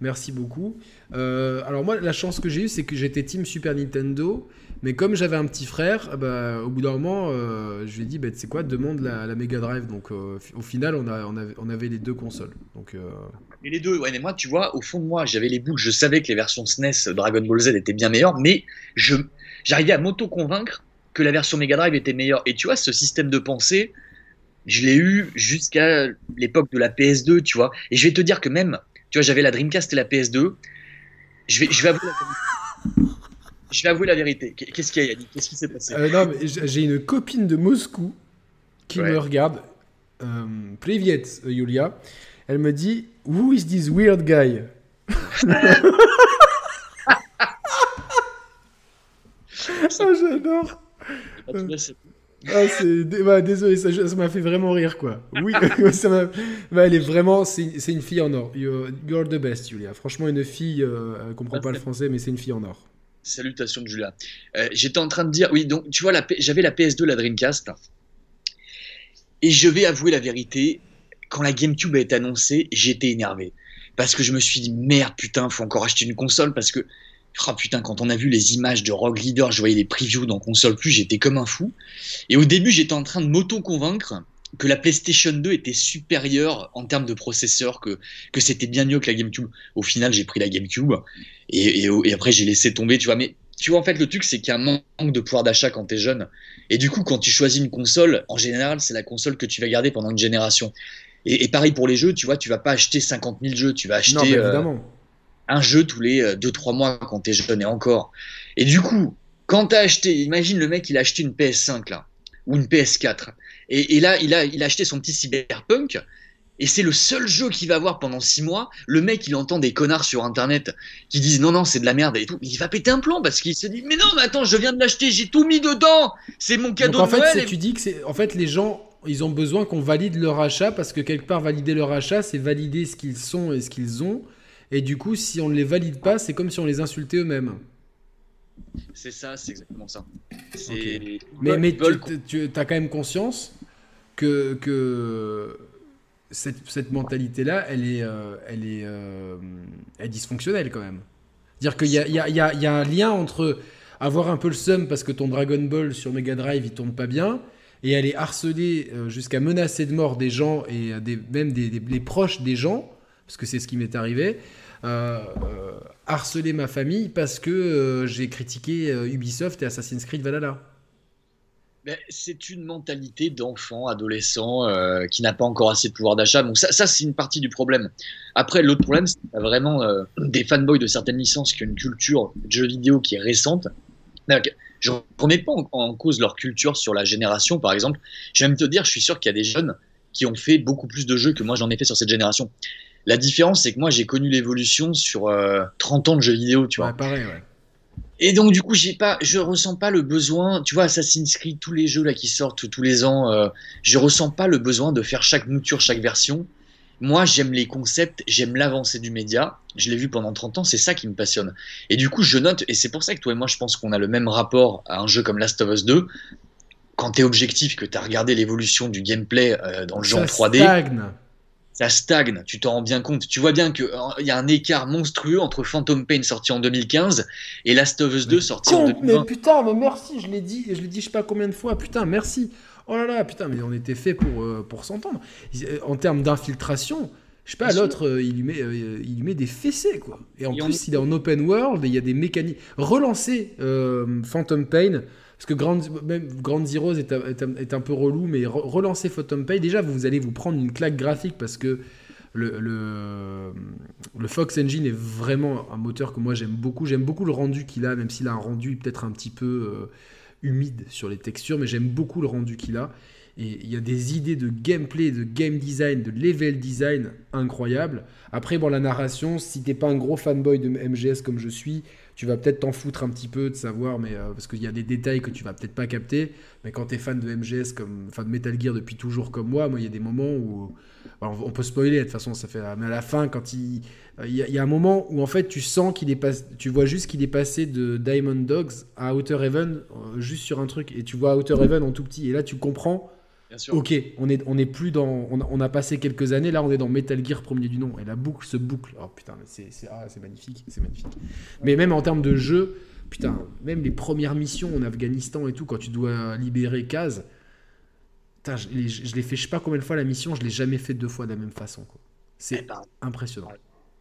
Merci beaucoup. Euh, alors, moi, la chance que j'ai eue, c'est que j'étais Team Super Nintendo. Mais comme j'avais un petit frère, bah, au bout d'un moment, euh, je lui ai dit, bah, tu sais quoi, demande la, Mega Drive. Donc, euh, au final, on, a, on, avait, on, avait, les deux consoles. Donc, Et les deux, ouais, mais moi, tu vois, au fond de moi, j'avais les boules. Je savais que les versions SNES Dragon Ball Z étaient bien meilleures, mais j'arrivais à m'auto-convaincre que la version Mega Drive était meilleure. Et tu vois, ce système de pensée, je l'ai eu jusqu'à l'époque de la PS2, tu vois. Et je vais te dire que même, tu vois, j'avais la Dreamcast et la PS2. Je vais, je vais avouer la. Je vais avouer la vérité. Qu'est-ce qu'il y a, Yannick? Qu'est-ce qui s'est passé? Euh, Non, mais j'ai une copine de Moscou qui me regarde. Euh, Privet, Yulia. Elle me dit Who is this weird guy? Ah, j'adore. Ah, c'est... Bah, désolé, ça, m'a fait vraiment rire, quoi. Oui, ça m'a... Bah, elle est vraiment... C'est, c'est une fille en or. You're, the best, Julia. Franchement, une fille, euh, elle comprend pas le français, mais c'est une fille en or. Salutations, Julia. Euh, j'étais en train de dire... Oui, donc, tu vois, j'avais la PS2, la Dreamcast. Et je vais avouer la vérité, quand la GameCube a été annoncée, j'étais énervé. Parce que je me suis dit, merde, putain, faut encore acheter une console, parce que Oh putain, quand on a vu les images de Rogue Leader, je voyais les previews dans console plus, j'étais comme un fou. Et au début, j'étais en train de m'auto-convaincre que la PlayStation 2 était supérieure en termes de processeur, que, que c'était bien mieux que la GameCube. Au final, j'ai pris la GameCube et, et, après j'ai laissé tomber, tu vois. Mais tu vois, en fait, le truc, c'est qu'il y a un manque de pouvoir d'achat quand t'es jeune. Et du coup, quand tu choisis une console, en général, c'est la console que tu vas garder pendant une génération. Et, pareil pour les jeux, tu vois, tu vas pas acheter 50 000 jeux, tu vas acheter. Non, euh, un jeu tous les 2-3 euh, mois quand t'es jeune et encore. Et du coup, quand t'as acheté, imagine le mec, il a acheté une PS5 là, ou une PS4, et, là, il a, il a acheté son petit Cyberpunk, et c'est le seul jeu qu'il va avoir pendant 6 mois. Le mec, il entend des connards sur internet qui disent non, non, c'est de la merde et tout. Il va péter un plomb parce qu'il se dit mais non, mais attends, je viens de l'acheter, j'ai tout mis dedans, c'est mon cadeau Donc, en fait, Tu dis que c'est. En fait, les gens, ils ont besoin qu'on valide leur achat parce que quelque part, valider leur achat, c'est valider ce qu'ils sont et ce qu'ils ont. Et du coup, si on ne les valide pas, c'est comme si on les insultait eux-mêmes. C'est ça, c'est exactement ça. Mais, mais tu, as quand même conscience que, cette, mentalité-là, elle est, euh, euh, elle est dysfonctionnelle quand même. Dire qu'il y a, y, a, y a, un lien entre avoir un peu le seum parce que ton Dragon Ball sur Mega Drive il tourne pas bien et aller harceler euh, jusqu'à menacer de mort des gens et même des, des proches des gens parce que c'est ce qui m'est arrivé, harceler ma famille parce que j'ai critiqué Ubisoft et Assassin's Creed Valhalla. C'est une mentalité d'enfant, adolescent, qui n'a pas encore assez de pouvoir d'achat. Donc ça, ça c'est une partie du problème. Après, l'autre problème, c'est vraiment des fanboys de certaines licences qui ont une culture de jeux vidéo qui est récente. Je ne remets pas en, en, cause leur culture sur la génération, par exemple. Je vais même te dire, je suis sûr qu'il y a des jeunes qui ont fait beaucoup plus de jeux que moi j'en ai fait sur cette génération. La différence, c'est que moi, j'ai connu l'évolution sur 30 euh, ans de jeux vidéo, tu vois. pareil, ouais. Et donc, du coup, j'ai pas, je ressens pas le besoin, tu vois, Assassin's Creed, tous les jeux là qui sortent tous les ans, euh, je ressens pas le besoin de faire chaque mouture, chaque version. Moi, j'aime les concepts, j'aime l'avancée du média. Je l'ai vu pendant 30 ans, c'est ça qui me passionne. Et du coup, je note, et c'est pour ça que toi et moi, je pense qu'on a le même rapport à un jeu comme Last of Us 2. Quand tu es objectif, que tu as regardé l'évolution du gameplay euh, dans le genre 3D. Stagne ça stagne, tu t'en rends bien compte. Tu vois bien qu'il euh, y a un écart monstrueux entre Phantom Pain sorti en 2015 et Last of Us 2 sorti en 2020. Mais putain, mais merci, je l'ai dit, je l'ai dit je sais pas combien de fois, putain, merci. Oh là là, putain, mais on était fait pour, euh, pour s'entendre. Euh, en termes d'infiltration, je sais pas, l'autre, il, lui met, il met des fessées, quoi. Et en plus, il est en open world et il y a des mécaniques. Relancer Phantom Pain, parce que Grand, même Grand Zeroes est, est, un peu relou, mais relancer Phantom Pay, déjà vous allez vous prendre une claque graphique parce que le, le, Fox Engine est vraiment un moteur que moi j'aime beaucoup. J'aime beaucoup le rendu qu'il a, même s'il a un rendu peut-être un petit peu euh, humide sur les textures, mais j'aime beaucoup le rendu qu'il a. Et il y a des idées de gameplay, de game design, de level design incroyables. Après, bon, la narration, si t'es pas un gros fanboy de MGS comme je suis, tu vas peut-être t'en foutre un petit peu de savoir, mais euh, parce qu'il y a des détails que tu vas peut-être pas capter. Mais quand tu es fan de MGS, comme, enfin de Metal Gear depuis toujours comme moi, moi il y a des moments où on peut spoiler de toute façon, ça fait. Mais à la fin, quand il, il y, a, un moment où en fait tu sens qu'il est passé, tu vois juste qu'il est passé de Diamond Dogs à Outer Heaven euh, juste sur un truc, et tu vois Outer Heaven en tout petit, et là tu comprends Ok, on est, on est plus dans. On a, passé quelques années, là on est dans Metal Gear premier du nom. Et la boucle se boucle. Oh putain, c'est ah, magnifique. C'est magnifique. Mais même en termes de jeu, putain, même les premières missions en Afghanistan et tout, quand tu dois libérer Kaz, putain, je, je l'ai fait je sais pas combien de fois la mission, je l'ai jamais fait deux fois de la même façon. C'est eh ben, impressionnant.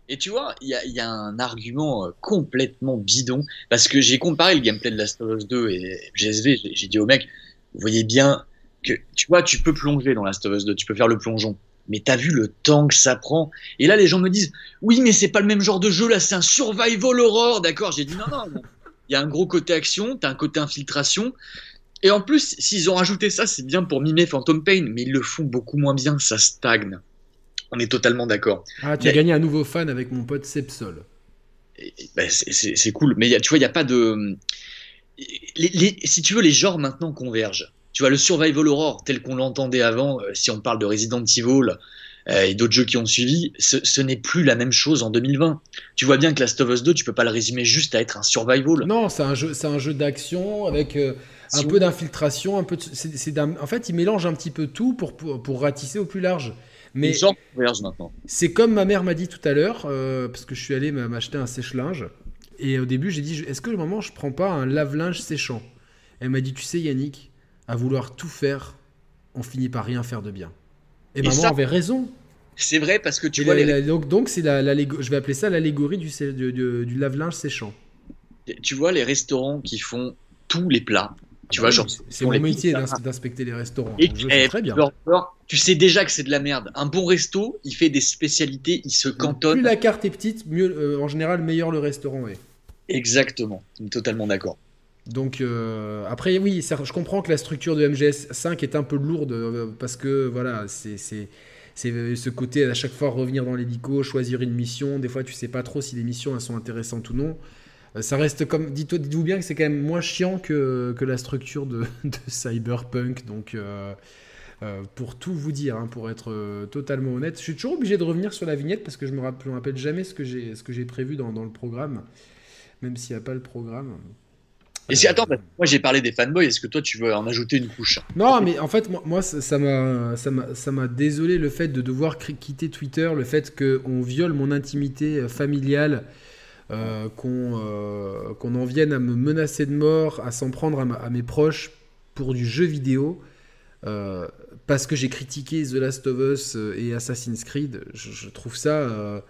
Et tu vois, il y, y a, un argument euh, complètement bidon, parce que j'ai comparé le gameplay de Last of Us 2 et GSV, j'ai dit au mec, vous voyez bien tu vois, tu peux plonger dans Last of Us 2, tu peux faire le plongeon. Mais t'as vu le temps que ça prend? Et là, les gens me disent, oui, mais c'est pas le même genre de jeu, là, c'est un survival horror, d'accord J'ai dit, non, non, il y a un gros côté action, t'as un côté infiltration. Et en plus, s'ils ont rajouté ça, c'est bien pour mimer Phantom Pain, mais ils le font beaucoup moins bien, ça stagne. On est totalement d'accord. Ah, tu as gagné un nouveau fan avec mon pote Sepsol. Ben, c'est cool, mais y a, tu vois, il n'y a pas de si tu veux, les genres maintenant convergent. Tu vois, le survival horror tel qu'on l'entendait avant, euh, si on parle de Resident Evil euh, et d'autres jeux qui ont suivi, ce, n'est plus la même chose en 2020. Tu vois bien que Last of Us 2, tu peux pas le résumer juste à être un survival. Non, c'est un jeu, c'est un jeu d'action avec euh, un peu d'infiltration, un peu. en fait, il mélange un petit peu tout pour, pour, ratisser au plus large. Mais maintenant. C'est comme ma mère m'a dit tout à l'heure, parce que je suis allé m'acheter un sèche-linge. Et au début, j'ai dit est-ce que le moment je prends pas un lave-linge séchant? Elle m'a dit tu sais, Yannick, à vouloir tout faire, on finit par rien faire de bien. Et, maman avait raison. C'est vrai parce que tu vois. Les... donc, donc c'est la, je vais appeler ça l'allégorie du, du, lave-linge séchant. Tu vois les restaurants qui font tous les plats. Tu vois, genre. C'est mon métier d'inspecter les restaurants. Et, très bien. tu sais déjà que c'est de la merde. Un bon resto, il fait des spécialités, il se cantonne. Plus la carte est petite, mieux, euh, en général, meilleur le restaurant est. Exactement, totalement d'accord. Donc euh, après oui, je comprends que la structure de MGS5 est un peu lourde euh, parce que voilà, c'est ce côté à chaque fois revenir dans l'hélico, choisir une mission. Des fois, tu sais pas trop si les missions elles sont intéressantes ou non. Euh, ça reste comme, dites-vous bien que c'est quand même moins chiant que, que la structure de, Cyberpunk. Donc, pour tout vous dire, hein, pour être totalement honnête, je suis toujours obligé de revenir sur la vignette parce que je me rappelle, me rappelle jamais ce que j'ai prévu dans, dans, le programme, même s'il n'y a pas le programme. Et si, attends, moi j'ai parlé des fanboys, est-ce que toi tu veux en ajouter une couche Non, mais en fait, moi, moi ça m'a désolé le fait de devoir quitter Twitter, le fait qu'on viole mon intimité euh, familiale, euh, euh, qu'on en vienne à me menacer de mort, à s'en prendre à, mes proches pour du jeu vidéo. parce que j'ai critiqué The Last of Us et Assassin's Creed, je, trouve ça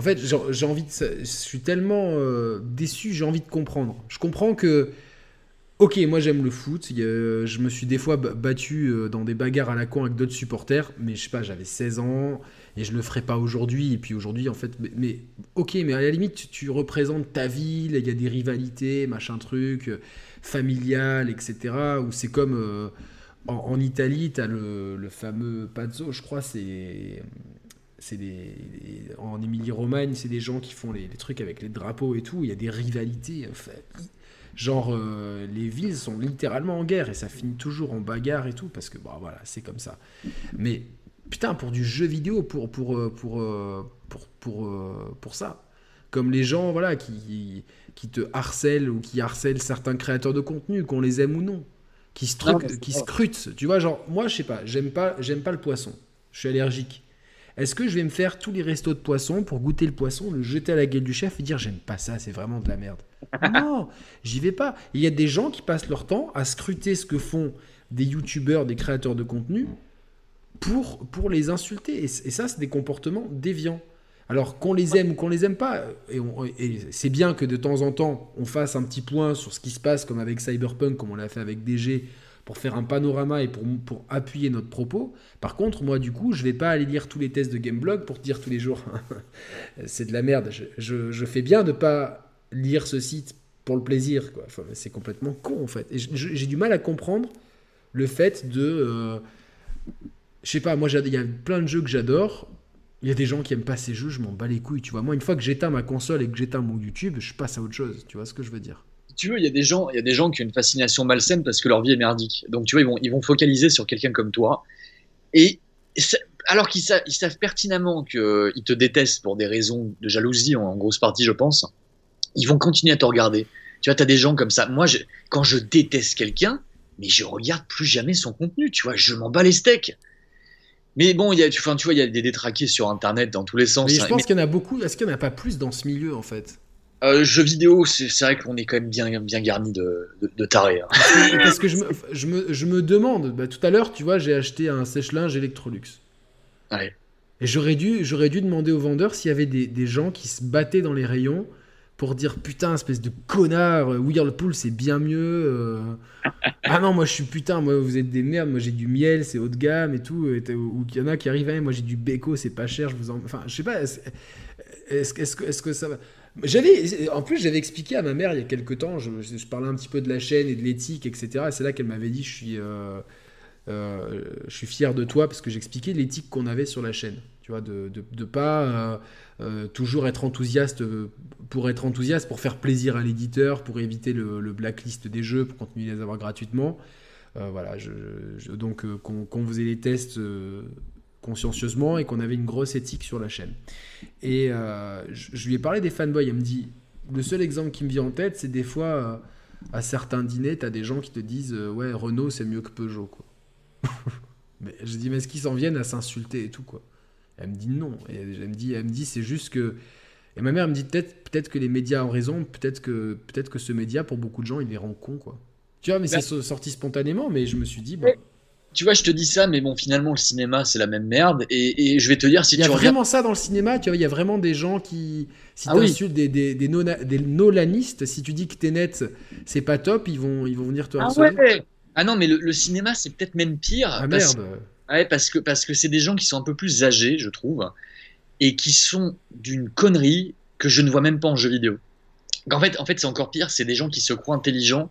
en fait, j'ai envie. Je suis tellement euh, déçu, j'ai envie de comprendre. Je comprends que. Ok, moi j'aime le foot. je me suis des fois battu euh, dans des bagarres à la con avec d'autres supporters, mais je sais pas, j'avais 16 ans et je le ferai pas aujourd'hui. Et puis aujourd'hui, en fait, mais, ok, mais à la limite, tu, représentes ta ville, il y a des rivalités, machin truc, euh, familial, etc. Ou c'est comme en, Italie, tu as le, le, fameux Pazzo, je crois, c'est c'est des, en Émilie-Romagne, c'est des gens qui font les, trucs avec les drapeaux et tout. Il y a des rivalités. genre, euh, les villes sont littéralement en guerre et ça finit toujours en bagarre et tout parce que, bon, voilà, c'est comme ça. Mais putain, pour du jeu vidéo, pour, pour, euh, pour, euh, pour, pour, pour, ça. Comme les gens, voilà, qui, qui te harcèlent ou qui harcèlent certains créateurs de contenu, qu'on les aime ou non. Qui, se qui scrutent. Tu vois, genre, moi, je sais pas, j'aime pas, j'aime pas le poisson. Je suis allergique. Est-ce que je vais me faire tous les restos de poisson pour goûter le poisson, le jeter à la gueule du chef et dire j'aime pas ça, c'est vraiment de la merde Non, j'y vais pas. Il y a des gens qui passent leur temps à scruter ce que font des youtubeurs, des créateurs de contenu pour, pour les insulter. Et, ça, c'est des comportements déviants. Alors qu'on les aime ou qu'on les aime pas, et, et c'est bien que de temps en temps on fasse un petit point sur ce qui se passe, comme avec Cyberpunk, comme on l'a fait avec DG, pour faire un panorama et pour, pour appuyer notre propos. Par contre, moi, du coup, je vais pas aller lire tous les tests de Gameblog pour te dire tous les jours, c'est de la merde. Je, je, fais bien de pas lire ce site pour le plaisir. Quoi. c'est complètement con, en fait. Et j'ai du mal à comprendre le fait de... Euh, je sais pas, moi, il y a plein de jeux que j'adore. Il y a des gens qui aiment pas ces jeux, je m'en bats les couilles, tu vois. Moi, une fois que j'éteins ma console et que j'éteins mon YouTube, je passe à autre chose. Tu vois ce que je veux dire tu veux, il y a des gens, il y a des gens qui ont une fascination malsaine parce que leur vie est merdique. Donc tu vois, ils vont, ils vont focaliser sur quelqu'un comme toi. Et alors qu'ils savent, ils savent pertinemment qu'ils te détestent pour des raisons de jalousie, en, grosse partie, je pense, ils vont continuer à te regarder. Tu vois, tu as des gens comme ça. Moi, quand je déteste quelqu'un, mais je regarde plus jamais son contenu, tu vois, je m'en bats les steaks. Mais bon, il y a, tu, tu vois, il y a des détraqués sur Internet dans tous les sens. Mais je pense qu'il y en a beaucoup. Est-ce qu'il n'y en a pas plus dans ce milieu, en fait? Euh, jeux vidéo, c'est vrai qu'on est quand même bien, bien garni de, de, tarés. Hein. Parce que je me, je me, je me demande, bah, tout à l'heure, tu vois, j'ai acheté un sèche-linge Electrolux. Ouais. Et j'aurais dû, j'aurais dû demander au vendeur s'il y avait des, des, gens qui se battaient dans les rayons pour dire putain, espèce de connard, Whirlpool c'est bien mieux. Euh. ah non, moi je suis putain, moi vous êtes des merdes, moi j'ai du miel, c'est haut de gamme et tout. Ou qu'il y en a qui arrivent, hein, moi j'ai du Beko, c'est pas cher, je vous en. Enfin, je sais pas, est-ce est est que, est que ça va? J'avais, en plus, j'avais expliqué à ma mère il y a quelques temps, je, parlais un petit peu de la chaîne et de l'éthique, etc. Et c'est là qu'elle m'avait dit, je suis, euh, euh, je suis fier de toi parce que j'expliquais l'éthique qu'on avait sur la chaîne. Tu vois, de ne pas toujours être enthousiaste pour être enthousiaste, pour faire plaisir à l'éditeur, pour éviter le, blacklist des jeux, pour continuer à les avoir gratuitement. voilà, donc qu'on faisait les tests consciencieusement et qu'on avait une grosse éthique sur la chaîne. Et je, lui ai parlé des fanboys, elle me dit, le seul exemple qui me vient en tête, c'est des fois à certains dîners, tu as des gens qui te disent euh, Ouais, Renault, c'est mieux que Peugeot. Quoi. mais je dis Mais est-ce qu'ils s'en viennent à s'insulter et tout quoi? Elle me dit non. Et elle me dit, elle me dit C'est juste que. Et ma mère me dit Peut-être peut que les médias ont raison, peut-être que, peut que ce média, pour beaucoup de gens, il les rend cons. Quoi. Tu vois, mais c'est bah sorti spontanément, mais je me suis dit Bon tu vois, je te dis ça, mais bon, finalement, le cinéma, c'est la même merde. Et, je vais te dire, si tu Il y a vraiment ça dans le cinéma, tu vois, il y a vraiment des gens qui. Si ah tu insultes des, des, des, nolanistes, si tu dis que t'es net, c'est pas top, ils vont, ils vont venir te harceler. Ah ouais Ah non, mais le, cinéma, c'est peut-être même pire. Ah parce... merde Ouais, parce que parce que c'est des gens qui sont un peu plus âgés, je trouve, et qui sont d'une connerie que je ne vois même pas en jeu vidéo. En fait, en fait c'est encore pire, c'est des gens qui se croient intelligents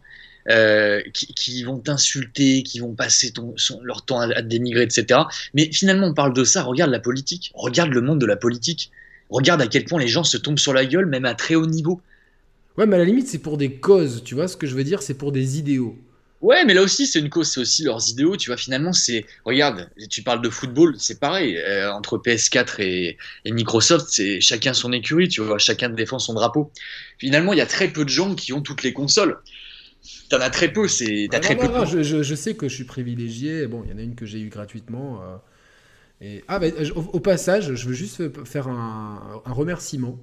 euh, qui, vont t'insulter, qui vont passer ton, leur temps à, te dénigrer, etc. Mais finalement, on parle de ça. Regarde la politique, regarde le monde de la politique, regarde à quel point les gens se tombent sur la gueule, même à très haut niveau. Ouais, mais à la limite, c'est pour des causes, tu vois ce que je veux dire? C'est pour des idéaux. Ouais, mais là aussi, c'est une cause, c'est aussi leurs idéaux. Tu vois, finalement, c'est. Regarde, tu parles de football, c'est pareil. Euh, entre PS4 et, et Microsoft, c'est chacun son écurie, tu vois, chacun défend son drapeau. Finalement, il y a très peu de gens qui ont toutes les consoles. T'en as très peu, c'est. T'as très peu. je, sais que je suis privilégié. Bon, il y en a une que j'ai eue gratuitement. Euh, et... Ah, bah, au, passage, je veux juste faire un, remerciement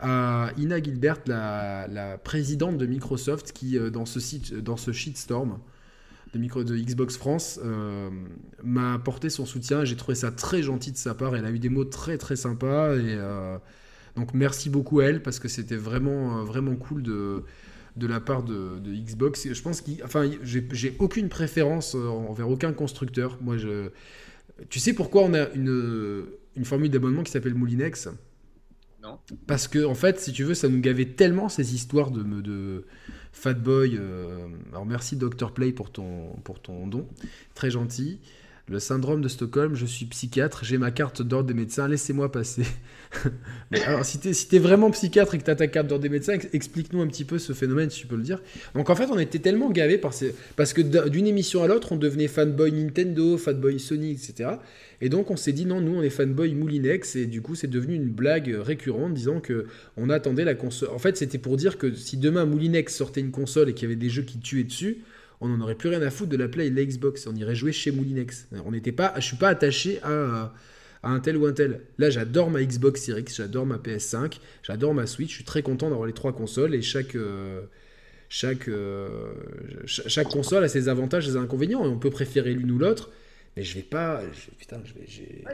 à Ina Gilbert, la, présidente de Microsoft, qui euh, dans ce site, dans ce shitstorm de, micro, de Xbox France, euh, m'a apporté son soutien. J'ai trouvé ça très gentil de sa part. Elle a eu des mots très très sympas et donc merci beaucoup à elle parce que c'était vraiment vraiment cool de de la part de, Xbox. Je pense qu'il, enfin, j'ai aucune préférence euh, envers aucun constructeur. Moi, je, tu sais pourquoi on a une, une formule d'abonnement qui s'appelle Moulinex? Non. Parce que, en fait, si tu veux, ça nous gavait tellement ces histoires de, de Fatboy. Euh, alors, merci Dr. Play pour ton, pour ton don. Très gentil. Le syndrome de Stockholm, je suis psychiatre, j'ai ma carte d'ordre des médecins, laissez-moi passer. alors, si tu es, vraiment psychiatre et que tu as ta carte d'ordre des médecins, explique-nous un petit peu ce phénomène, si tu peux le dire. Donc, en fait, on était tellement gavés parce que d'une émission à l'autre, on devenait fanboy Nintendo, fanboy Sony, etc. Et donc, on s'est dit, non, nous, on est fanboy Moulinex, et du coup, c'est devenu une blague récurrente, disant que on attendait la console. En fait, c'était pour dire que si demain Moulinex sortait une console et qu'il y avait des jeux qui tuaient dessus, on n'en aurait plus rien à foutre de la Play et de la Xbox. On irait jouer chez Moulinex. On n'était pas, je suis pas attaché à, un tel ou un tel. Là, j'adore ma Xbox Series j'adore ma PS5, j'adore ma Switch. Je suis très content d'avoir les trois consoles et chaque euh, chaque, euh, chaque console a ses avantages et ses inconvénients. Et on peut préférer l'une ou l'autre, mais je vais pas. putain, je vais.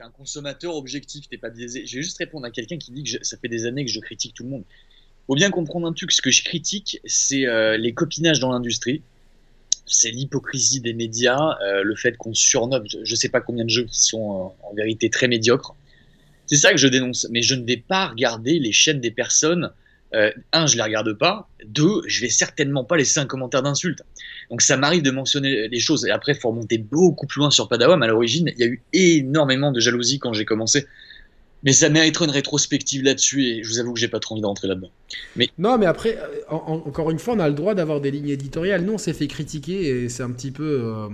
un consommateur objectif, t'es pas biaisé. Je vais juste répondre à quelqu'un qui dit que ça fait des années que je critique tout le monde. Faut bien comprendre un truc. Ce que je critique, c'est euh, les copinages dans l'industrie c'est l'hypocrisie des médias, euh, le fait qu'on surnomme, je ne sais pas combien de jeux qui sont euh, en vérité très médiocres. C'est ça que je dénonce. Mais je ne vais pas regarder les chaînes des personnes. Euh, un, je les regarde pas. Deux, je vais certainement pas laisser un commentaire d'insulte. Donc ça m'arrive de mentionner les choses. Et après, faut remonter beaucoup plus loin sur Padawam. À l'origine, il y a eu énormément de jalousie quand j'ai commencé. Mais ça mériterait une rétrospective là-dessus et je vous avoue que j'ai pas trop envie d'entrer là-dedans. Mais... Non, mais après, euh, encore une fois, on a le droit d'avoir des lignes éditoriales. Nous, on s'est fait critiquer et c'est un petit peu, euh,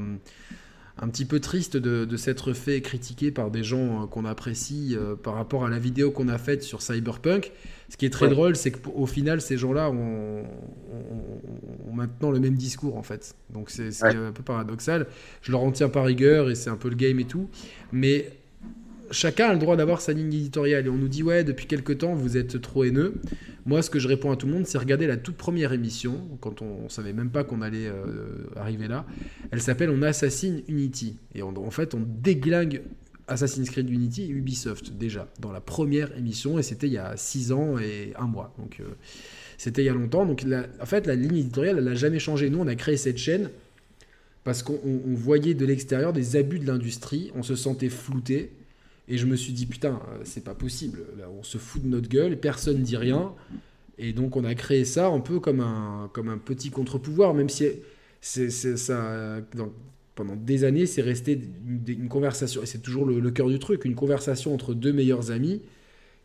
un petit peu triste de, s'être fait critiquer par des gens euh, qu'on apprécie par rapport à la vidéo qu'on a faite sur Cyberpunk. Ce qui est très drôle, c'est qu'au final, ces gens-là ont, maintenant le même discours en fait. Donc c'est un peu paradoxal. Je leur en tiens par rigueur et c'est un peu le game et tout. Mais chacun a le droit d'avoir sa ligne éditoriale. Et on nous dit, ouais, depuis quelques temps, vous êtes trop haineux. Moi, ce que je réponds à tout le monde, c'est regarder la toute première émission, quand on, ne savait même pas qu'on allait euh, arriver là. Elle s'appelle On assassine Unity. Et en fait, on déglingue Assassin's Creed Unity et Ubisoft, déjà, dans la première émission. Et c'était il y a 6 ans et un mois. Donc, euh, c'était il y a longtemps. Donc, en fait, la ligne éditoriale, elle n'a jamais changé. Nous, on a créé cette chaîne parce qu'on voyait de l'extérieur des abus de l'industrie. On se sentait flouté. Et je me suis dit, putain, euh, c'est pas possible. On se fout de notre gueule, personne dit rien. Et donc, on a créé ça un peu comme un, comme un petit contre-pouvoir, même si ça. pendant des années, c'est resté une, conversation, et c'est toujours le, cœur du truc, une conversation entre deux meilleurs amis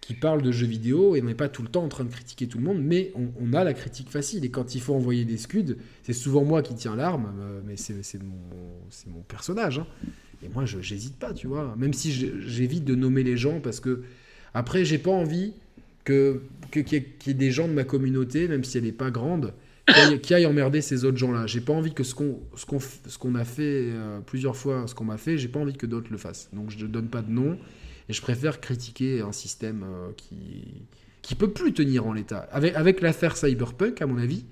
qui parlent de jeux vidéo, et on n'est pas tout le temps en train de critiquer tout le monde, mais on, a la critique facile, et quand il faut envoyer des scuds, c'est souvent moi qui tiens l'arme, euh, mais c'est mon, mon, personnage. Hein. Et moi, je n'hésite pas, tu vois, même si j'évite de nommer les gens, parce que après, j'ai pas envie que qu'il y, ait des gens de ma communauté, même si elle n'est pas grande, qui aillent, emmerder ces autres gens-là. J'ai pas envie que ce qu'on a fait euh, plusieurs fois, ce qu'on m'a fait, j'ai pas envie que d'autres le fassent. Donc je ne donne pas de nom et je préfère critiquer un système euh, qui qui peut plus tenir en l'état. Avec avec l'affaire Cyberpunk, à mon avis,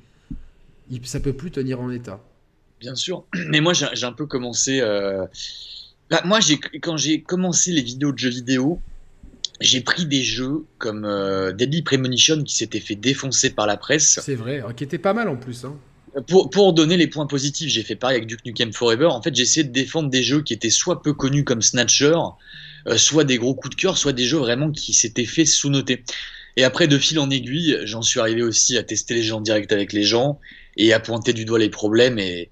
il, ça peut plus tenir en l'état. Bien sûr, mais moi j'ai un peu commencé. Euh... Bah, moi, quand j'ai commencé les vidéos de jeux vidéo, j'ai pris des jeux comme euh, Deadly Premonition qui s'était fait défoncer par la presse. C'est vrai, qui était pas mal en plus. Hein. Pour, pour, donner les points positifs, j'ai fait pareil avec Duke Nukem Forever. En fait, j'ai essayé de défendre des jeux qui étaient soit peu connus comme Snatcher, euh, soit des gros coups de cœur, soit des jeux vraiment qui s'étaient fait sous-noter. Et après, de fil en aiguille, j'en suis arrivé aussi à tester les jeux en direct avec les gens et à pointer du doigt les problèmes. Et,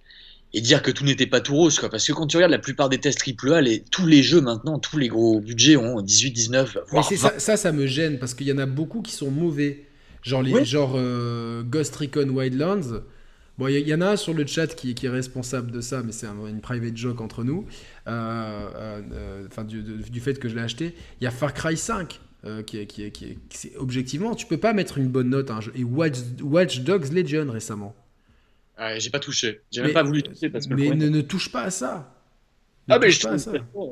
et dire que tout n'était pas tout rose, quoi. Parce que quand tu regardes la plupart des tests AAA, les, tous les jeux maintenant, tous les gros budgets ont 18, 19, voire ça, ça, ça, me gêne parce qu'il y en a beaucoup qui sont mauvais. Genre, les, genre euh, Ghost Recon Wildlands. Bon, il y, en a un sur le chat qui, qui est responsable de ça, mais c'est une private joke entre nous. Euh, euh, enfin, du, du, fait que je l'ai acheté. Il y a Far Cry 5. qui, est, qui, qui, est, objectivement, tu peux pas mettre une bonne note à un jeu. Et Watch, Watch Dogs Legion récemment. Ah, j'ai pas touché. J'ai même pas voulu toucher parce que. Mais ne, ne, touche pas à ça. ah, mais je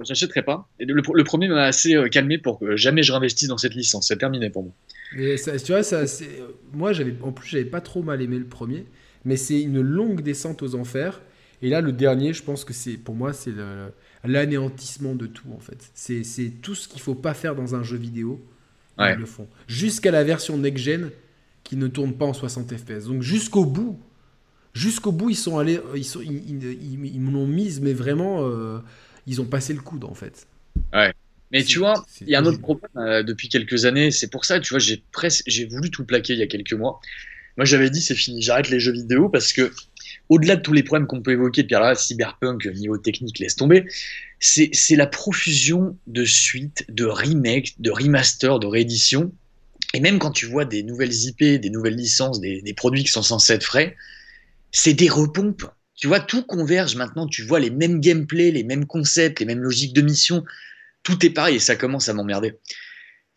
j'achèterai pas. Et le, premier m'a assez euh, calmé pour que jamais je réinvestisse dans cette licence. C'est terminé pour moi. Et ça, tu vois, ça, moi, j'avais, en plus, j'avais pas trop mal aimé le premier, mais c'est une longue descente aux enfers. Et là, le dernier, je pense que c'est, pour moi, c'est l'anéantissement de tout, en fait. C'est, tout ce qu'il faut pas faire dans un jeu vidéo. Ils le font. Jusqu'à la version next-gen qui ne tourne pas en 60 FPS. Donc, jusqu'au bout, jusqu'au bout, ils sont allés, ils sont, ils, m'ont mise, mais vraiment, euh, ils ont passé le coude en fait. Ouais. Mais tu vois, il y a un autre problème euh, depuis quelques années. C'est pour ça, tu vois, j'ai presque, j'ai voulu tout plaquer il y a quelques mois. Moi, j'avais dit c'est fini, j'arrête les jeux vidéo parce que au-delà de tous les problèmes qu'on peut évoquer, Pierre là, cyberpunk niveau technique laisse tomber. C'est la profusion de suites, de remakes, de remasters, de rééditions. Et même quand tu vois des nouvelles IP, des nouvelles licences, des, des produits qui sont censés être frais, c'est des repompes. Tu vois, tout converge maintenant. Tu vois les mêmes gameplays, les mêmes concepts, les mêmes logiques de mission. Tout est pareil et ça commence à m'emmerder.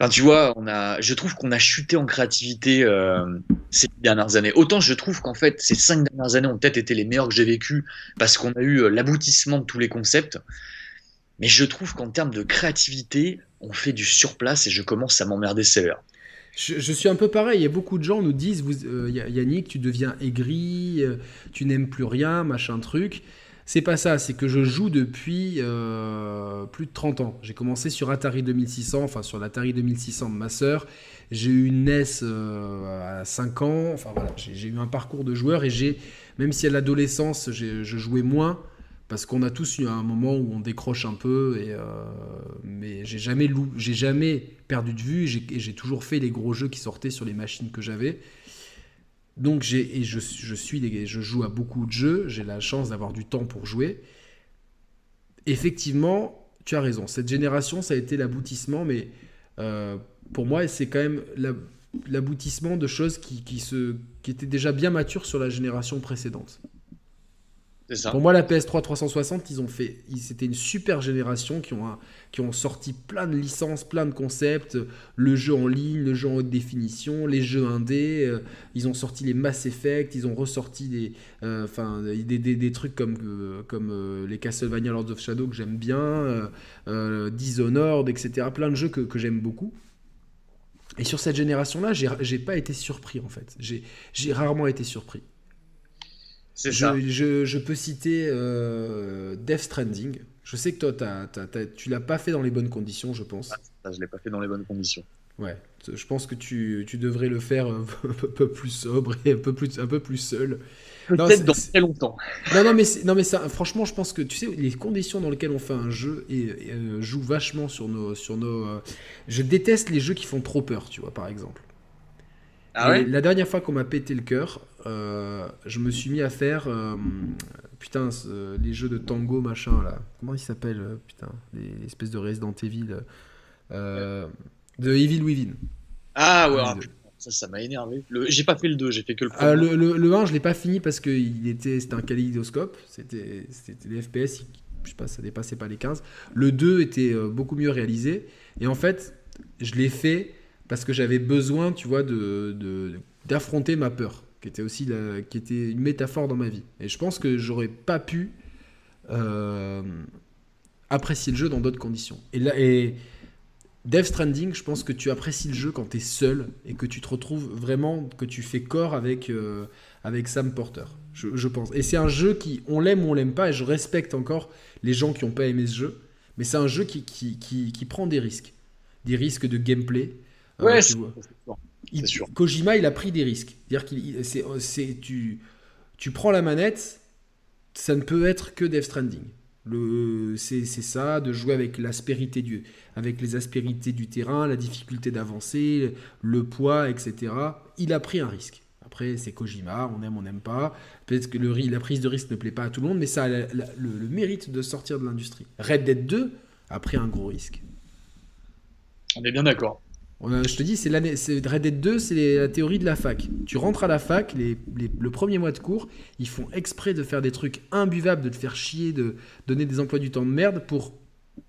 Enfin, tu vois, on a, je trouve qu'on a chuté en créativité euh, ces dernières années. Autant je trouve qu'en fait, ces cinq dernières années ont peut-être été les meilleures que j'ai vécues parce qu'on a eu euh, l'aboutissement de tous les concepts. Mais je trouve qu'en termes de créativité, on fait du surplace et je commence à m'emmerder sévère. Je, suis un peu pareil. Il y a beaucoup de gens nous disent euh, Yannick, tu deviens aigri, euh, tu n'aimes plus rien, machin truc. C'est pas ça, c'est que je joue depuis euh, plus de 30 ans. J'ai commencé sur Atari 2600, enfin sur l'Atari 2600 de ma sœur. J'ai eu une NES à 5 ans. Enfin voilà, j'ai eu un parcours de joueur et j'ai, même si à l'adolescence je jouais moins, parce qu'on a tous eu un moment où on décroche un peu, euh, mais j'ai jamais, jamais perdu de vue, et j'ai toujours fait les gros jeux qui sortaient sur les machines que j'avais. Donc je, suis, je joue à beaucoup de jeux, j'ai la chance d'avoir du temps pour jouer. Effectivement, tu as raison, cette génération, ça a été l'aboutissement, mais euh, pour moi, c'est quand même l'aboutissement de choses qui, qui, se, qui étaient déjà bien matures sur la génération précédente. Pour moi, la PS3 360, ils ont fait, c'était une super génération qui ont, qui ont sorti plein de licences, plein de concepts, le jeu en ligne, le jeu en haute définition, les jeux indés. Euh, ils ont sorti les Mass Effect, ils ont ressorti des, euh, des, des, des, trucs comme, euh, comme les Castlevania Lords of Shadow que j'aime bien, Dishonored, etc. Plein de jeux que, que j'aime beaucoup. Et sur cette génération-là, j'ai pas été surpris en fait. J'ai rarement été surpris. Je, je, peux citer euh, Death Stranding. Je sais que toi, tu tu l'as pas fait dans les bonnes conditions, je pense. Ah, je l'ai pas fait dans les bonnes conditions. Ouais, je pense que tu, tu devrais le faire un peu, plus sobre et un peu plus, un peu plus seul. Peut-être dans très longtemps. Non, non, mais, non, mais ça, franchement, je pense que tu sais, les conditions dans lesquelles on fait un jeu et, euh, jouent vachement sur nos. Sur nos euh, Je déteste les jeux qui font trop peur, tu vois, par exemple. Ah ouais? La dernière fois qu'on m'a pété le cœur, je me suis mis à faire. Euh, putain, les jeux de tango, machin, là. Comment il s'appelle, putain, les, espèces de Resident Evil. de Evil Within. Ah ouais, ça, ça m'a énervé. J'ai pas fait le 2, j'ai fait que le premier. le, le, le, 1, je l'ai pas fini parce que était, c'était un kaléidoscope. C'était des FPS, je sais pas, ça dépassait pas les 15. Le 2 était beaucoup mieux réalisé. Et en fait, je l'ai fait parce que j'avais besoin, tu vois, de, d'affronter ma peur, qui était aussi la, qui était une métaphore dans ma vie. Et je pense que j'aurais pas pu euh, apprécier le jeu dans d'autres conditions. Et là, et Death Stranding, je pense que tu apprécies le jeu quand tu es seul et que tu te retrouves vraiment, que tu fais corps avec, euh, avec Sam Porter. Je, pense. Et c'est un jeu qui, on l'aime ou on l'aime pas, et je respecte encore les gens qui n'ont pas aimé ce jeu, mais c'est un jeu qui, qui, qui, qui prend des risques. Des risques de gameplay, Ouais, sûr. Kojima, il a pris des risques. Dire qu'il, c'est, tu, tu prends la manette, ça ne peut être que Death Stranding. Le, c'est, ça, de jouer avec l'aspérité du, avec les aspérités du terrain, la difficulté d'avancer, le poids, etc. Il a pris un risque. Après, c'est Kojima, on aime, on n'aime pas. Peut-être que le, la prise de risque ne plaît pas à tout le monde, mais ça a le, le mérite de sortir de l'industrie. Red Dead 2 a pris un gros risque. On est bien d'accord je te dis, c'est Red Dead 2, c'est la théorie de la fac. Tu rentres à la fac, le premier mois de cours, ils font exprès de faire des trucs imbuvables, de te faire chier, de donner des emplois du temps de merde pour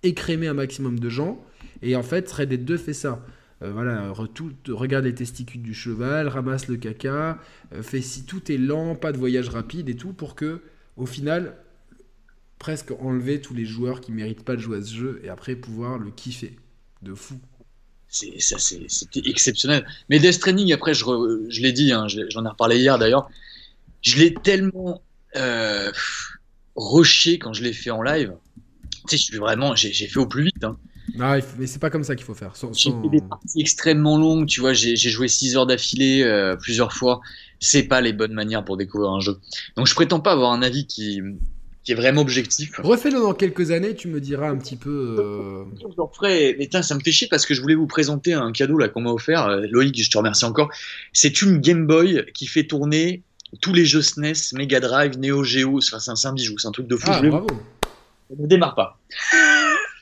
écrémer un maximum de gens. Et en fait, Red Dead 2 fait ça. Euh, voilà, regarde les testicules du cheval, ramasse le caca, euh, fait si tout est lent, pas de voyage rapide et tout, pour que, au final, presque enlever tous les joueurs qui méritent pas de jouer à ce jeu et après pouvoir le kiffer. De fou c'était exceptionnel. Mais Death Stranding, après, je, je l'ai dit, hein, j'en ai reparlé hier d'ailleurs, je l'ai tellement euh, rushé quand je l'ai fait en live. Tu sais, je suis vraiment, j'ai fait au plus vite. Hein. Non, mais c'est pas comme ça qu'il faut faire. J'ai fait des parties extrêmement longues, tu vois, j'ai joué 6 heures d'affilée euh, plusieurs fois. C'est pas les bonnes manières pour découvrir un jeu. Donc je prétends pas avoir un avis qui, qui est vraiment objectif. Refais-le dans quelques années, tu me diras un petit peu. Euh... ferai, mais ça me fait chier parce que je voulais vous présenter un cadeau là qu'on m'a offert. Euh, Loïc, je te remercie encore. C'est une Game Boy qui fait tourner tous les jeux SNES, Mega Drive, Neo Geo. Enfin, c'est un, bijou, c'est un truc de fou. Ah, bravo. ne démarre pas.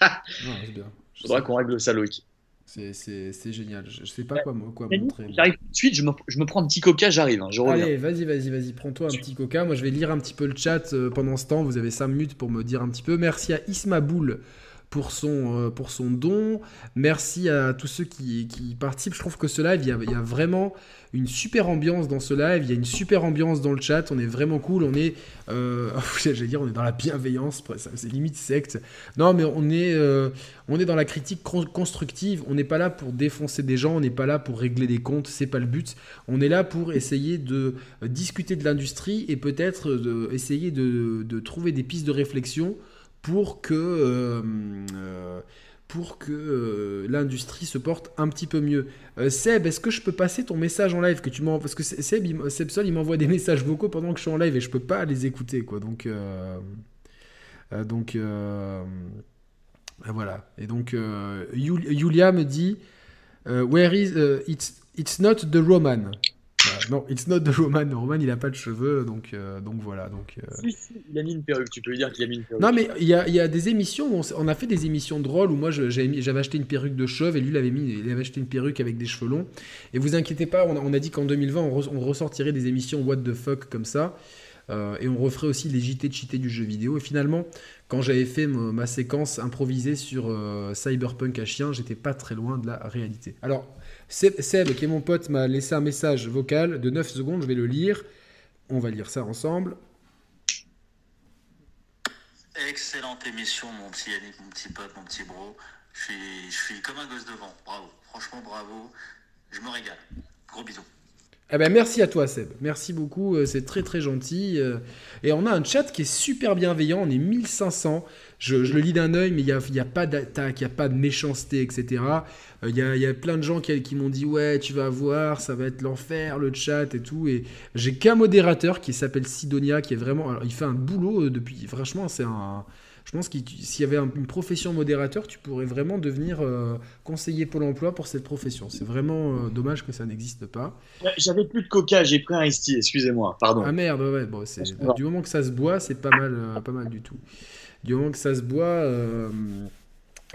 non, bien. Faudra qu'on règle ça, Loïc. C'est génial. Je, sais pas quoi, quoi montrer. J'arrive tout de suite, je me, je me, prends un petit coca, j'arrive. Hein, Allez, vas-y, vas-y, vas-y, prends-toi un petit coca. Moi, je vais lire un petit peu le chat euh, pendant ce temps. Vous avez 5 minutes pour me dire un petit peu. Merci à Ismaboul pour son, euh, pour son don. Merci à tous ceux qui, qui participent. Je trouve que ce live, il y a, il y a vraiment une super ambiance dans ce live, il y a une super ambiance dans le chat, on est vraiment cool, on est, euh, j'allais dire, on est dans la bienveillance, c'est limite secte. Non, mais on est, euh, on est dans la critique constructive, on n'est pas là pour défoncer des gens, on n'est pas là pour régler des comptes, c'est pas le but. On est là pour essayer de discuter de l'industrie et peut-être essayer de, de, trouver des pistes de réflexion pour que... Euh, euh euh, l'industrie se porte un petit peu mieux. Seb, est-ce que je peux passer ton message en live que tu m'envoies Parce que Seb, il, Seb Sol, il m'envoie des messages vocaux pendant que je suis en live et je peux pas les écouter, quoi. Donc, donc voilà. Et donc, Julia me dit, Where is it's not the Roman non, it's not the Roman. Roman, il a pas de cheveux, donc, euh, donc voilà. Donc, euh. il a mis une perruque. Tu peux lui dire qu'il a mis une perruque. Non, mais il y a, y a, des émissions où on, a fait des émissions drôles où moi j'avais acheté une perruque de chauve et lui il avait, mis, il avait acheté une perruque avec des cheveux longs. Et vous inquiétez pas, on a, dit qu'en 2020 on, ressortirait des émissions What the fuck comme ça. Euh, et on referait aussi les JT de cheaté du jeu vidéo. Et finalement, quand j'avais fait ma, séquence improvisée sur Cyberpunk à chien, j'étais pas très loin de la réalité. Alors, Seb, qui est mon pote, m'a laissé un message vocal de 9 secondes, je vais le lire. On va lire ça ensemble. Excellente émission, mon petit Yannick, mon petit pote, mon petit bro. Je suis, je suis comme un gosse devant. Bravo. Franchement, bravo. Je me régale. Gros bisous. Eh ben, merci à toi Seb, merci beaucoup, euh, c'est très très gentil. Euh. Et on a un chat qui est super bienveillant, on est 1500, je, le lis d'un œil, mais il n'y a, y a, pas d'attaque, il n'y a pas de méchanceté, etc. Euh, il y, a, y, a, plein de gens qui, qui m'ont dit ouais tu vas voir, ça va être l'enfer, le chat et tout. Et j'ai qu'un modérateur qui s'appelle Sidonia, qui est vraiment... Alors, il fait un boulot depuis... Franchement, c'est un Je pense que s'il y avait une profession modérateur, tu pourrais vraiment devenir euh, conseiller Pôle emploi pour cette profession. C'est vraiment euh, dommage que ça n'existe pas. J'avais plus de coca, j'ai pris un ice excusez-moi, pardon. Ah merde, ouais, bon, du moment que ça se boit, c'est pas mal, euh, pas mal du tout. Du moment que ça se boit.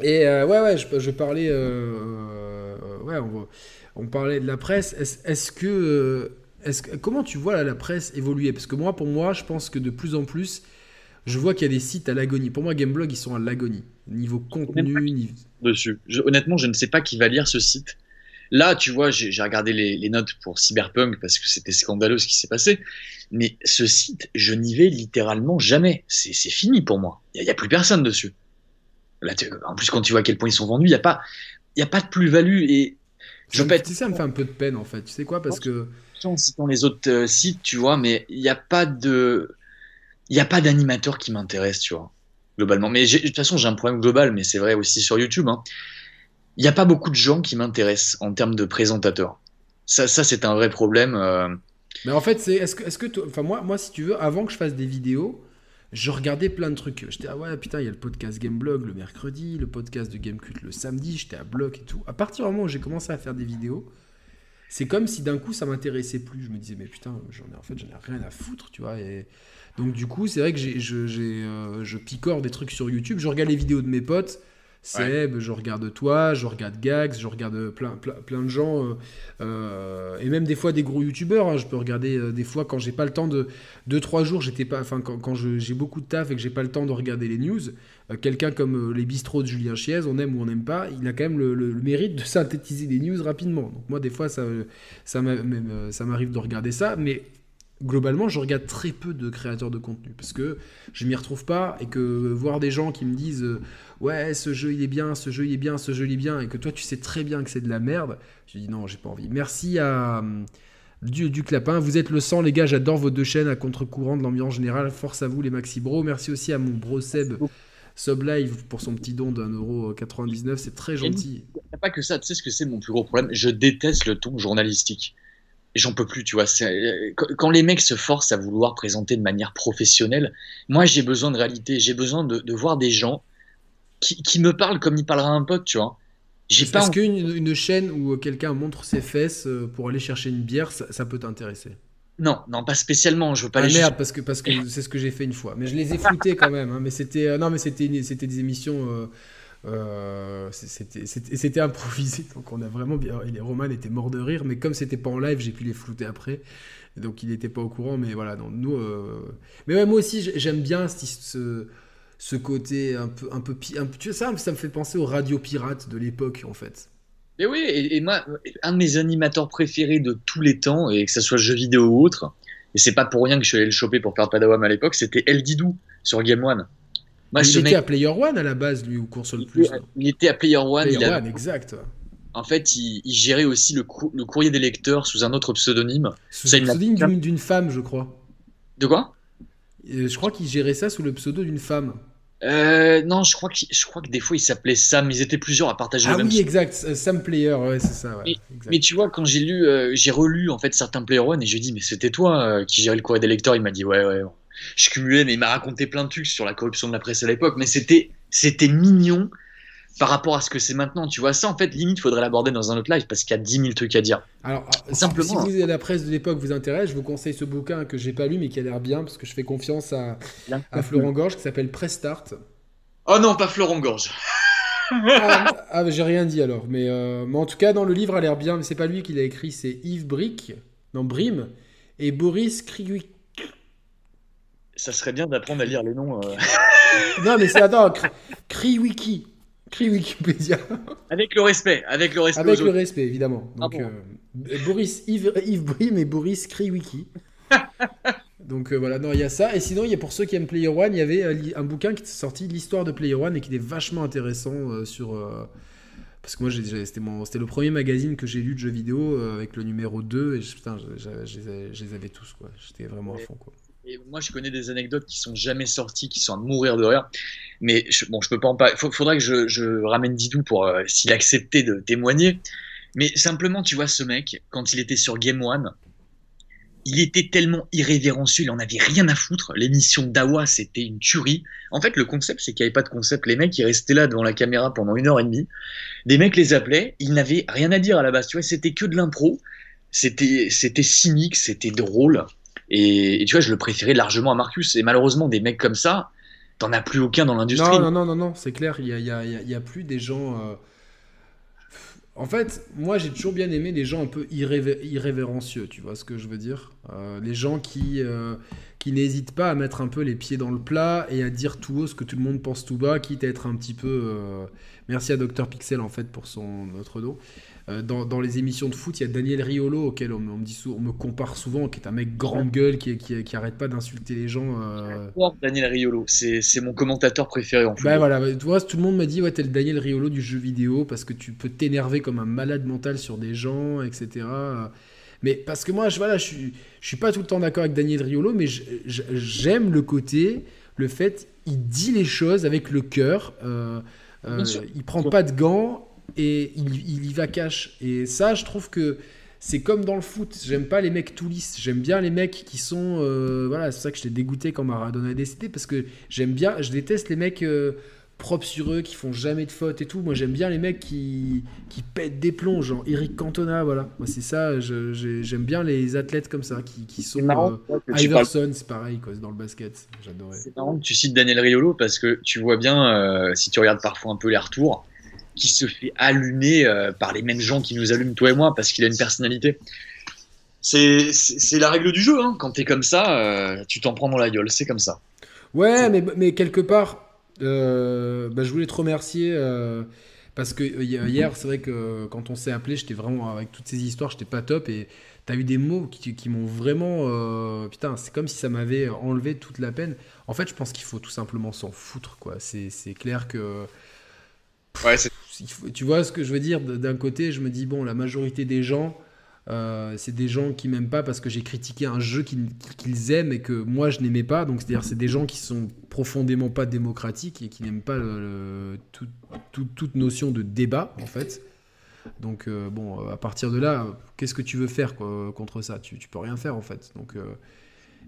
Et ouais, ouais, je, je parlais. ouais, on, on, parlait de la presse. Est-ce que. Est que, comment tu vois la presse évoluer? Parce que moi, pour moi, je pense que de plus en plus, je vois qu'il y a des sites à l'agonie. Pour moi, Gameblog, ils sont à l'agonie. Niveau contenu. Niveau... Dessus. honnêtement, je ne sais pas qui va lire ce site. Là, tu vois, j'ai regardé les, notes pour Cyberpunk parce que c'était scandaleux ce qui s'est passé. Mais ce site, je n'y vais littéralement jamais. C'est fini pour moi. Il n'y a, plus personne dessus. Là, en plus, quand tu vois à quel point ils sont vendus, il n'y a, pas, a pas de plus-value. Et je ça, ça me fait un peu de peine en fait. Tu sais quoi? Parce que. En citant les autres euh, sites, tu vois, mais il n'y a pas de il n'y a pas d'animateur qui m'intéresse, tu vois, globalement. Mais de toute façon, j'ai un problème global, mais c'est vrai aussi sur YouTube. Hein. Il n'y a pas beaucoup de gens qui m'intéressent en termes de présentateurs. Ça, ça c'est un vrai problème. Euh. Mais en fait, c'est est-ce que, est-ce que enfin moi, moi, si tu veux, avant que je fasse des vidéos, je regardais plein de trucs. J'étais ah ouais putain, il y a le podcast Gameblog le mercredi, le podcast de Gamecult le samedi. J'étais à bloc et tout. À partir du moment où j'ai commencé à faire des vidéos, c'est comme si d'un coup ça m'intéressait plus. Je me disais mais putain, j'en ai en fait j'en ai rien à foutre, tu vois. Et donc du coup, c'est vrai que j'ai, je, euh, je picore des trucs sur YouTube. Je regarde les vidéos de mes potes. Seb, je regarde toi, je regarde Gags, je regarde plein, plein, plein de gens, euh, euh, et même des fois des gros youtubeurs. Hein. je peux regarder des fois quand j'ai pas le temps de 2-3 jours, j'étais pas, enfin quand, quand j'ai beaucoup de taf et que j'ai pas le temps de regarder les news. Quelqu'un comme les bistrots de Julien Chiez, on aime ou on n'aime pas, il a quand même le, le, mérite de synthétiser les news rapidement. Donc moi des fois ça, ça m'arrive de regarder ça, mais globalement, je regarde très peu de créateurs de contenu parce que je m'y retrouve pas et que voir des gens qui me disent euh, ouais ce jeu il est bien, ce jeu il est bien, ce jeu il est bien et que toi tu sais très bien que c'est de la merde, je dis non j'ai pas envie. Merci à euh, du, du, clapin, vous êtes le sang les gars, j'adore vos deux chaînes à contre-courant de l'ambiance générale, force à vous les maxi bros, merci aussi à mon bro Seb Sublive pour son petit don d'un euro 99, c'est très gentil. Il n'y a pas que ça, tu sais ce que c'est mon plus gros problème, je déteste le ton journalistique j'en peux plus, tu vois. Quand les mecs se forcent à vouloir présenter de manière professionnelle, moi j'ai besoin de réalité, j'ai besoin de, voir des gens qui, me parlent comme il parlera un pote, tu vois. Est-ce qu'une une chaîne où quelqu'un montre ses fesses euh, pour aller chercher une bière, ça, peut t'intéresser? Non, non, pas spécialement. Je veux pas ah, merde, parce que parce que c'est ce que j'ai fait une fois. Mais je les ai floutés quand même. Hein. mais c'était euh, non, mais c'était c'était des émissions. Euh, euh, c'était improvisé, donc on a vraiment bien. Et les Roman étaient morts de rire, mais comme c'était pas en live, j'ai pu les flouter après. Donc il n'était pas au courant, mais voilà. Donc, nous, euh, Mais moi aussi, j'aime bien ce, ce, côté un peu, un peu, un peu, tu vois, ça, ça me fait penser aux radios pirates de l'époque, en fait. Et oui, et, moi, un de mes animateurs préférés de tous les temps, et que ce soit jeu vidéo ou autre, et c'est pas pour rien que je suis allé le choper pour faire Padawam à l'époque, c'était El Didou sur Game One il était à Player One à la base, lui, ou Console Plus. Il était à Player One. Player One, exact. En fait, il, gérait aussi le, courrier des lecteurs sous un autre pseudonyme. Sous le pseudonyme d'une femme, je crois. De quoi? Euh, Je crois qu'il gérait ça sous le pseudo d'une femme. Euh, non, je crois, que, je crois que des fois il s'appelait Sam. Ils étaient plusieurs à partager ah le même. Ah oui, exact. Sam Player, ouais, c'est ça. Ouais, mais, tu vois, quand j'ai lu, euh, j'ai relu en fait certains Player One et je lui dis mais c'était toi qui gérait le courrier des lecteurs. Il m'a dit ouais, ouais je cumulais, mais il m'a raconté plein de trucs sur la corruption de la presse à l'époque, mais c'était, c'était mignon par rapport à ce que c'est maintenant. Tu vois, ça, en fait, limite, faudrait l'aborder dans un autre live parce qu'il y a 10 000 trucs à dire. Alors, ah, simplement. Si, vous, la presse de l'époque vous intéresse, je vous conseille ce bouquin que j'ai pas lu mais qui a l'air bien parce que je fais confiance à, à Florent Gorge qui s'appelle Press Start. Oh non, pas Florent Gorge. ah, ah j'ai rien dit alors. Mais, euh, mais, en tout cas, dans le livre, a l'air bien. Mais c'est pas lui qui l'a écrit, c'est Yves Brick, non, Brim, et Boris Kriguik ça serait bien d'apprendre à lire les noms. Euh. non, mais c'est attends, cri wiki, cri Wikipédia. Avec le respect, avec le respect. Avec le respect, évidemment. Donc, euh, Boris Yves, Yves Brim et Boris Kriwiki. Donc euh, voilà, non, il y a ça. Et sinon, il y a pour ceux qui aiment Player One, il y avait un bouquin qui est sorti, l'histoire de Player One, et qui est vachement intéressant sur. parce que moi, c'était le premier magazine que j'ai lu de jeux vidéo avec le numéro 2, et putain, je, je les avais tous, quoi. J'étais vraiment à fond, quoi. Et moi, je connais des anecdotes qui sont jamais sorties, qui sont à mourir de rire. Mais je, bon, je peux pas en parler. Faudrait que je, ramène Didou pour euh, s'il acceptait de témoigner. Mais simplement, tu vois, ce mec, quand il était sur Game One, il était tellement irrévérencieux, il en avait rien à foutre. L'émission d'Awa, c'était une tuerie. En fait, le concept, c'est qu'il n'y avait pas de concept. Les mecs, ils restaient là devant la caméra pendant une heure et demie. Des mecs les appelaient, ils n'avaient rien à dire à la base. Tu vois, c'était que de l'impro. C'était, c'était cynique, c'était drôle. Et, tu vois, je le préférais largement à Marcus. Et malheureusement, des mecs comme ça, t'en as plus aucun dans l'industrie. Non, non, non, non, c'est clair. Il y a, y, a, y a, plus des gens. Euh, en fait, moi j'ai toujours bien aimé les gens un peu irrévérencieux, tu vois ce que je veux dire? Euh, Les gens qui, euh, qui n'hésitent pas à mettre un peu les pieds dans le plat et à dire tout haut ce que tout le monde pense tout bas, quitte à être un petit peu... Merci à Dr Pixel en fait pour son notre dos. Euh, dans, les émissions de foot, il y a Daniel Riolo, auquel on, me, dit on me compare souvent, qui est un mec grande gueule, qui, qui, arrête pas d'insulter les gens. Euh... Daniel Riolo, c'est mon commentateur préféré en fait. Bah voilà, tu vois, tout le monde m'a dit, ouais, t'es le Daniel Riolo du jeu vidéo, parce que tu peux t'énerver comme un malade mental sur des gens, etc. Mais parce que moi, je, voilà, je, suis, je suis pas tout le temps d'accord avec Daniel Riolo, mais j'aime le côté, le fait, il dit les choses avec le cœur. Euh, euh, il prend pas de gants et il, y va cash. Et ça, je trouve que c'est comme dans le foot. J'aime pas les mecs tout lisses. J'aime bien les mecs qui sont. Euh, voilà, c'est ça que j'étais dégoûté quand Maradona est décédé parce que j'aime bien. Je déteste les mecs euh, propres sur eux, qui font jamais de fautes et tout. Moi, j'aime bien les mecs qui, qui pètent des plombs, genre Eric Cantona. Voilà, moi, c'est ça. J'aime bien les athlètes comme ça qui, qui sont. Marrant, euh, Iverson, c'est pareil, quoi, dans le basket. J'adorais. C'est marrant que tu cites Daniel Riolo parce que tu vois bien, si tu regardes parfois un peu les retours qui se fait allumer euh, par les mêmes gens qui nous allument toi et moi parce qu'il a une personnalité. C'est la règle du jeu. Hein. Quand t'es comme ça, euh, tu t'en prends dans la gueule. C'est comme ça. Ouais, mais, mais quelque part, euh, bah, je voulais te remercier parce que hier, c'est vrai que quand on s'est appelé, j'étais vraiment avec toutes ces histoires, j'étais pas top et t'as eu des mots qui, qui m'ont vraiment. putain, c'est comme si ça m'avait enlevé toute la peine. En fait, je pense qu'il faut tout simplement s'en foutre, quoi. C'est clair que. Ouais, tu vois ce que je veux dire? D'un côté, je me dis, bon, la majorité des gens, euh, c'est des gens qui m'aiment pas parce que j'ai critiqué un jeu qu'ils aiment et que moi je n'aimais pas. Donc c'est-à-dire c'est des gens qui sont profondément pas démocratiques et qui n'aiment pas toute notion de débat en fait. Donc euh, bon, à partir de là, qu'est-ce que tu veux faire contre ça? Tu, peux rien faire en fait. Donc euh,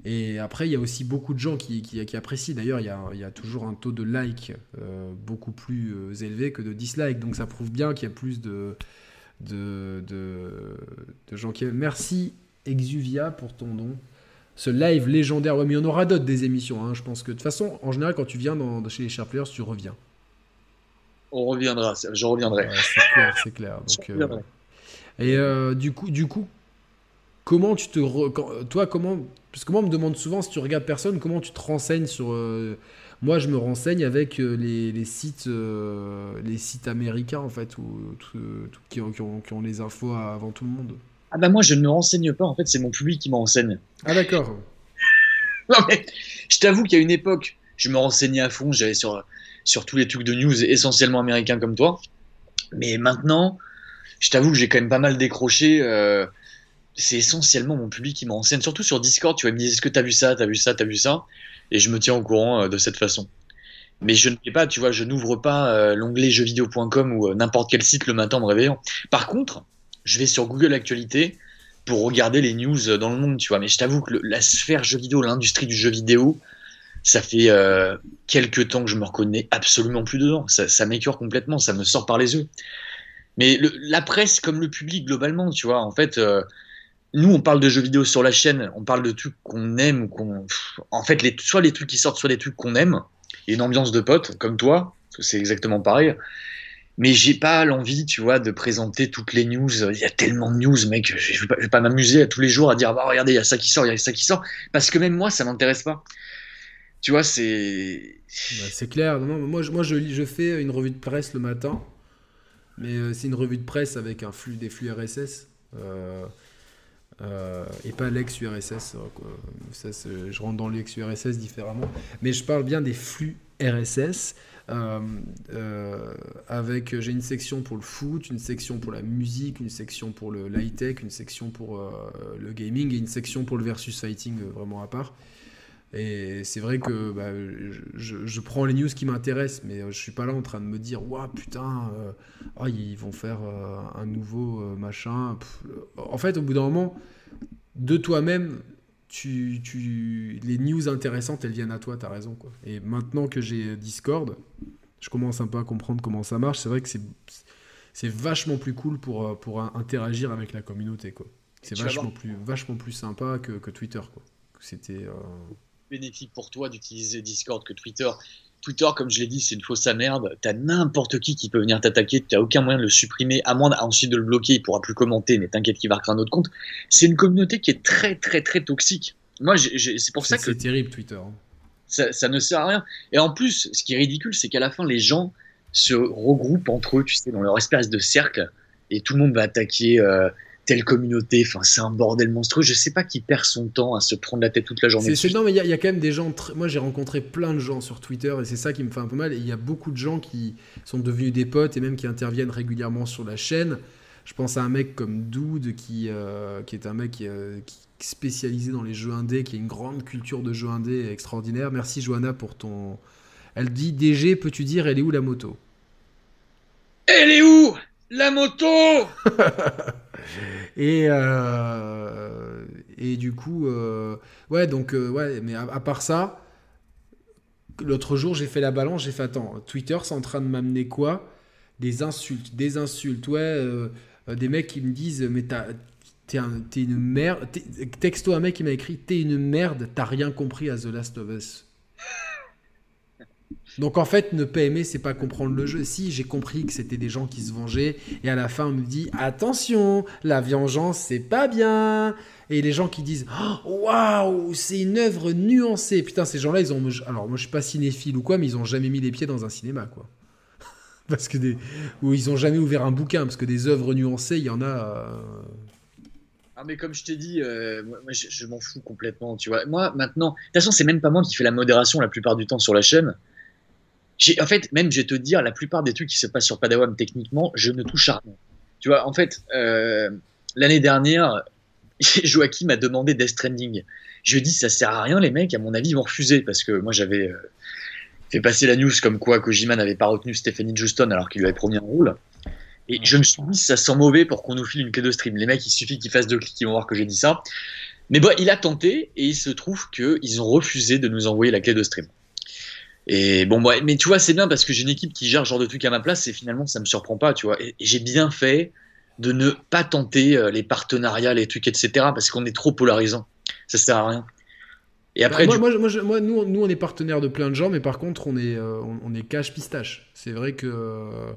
et après, il y a aussi beaucoup de gens qui, qui, apprécient. D'ailleurs, il, il y, a, toujours un taux de like euh, beaucoup plus euh, élevé que de dislike. Donc ça prouve bien qu'il y a plus de, de, de, gens qui aiment. Merci Exuvia pour ton don. Ce live légendaire. Ouais, mais il y en aura d'autres des émissions. Hein. Je pense que de toute façon, en général, quand tu viens dans, chez les Sharp Players, tu reviens. On reviendra, je reviendrai. c'est clair, c'est clair. Donc, euh, et du coup, du coup, comment tu te. Toi, comment parce que moi, on me demande souvent, si tu regardes personne, comment tu te renseignes sur. Euh, moi, je me renseigne avec euh, les, sites, euh, les sites américains, en fait, ou, qui, ont, qui, ont, les infos avant tout le monde. Ah bah moi, je ne me renseigne pas, en fait, c'est mon public qui me renseigne. Ah d'accord. non mais, je t'avoue qu'il y a une époque, je me renseignais à fond, j'allais sur, sur tous les trucs de news essentiellement américains comme toi. Mais maintenant, je t'avoue que j'ai quand même pas mal décroché c'est essentiellement mon public qui m'enseigne, surtout sur Discord, tu vois, me dit est-ce que t'as vu ça, t'as vu ça, t'as vu ça, et je me tiens au courant euh, de cette façon. Mais je ne fais pas, tu vois, je n'ouvre pas euh, l'onglet jeuxvideo.com ou euh, n'importe quel site le matin en me réveillant. Par contre, je vais sur Google Actualité pour regarder les news dans le monde, tu vois. Mais je t'avoue que la sphère jeu vidéo, l'industrie du jeu vidéo, ça fait quelques temps que je me reconnais absolument plus dedans. Ça, ça m'écœure complètement, ça me sort par les yeux. Mais la presse, comme le public globalement, tu vois, en fait, nous, on parle de jeux vidéo sur la chaîne, on parle de trucs qu'on aime qu'on. En fait, les, soit les trucs qui sortent, soit les trucs qu'on aime. Il y a une ambiance de potes, comme toi, c'est exactement pareil. Mais j'ai pas l'envie, tu vois, de présenter toutes les news. Il y a tellement de news, mec. Je vais pas, pas m'amuser tous les jours à dire, bah, regardez, il y a ça qui sort, il y a ça qui sort. Parce que même moi, ça m'intéresse pas. Tu vois, c'est. C'est clair. moi, je, moi je, fais une revue de presse le matin. Mais euh, c'est une revue de presse avec un flux, des flux RSS. Euh, et pas l'ex-URSS. Euh, je rentre dans l'ex-URSS différemment. Mais je parle bien des flux RSS. Euh, avec j'ai une section pour le foot, une section pour la musique, une section pour le high tech, une section pour le gaming et une section pour le versus fighting vraiment à part. Et c'est vrai que bah, je, prends les news qui m'intéressent, mais je suis pas là en train de me dire, waouh, putain, oh, ils vont faire un nouveau machin. En fait, au bout d'un moment, de toi-même, tu, tu, les news intéressantes, elles viennent à toi, tu as raison. Quoi. Et maintenant que j'ai Discord, je commence un peu à comprendre comment ça marche. C'est vrai que c'est, c'est vachement plus cool pour, euh, pour interagir avec la communauté. Quoi. C'est vachement plus, vachement plus sympa que, que Twitter. Quoi. C'était. Euh... Bénéfique pour toi d'utiliser Discord que Twitter. Twitter, comme je l'ai dit, c'est une fausse à merde. T'as n'importe qui qui peut venir t'attaquer. T'as aucun moyen de le supprimer, à moins ensuite de le bloquer. Il pourra plus commenter, mais t'inquiète qu'il va recréer un autre compte. C'est une communauté qui est très, très, très toxique. Moi, c'est pour ça que. C'est terrible, Twitter. Hein. Ça, ça, ne sert à rien. Et en plus, ce qui est ridicule, c'est qu'à la fin, les gens se regroupent entre eux, tu sais, dans leur espèce de cercle, et tout le monde va attaquer. Euh, telle communauté. Enfin, c'est un bordel monstrueux. Je sais pas qui perd son temps à se prendre la tête toute la journée. C'est, non, mais il y, a quand même des gens. Moi, j'ai rencontré plein de gens sur Twitter et c'est ça qui me fait un peu mal. Il y a beaucoup de gens qui sont devenus des potes et même qui interviennent régulièrement sur la chaîne. Je pense à un mec comme Dude qui, euh, qui est un mec euh, qui, est spécialisé dans les jeux indés, qui a une grande culture de jeux indés extraordinaire. Merci Johanna pour ton. Elle dit DG, peux-tu dire elle est où la moto? Elle est où? La moto? Et, euh, et du coup, euh, ouais, donc, euh, ouais, mais à, part ça, l'autre jour, j'ai fait la balance, j'ai fait, attends, Twitter, c'est en train de m'amener quoi? Des insultes, des insultes, ouais, des mecs qui me disent, mais t'es une merde. Texto un mec qui m'a écrit T'es une merde, t'as rien compris à The Last of Us. Donc en fait, ne pas aimer, c'est pas comprendre le jeu. Si j'ai compris que c'était des gens qui se vengeaient, et à la fin on me dit attention, la vengeance c'est pas bien. Et les gens qui disent oh, waouh, c'est une œuvre nuancée. Putain, ces gens-là, ils ont. Alors moi je suis pas cinéphile ou quoi, mais ils ont jamais mis les pieds dans un cinéma quoi. parce que des ou ils ont jamais ouvert un bouquin parce que des œuvres nuancées, il y en a. Euh, ah mais comme je t'ai dit, euh, je, je m'en fous complètement, tu vois. Moi maintenant, de toute façon c'est même pas moi qui fais la modération la plupart du temps sur la chaîne en fait, même, je vais te dire, la plupart des trucs qui se passent sur Padawan, techniquement, je ne touche à rien. Tu vois, en fait, euh, l'année dernière, Joachim m'a demandé Death Stranding. Je lui ai dit, ça sert à rien, les mecs, à mon avis, ils vont refuser, parce que moi, j'avais euh, fait passer la news comme quoi Kojima n'avait pas retenu Stephanie Juston alors qu'il lui avait promis un rôle. Et je me suis dit, ça sent mauvais pour qu'on nous file une clé de stream. Les mecs, il suffit qu'ils fassent deux clics, ils vont voir que j'ai dit ça. Mais bon, il a tenté, et il se trouve qu'ils ont refusé de nous envoyer la clé de stream. Et bon, mais tu vois, c'est bien parce que j'ai une équipe qui gère ce genre de trucs à ma place et finalement, ça me surprend pas, tu vois. Et, j'ai bien fait de ne pas tenter euh, les partenariats, les trucs, etc. parce qu'on est trop polarisant. Ça sert à rien. Et après, bah, moi, moi, moi, nous, nous, on est partenaire de plein de gens, mais par contre, on est, euh, on, est cash pistache. C'est vrai que euh,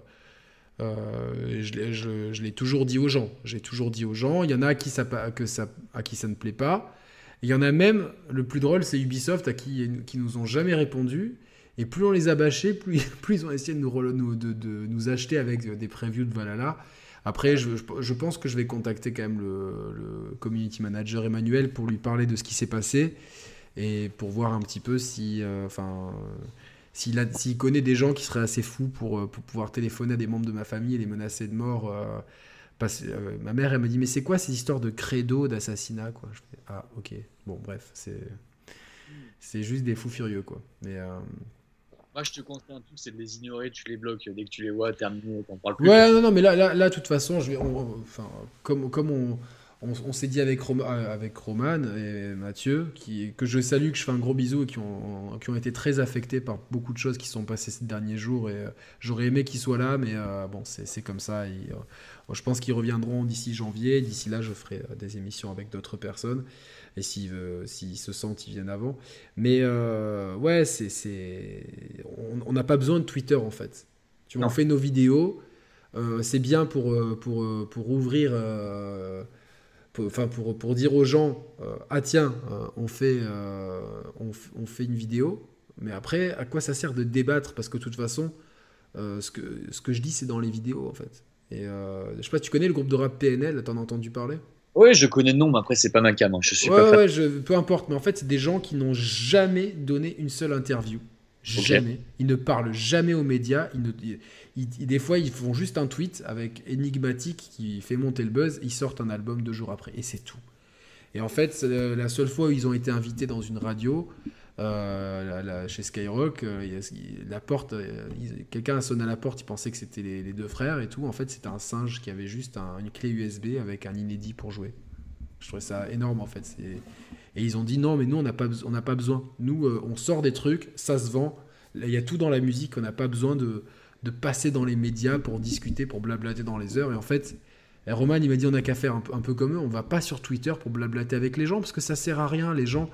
je, je, l'ai toujours dit aux gens. J'ai toujours dit aux gens. Il y en a à qui ça, que ça, à qui ça ne plaît pas. Il y en a même, le plus drôle, c'est Ubisoft à qui, qui nous ont jamais répondu et plus on les a bâchés, plus, ils ont essayé de nous, acheter avec des previews de Valhalla. Après, je, je, pense que je vais contacter quand même le, community manager Emmanuel pour lui parler de ce qui s'est passé et pour voir un petit peu si, euh, enfin, s'il, connaît des gens qui seraient assez fous pour, euh, pour, pouvoir téléphoner à des membres de ma famille et les menacer de mort. Euh, ma mère, elle m'a dit, mais c'est quoi ces histoires de credo, d'assassinat quoi? Ah, ok. Bon, bref, c'est, c'est juste des fous furieux, quoi. Mais moi, je te conseille un truc, c'est de les ignorer, tu les bloques dès que tu les vois, terminé, t'en parles plus. Ouais, non, non, mais là, là, de toute façon, comme, comme on, on, s'est dit avec, euh, avec Roman et Mathieu, qui, que je salue, que je fais un gros bisou et qui ont, qui ont été très affectés par beaucoup de choses qui sont passées ces derniers jours. Et euh, j'aurais aimé qu'ils soient là, mais euh, bon, c'est comme ça. je pense qu'ils reviendront d'ici janvier. D'ici là, je ferai des émissions avec d'autres personnes. Et s'ils se sentent, ils viennent avant. Mais ouais, c'est on n'a pas besoin de Twitter en fait. Tu vois, on fait nos vidéos. c'est bien pour, pour, pour ouvrir enfin pour, pour, dire aux gens euh, ah tiens euh, on fait euh, on, fait une vidéo mais après à quoi ça sert de débattre? Parce que de toute façon ce que ce que je dis c'est dans les vidéos en fait et je sais pas tu connais le groupe de rap PNL t'en as entendu parler? Oui je connais le nom mais après c'est pas ma cam hein. je suis ouais, pas ouais, je, peu importe mais en fait c'est des gens qui n'ont jamais donné une seule interview Jamais. Ils ne parlent jamais aux médias. des fois, ils font juste un tweet avec énigmatique qui fait monter le buzz. Ils sortent un album deux jours après. Et c'est tout. Et en fait, la seule fois où ils ont été invités dans une radio, euh, chez Skyrock, euh, la porte, euh, quelqu'un a sonné à la porte, il pensait que c'était les, deux frères et tout. En fait, c'était un singe qui avait juste une clé USB avec un inédit pour jouer. Je trouvais ça énorme en fait. Et ils ont dit non, mais nous on n'a pas, besoin. Nous, on sort des trucs, ça se vend. Il y a tout dans la musique, on n'a pas besoin de, passer dans les médias pour discuter, pour blablater dans les heures. Et en fait, Roman, il m'a dit on n'a qu'à faire un, un, peu comme eux, on va pas sur Twitter pour blablater avec les gens parce que ça sert à rien. Les gens,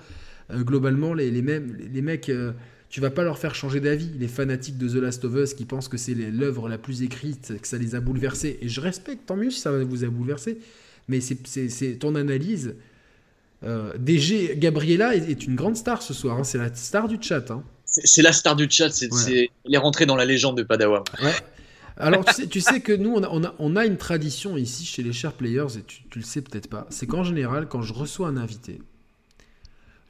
euh, globalement, les, les, mêmes, les, mecs, euh, tu vas pas leur faire changer d'avis. Les fanatiques de The Last of Us qui pensent que c'est l'œuvre la plus écrite, que ça les a bouleversés. Et je respecte, tant mieux si ça vous a bouleversé. Mais c'est ton analyse. Euh, DG Gabriella est, une grande star ce soir. Hein. C'est la star du chat. Hein. C'est la star du chat. C'est ouais. est rentré dans la légende de Padawan. Ouais. Alors, tu sais, tu sais, que nous, on a, on, a, on a, une tradition ici chez les chers players, et tu, tu le sais peut-être pas. C'est qu'en général, quand je reçois un invité,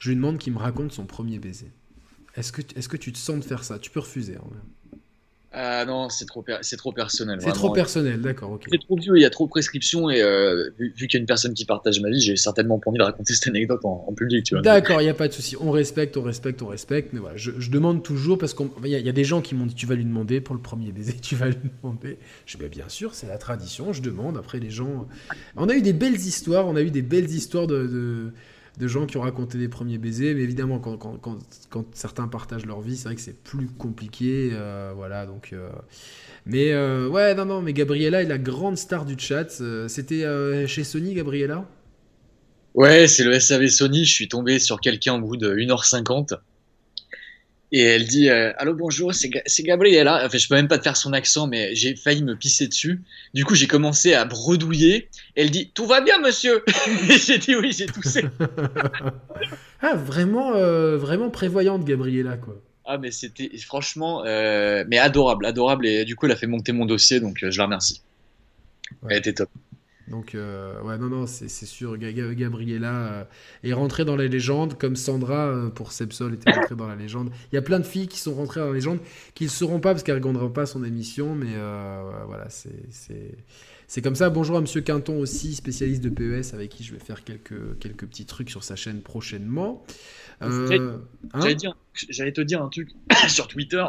je lui demande qu'il me raconte son premier baiser. Est-ce que, est que tu te sens de faire ça? Tu peux refuser. Hein. Ah non, c'est trop, c'est trop personnel. C'est trop personnel, d'accord. C'est trop vieux, il y a trop de prescriptions et euh, vu, vu qu'il y a une personne qui partage ma vie, j'ai certainement pas envie de raconter cette anecdote en, en public. D'accord, il n'y a pas de souci. On respecte, on respecte, on respecte, mais voilà, je, je demande toujours parce qu'il y, y, a des gens qui m'ont dit tu vas lui demander pour le premier baiser, tu vas lui demander. Je dis bien sûr, c'est la tradition, je demande. Après les gens, on a eu des belles histoires, on a eu des belles histoires de, de de gens qui ont raconté des premiers baisers, mais évidemment, quand, certains partagent leur vie, c'est vrai que c'est plus compliqué. Euh, voilà, donc. Euh... Mais euh, ouais, non, non, mais Gabriella est la grande star du chat. C'était chez Sony, Gabriella? Ouais, c'est le SAV Sony. Je suis tombé sur quelqu'un au bout de 1h50 et elle dit euh, allô bonjour c'est Gabriella enfin je peux même pas te faire son accent mais j'ai failli me pisser dessus. Du coup j'ai commencé à bredouiller. Elle dit tout va bien monsieur? Et j'ai dit oui j'ai toussé. Ah vraiment euh, vraiment prévoyante Gabriella quoi. Ah mais c'était franchement euh, mais adorable adorable. Et du coup elle a fait monter mon dossier donc je la remercie. Ouais. elle était top donc, euh, ouais, non, non, c'est sûr. Gabriella euh, est rentrée dans la légende, comme Sandra euh, pour Sepsol était rentrée dans la légende. Il y a plein de filles qui sont rentrées dans la légende, qui ne le seront pas parce qu'elles ne regarderont pas son émission, mais euh, voilà, c'est comme ça. Bonjour à Monsieur Quinton aussi, spécialiste de PES, avec qui je vais faire quelques, quelques petits trucs sur sa chaîne prochainement. Euh, J'allais hein te dire un truc sur Twitter.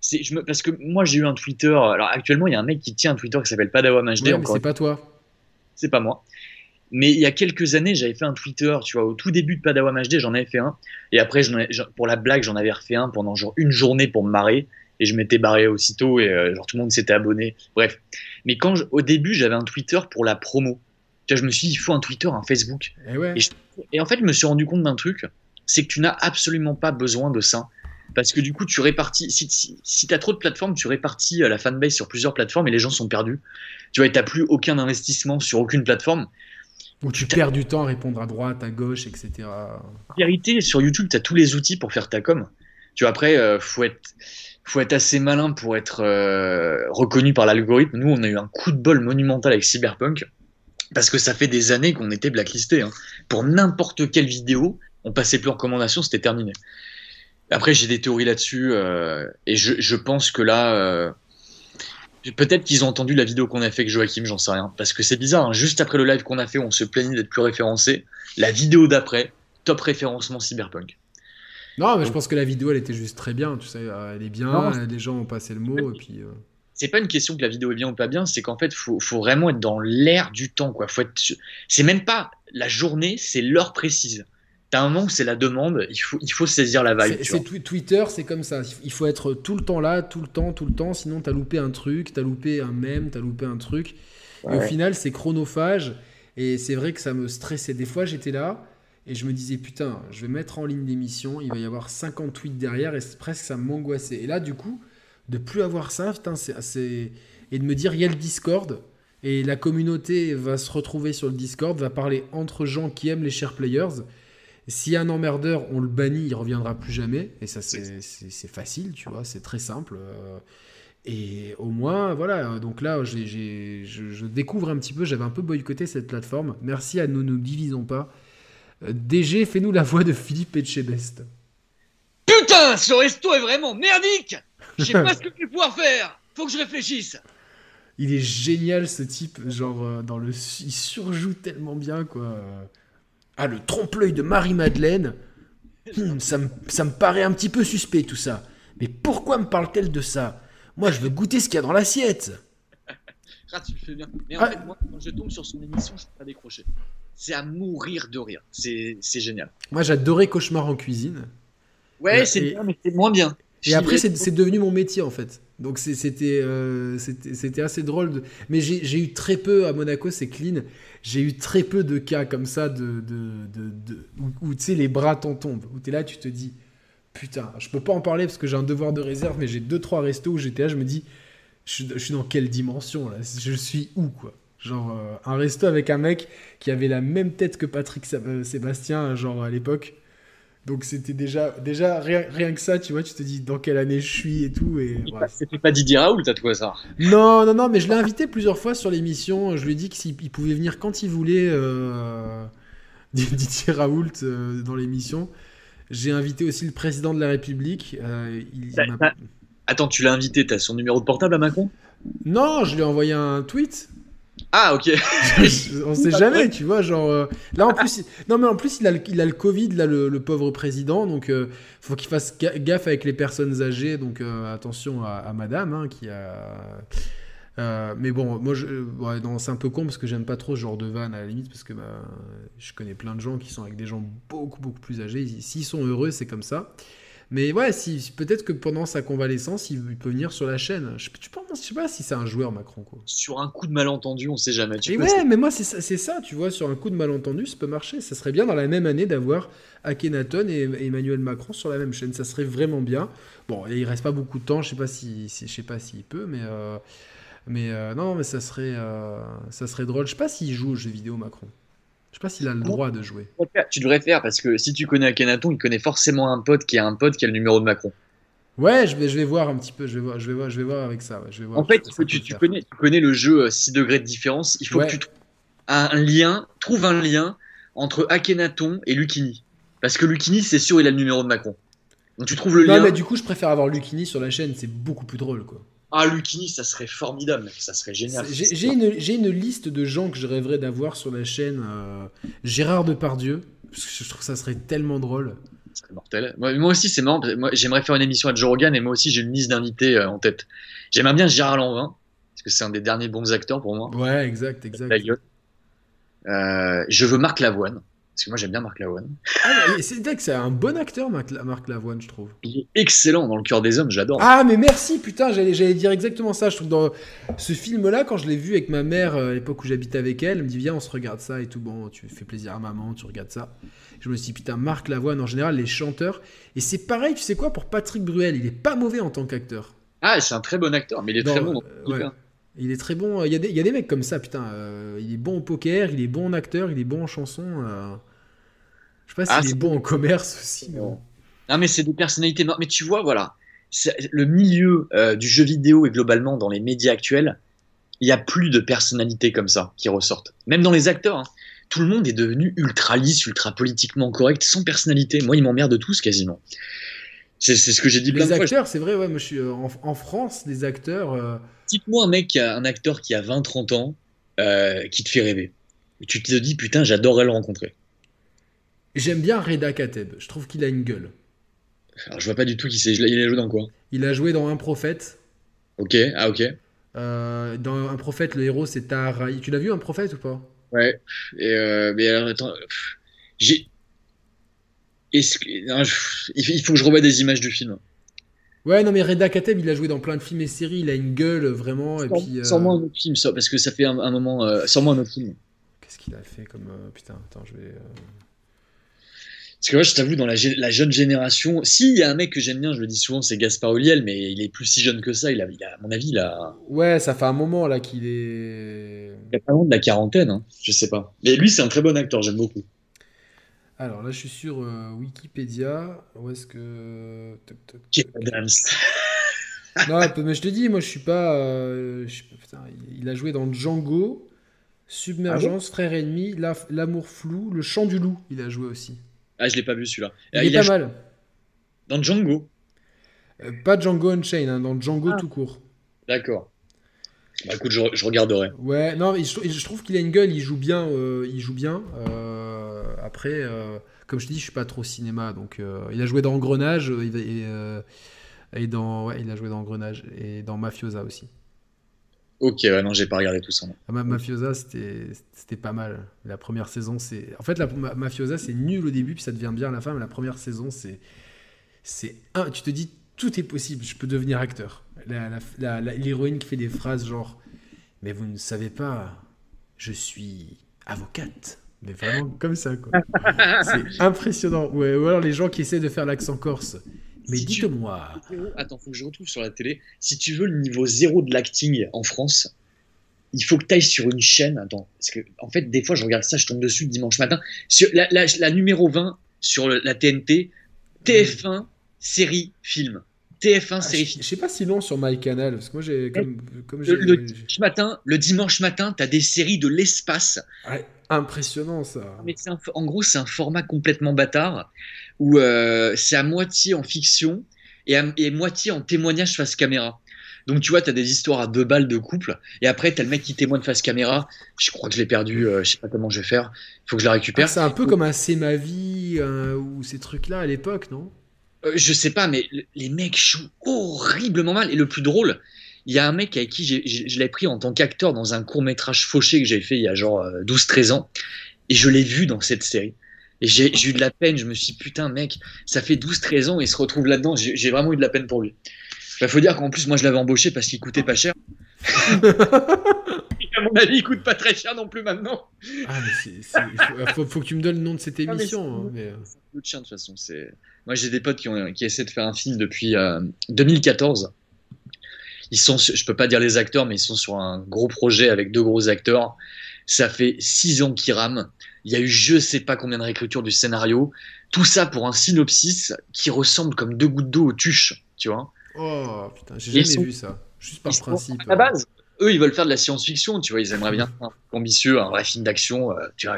Je me, parce que moi j'ai eu un Twitter. Alors actuellement il y a un mec qui tient un Twitter qui s'appelle Padawan HD. Ouais, mais c'est pas toi c'est pas moi. Mais il y a quelques années, j'avais fait un Twitter, tu vois, au tout début de Padawan HD, j'en avais fait un. Et après, ai, pour la blague, j'en avais refait un pendant genre une journée pour me marrer. Et je m'étais barré aussitôt et euh, genre tout le monde s'était abonné. Bref. Mais quand au début, j'avais un Twitter pour la promo. Tu vois, je me suis dit, il faut un Twitter, un Facebook. Et, ouais. et, je, et en fait, je me suis rendu compte d'un truc, c'est que tu n'as absolument pas besoin de ça. Parce que du coup, tu répartis, si, si, si tu as trop de plateformes, tu répartis la fanbase sur plusieurs plateformes et les gens sont perdus. Tu vois, tu n'as plus aucun investissement sur aucune plateforme. Ou tu perds du temps à répondre à droite, à gauche, etc. En vérité, sur YouTube, tu as tous les outils pour faire ta com. Tu vois, après, euh, faut être faut être assez malin pour être euh, reconnu par l'algorithme. Nous, on a eu un coup de bol monumental avec Cyberpunk parce que ça fait des années qu'on était blacklisté. Hein. Pour n'importe quelle vidéo, on passait plus en recommandation, c'était terminé. Après, j'ai des théories là-dessus euh, et je, je, pense que là, euh, peut-être qu'ils ont entendu la vidéo qu'on a fait avec Joachim, j'en sais rien. Parce que c'est bizarre, hein. juste après le live qu'on a fait, on se plaignait d'être plus référencé. La vidéo d'après, top référencement cyberpunk. Non, mais je pense que la vidéo, elle était juste très bien. Tu sais, elle est bien, non, les gens ont passé le mot et puis. Euh... C'est pas une question que la vidéo est bien ou pas bien, c'est qu'en fait, faut, faut vraiment être dans l'air du temps, quoi. Faut être. C'est même pas la journée, c'est l'heure précise. T'as un moment où c'est la demande, il faut, il faut saisir la vibe. C'est Twitter, c'est comme ça. Il faut être tout le temps là, tout le temps, tout le temps. Sinon, t'as loupé un truc, t'as loupé un mème, t'as loupé un truc. Ouais. Et au final, c'est chronophage. Et c'est vrai que ça me stressait. Des fois, j'étais là et je me disais, putain, je vais mettre en ligne l'émission, il va y avoir 50 tweets derrière et presque ça m'angoissait. Et là, du coup, de plus avoir ça, putain, c'est. Et de me dire, il y a le Discord. Et la communauté va se retrouver sur le Discord, va parler entre gens qui aiment les share players. Si un emmerdeur, on le bannit, il reviendra plus jamais. Et ça, c'est facile, tu vois, c'est très simple. Et au moins, voilà, donc là, j ai, j ai, je, je, découvre un petit peu, j'avais un peu boycotté cette plateforme. Merci à Nous Nous Divisons Pas. DG, fais-nous la voix de Philippe Etchebest. Putain, ce resto est vraiment merdique Je sais pas ce que je vais pouvoir faire Faut que je réfléchisse Il est génial ce type, genre, dans le... il surjoue tellement bien, quoi. Ah, le trompe-l'œil de Marie-Madeleine hum, ça, me, ça me paraît un petit peu suspect tout ça. Mais pourquoi me parle-t-elle de ça? Moi, je veux goûter ce qu'il y a dans l'assiette. Ah, tu le fais bien. Mais en ah. fait, moi, quand je tombe sur son émission, je peux pas décrocher. c'est à mourir de rire. C'est génial. Moi, j'adorais Cauchemar en cuisine. Ouais, c'est bien, mais c'est moins bien. Et après, c'est devenu mon métier en fait. Donc euh, c'était assez drôle. Mais j'ai eu très peu à Monaco, c'est clean. J'ai eu très peu de cas comme ça de, de, de, où, tu sais les bras t'en tombent. Où t'es là, tu te dis putain, je peux pas en parler parce que j'ai un devoir de réserve, mais j'ai deux trois restos où j'étais là, je me dis je, suis- dans quelle dimension là? Je suis où quoi? Genre euh, un resto avec un mec qui avait la même tête que Patrick euh, Sébastien, genre à l'époque. Donc c'était déjà, déjà rien, rien que ça, tu vois, tu te dis dans quelle année je suis et tout. Et. C'était pas Didier Raoult, t'as trouvé ça Non, non, non, mais je l'ai invité plusieurs fois sur l'émission. Je lui ai dit qu'il il pouvait venir quand il voulait, euh, Didier Raoult, euh, dans l'émission. J'ai invité aussi le président de la République. euh, il m'a- t'as- Attends, tu l'as invité, t'as son numéro de portable à Macron? Non, je lui ai envoyé un tweet. Ah, ok. On sait jamais, tu vois, genre euh, là en plus, il- non mais en plus il a le, il a le Covid là le, le pauvre président, donc euh, faut qu'il fasse ga- gaffe avec les personnes âgées, donc euh, attention à, à Madame hein, qui a. euh, mais bon, moi je, ouais, non, c'est un peu con parce que j'aime pas trop ce genre de vanne à la limite parce que bah, je connais plein de gens qui sont avec des gens beaucoup beaucoup plus âgés. Ils- S'ils sont heureux, c'est comme ça. Mais ouais, si, si- peut-être que pendant sa convalescence, il, peut venir sur la chaîne. Je, je pense, je sais pas si c'est un joueur Macron quoi. Sur un coup de malentendu, on sait jamais. Tu Et ouais, mais moi, c'est ça, tu vois, sur un coup de malentendu, ça peut marcher. Ça serait bien dans la même année d'avoir Akhenaton et Emmanuel Macron sur la même chaîne. Ça serait vraiment bien. Bon, il reste pas beaucoup de temps, je sais pas si, si- je sais pas s'il peut, mais, euh, mais euh, non, mais ça serait, euh, ça serait drôle. Je sais pas s'il joue aux jeux vidéo, Macron. Je sais pas s'il a le droit de jouer. Tu devrais faire? Parce que si tu connais Akhenaton, il connaît forcément un pote qui a un pote qui a le numéro de Macron. Ouais, je vais, je vais voir un petit peu, je vais voir, je vais voir, je vais voir avec ça. ouais, je vais voir, En fait, faut- tu, tu connais, tu connais le jeu euh, 6 degrés de différence. Il faut Ouais. que tu trouves un, lien, trouve un lien entre Akhenaton et Lucini. Parce que Lucini, c'est sûr, il a le numéro de Macron. Donc tu trouves le Non, lien. mais du coup, je préfère avoir Lucini sur la chaîne, c'est beaucoup plus drôle, quoi. Ah, Lucini, ça serait formidable, mec. Ça serait génial. J'ai une, liste de gens que je rêverais d'avoir sur la chaîne. euh, Gérard Depardieu, parce que je trouve que ça serait tellement drôle. Ça serait mortel. Moi, moi aussi, c'est marrant. j'aimerais faire une émission à Joe Rogan et moi aussi, j'ai une liste d'invités euh, en tête. J'aimerais bien Gérard Lanvin, parce que c'est un des derniers bons acteurs pour moi. Ouais, exact, exact. La gueule. Euh, je veux Marc Lavoine, parce que moi, j'aime bien Marc Lavoine. Ah, c'est vrai que c'est un bon acteur, Marc, Lavoine, je trouve. Il est excellent dans le cœur des hommes, j'adore. Ah, mais merci, putain, j'allais dire exactement ça. Je trouve dans ce film-là, quand je l'ai vu avec ma mère euh, à l'époque où j'habitais avec elle, elle me dit Viens, on se regarde ça et tout. Bon, tu fais plaisir à maman, tu regardes ça. Je me suis dit Putain, Marc Lavoine, en général, les chanteurs. Et c'est pareil, tu sais quoi, pour Patrick Bruel, il est pas mauvais en tant qu'acteur. Ah, c'est un très bon acteur, mais il est Dans- très bon. dans euh, ouais. Il est très bon. Il y, a des, il y a des mecs comme ça, putain. euh, il est bon au poker, il est bon en acteur, il est bon en chanson. euh. Je sais pas s'il Ah, est c'est- bon en commerce aussi. mais. Non, mais c'est des personnalités. Mais tu vois, voilà, le milieu euh, du jeu vidéo et globalement dans les médias actuels, il y a plus de personnalités comme ça qui ressortent. Même dans les acteurs, hein. tout le monde est devenu ultra lisse, ultra politiquement correct, sans personnalité. Moi, ils m'emmerdent tous quasiment. C'est ce que j'ai dit plein Les de fois. acteurs, c'est vrai, ouais, moi je suis euh, en, en France, les acteurs. euh, Cite-moi un mec, un acteur qui a 20-30 ans, euh, qui te fait rêver. Et tu te dis, putain, j'adorerais le rencontrer. J'aime bien Reda Kateb. Je trouve qu'il a une gueule. Alors, je vois pas du tout qui c'est. Il a joué dans quoi? Il a joué dans Un Prophète. Ok, ah ok. Euh, dans Un Prophète, le héros c'est Tahar Tu l'as vu Un Prophète ou pas? Ouais. Et euh, mais alors, attends. J'ai. Est-ce que. non, je- il faut que je revoie des images du film. Ouais, non mais Reda Kateb, il a joué dans plein de films et séries. Il a une gueule vraiment. Et Sans- puis. euh, Sans-moi un autre film, ça, parce que ça fait un, un moment. Euh, sans-moi un autre film. Qu'est-ce qu'il a fait comme. euh, Putain, attends, je vais. Parce que moi, je t'avoue, dans la, jeune génération, si il y a un mec que j'aime bien, je le dis souvent, c'est Gaspard Ulliel, mais il est plus si jeune que ça. Il a, il a- à mon avis, a, Ouais, ça fait un moment là qu'il est. il a pas loin de la quarantaine. Hein. Je sais pas. Mais lui, c'est un très bon acteur, j'aime beaucoup. Alors là, je suis sur euh, Wikipédia. Où est-ce que. Keith Adams. Non, mais je te dis, moi je suis pas. euh, je suis- putain, il- a joué dans Django, Submergence, Frère ennemi, La- L'amour flou, Le chant du loup. Il a joué aussi. Ah, je l'ai pas vu celui-là. Il est il a pas joué mal. dans Django. Euh, pas Django Unchained, hein, dans Django Ah. tout court. D'accord. Bah écoute, je, je regarderai. Ouais, non, mais je, je trouve qu'il a une gueule, il joue bien. euh, il joue bien. euh, après, euh, comme je te dis, je suis pas trop cinéma, donc euh, il a joué dans Engrenage et dans, ouais, il a joué dans Engrenage et dans Mafiosa aussi. Ok, ouais, non, j'ai pas regardé tout ça. Ah, Ma- Mafiosa, c'était c'était pas mal. La première saison, c'est. En fait, la Ma- Mafiosa, c'est nul au début, puis ça devient bien à la fin, mais la première saison, c'est. C'est un. Tu te dis, tout est possible, je peux devenir acteur. L'héroïne qui fait des phrases genre. Mais vous ne savez pas, je suis avocate. Mais vraiment comme ça, quoi. c'est impressionnant. Ouais, ou alors les gens qui essaient de faire l'accent corse. Mais Si dites-moi. Attends, faut que je retrouve sur la télé. Si tu veux le niveau zéro de l'acting en France, il faut que tu ailles sur une chaîne. Attends, parce que en fait, des fois, je regarde ça, je tombe dessus dimanche matin. Sur la, la- la numéro 20 sur le- la TNT, TF1, série, film. TF1, Ah, série, je, film. je sais pas si long sur MyCanal, parce que moi, j'ai. Comme, comme Le, le dimanche matin, le dimanche matin, tu as des séries de l'espace. Ouais, impressionnant ça. Mais c'est un- en gros, c'est un format complètement bâtard où euh, c'est à moitié en fiction et à et moitié en témoignage face caméra. Donc tu vois, tu as des histoires à deux balles de couple et après tu as le mec qui témoigne face caméra. Je crois que je l'ai perdu, euh, je sais pas comment je vais faire. Il faut que je la Ah, récupère. c'est un peu comme un C'est ma vie euh, ou ces trucs-là à l'époque, non? Euh, je sais pas, mais le- les mecs jouent horriblement mal. Et le plus drôle, il y a un mec avec qui j'ai- j'ai- je l'ai pris en tant qu'acteur dans un court métrage fauché que j'avais fait il y a genre euh, 12-13 ans. Et je l'ai vu dans cette série. Et j'ai eu de la peine. Je me suis dit, putain, mec, ça fait 12-13 ans et il se retrouve là-dedans. J'ai vraiment eu de la peine pour lui. Il faut dire qu'en plus, moi, je l'avais embauché parce qu'il coûtait pas cher. Et à mon avis, il coûte pas très cher non plus maintenant. Ah, mais faut, faut- faut que tu me donnes le nom de cette Ah, mais émission. c'est- hein, mais, euh, Le chien, de toute façon. C'est... Moi, j'ai des potes qui, ont, qui essaient de faire un film depuis euh, 2014. Ils sont, sur- je peux pas dire les acteurs, mais ils sont sur un gros projet avec deux gros acteurs. Ça fait six ans qu'ils rament. Il y a eu je sais pas combien de réécritures du scénario. Tout ça pour un synopsis qui ressemble comme deux gouttes d'eau aux tuches, tu vois. Oh putain, j'ai jamais sont- vu ça. Juste par Ils sont- principe. À la base, eux, ils veulent faire de la science-fiction, tu vois. Ils aimeraient bien faire un ambitieux, un vrai film d'action, euh, tu vois.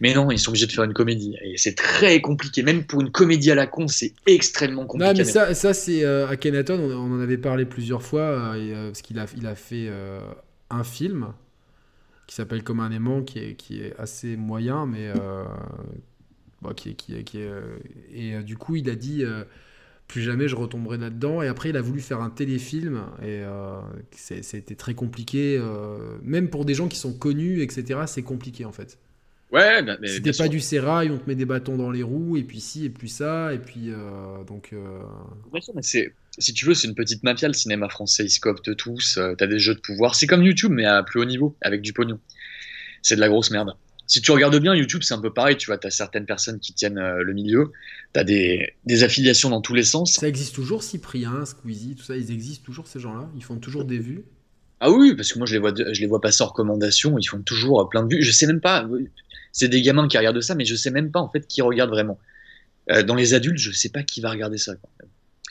Mais non, ils sont obligés de faire une comédie. Et c'est très compliqué. Même pour une comédie à la con, c'est extrêmement compliqué. Non, mais ça, ça c'est euh, Akhenaton, on, on en avait parlé plusieurs fois, euh, et, euh, parce qu'il a, il a fait euh, un film qui s'appelle Comme un aimant, qui est, qui est assez moyen, mais euh, bon, qui est, qui est- qui est, euh, et euh, du coup, il a dit euh, plus jamais je retomberai là-dedans. Et après, il a voulu faire un téléfilm, et euh, c'était très compliqué, euh, même pour des gens qui sont connus, etc. C'est compliqué en fait. Ouais, bah, mais t'es pas sûr. du sérail, on te met des bâtons dans les roues, et puis ci, et puis ça, et puis euh, donc. euh, Bien sûr, mais c'est, si tu veux, c'est une petite mafia, le cinéma français. Ils se cooptent tous. euh, t'as des jeux de pouvoir. C'est comme YouTube, mais à plus haut niveau, avec du pognon. C'est de la grosse merde. Si tu regardes bien, YouTube, c'est un peu pareil. Tu vois, t'as certaines personnes qui tiennent euh, le milieu. T'as des, des affiliations dans tous les sens. Ça existe toujours, Cyprien, Squeezie, tout ça, ils existent toujours ces gens-là? Ils font toujours des vues? Ah oui, parce que moi, je les vois, je les vois passer en recommandation. Ils font toujours euh, plein de vues. Je sais même pas. euh, C'est des gamins qui regardent ça, mais je sais même pas, en fait, qui regarde vraiment. Euh, dans les adultes, je sais pas qui va regarder ça. quoi.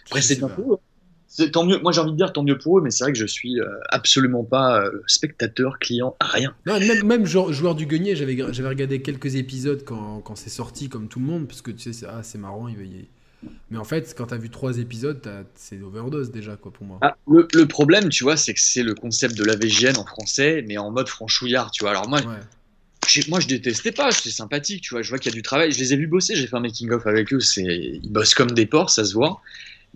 Après, c'est bien pour eux. C'est tant mieux. Moi, j'ai envie de dire tant mieux pour eux, mais c'est vrai que je suis euh, absolument pas euh, spectateur, client, rien. Non, même, même genre, joueur du grenier, j'avais j'avais regardé quelques épisodes quand, quand c'est sorti, comme tout le monde, parce que tu sais, c'est ah, c'est marrant, il va y... Mais en fait, quand t'as vu trois épisodes, t'as- c'est overdose déjà, quoi, pour moi. Ah, le, le problème, tu vois, c'est que c'est le concept de la VGN en français, mais en mode franchouillard, tu vois. Alors moi, Ouais. moi, je détestais pas, j'étais sympathique, tu vois. Je vois qu'il y a du travail. Je les ai vus bosser, j'ai fait un making-of avec eux. C'est, ils bossent comme des porcs, ça se voit.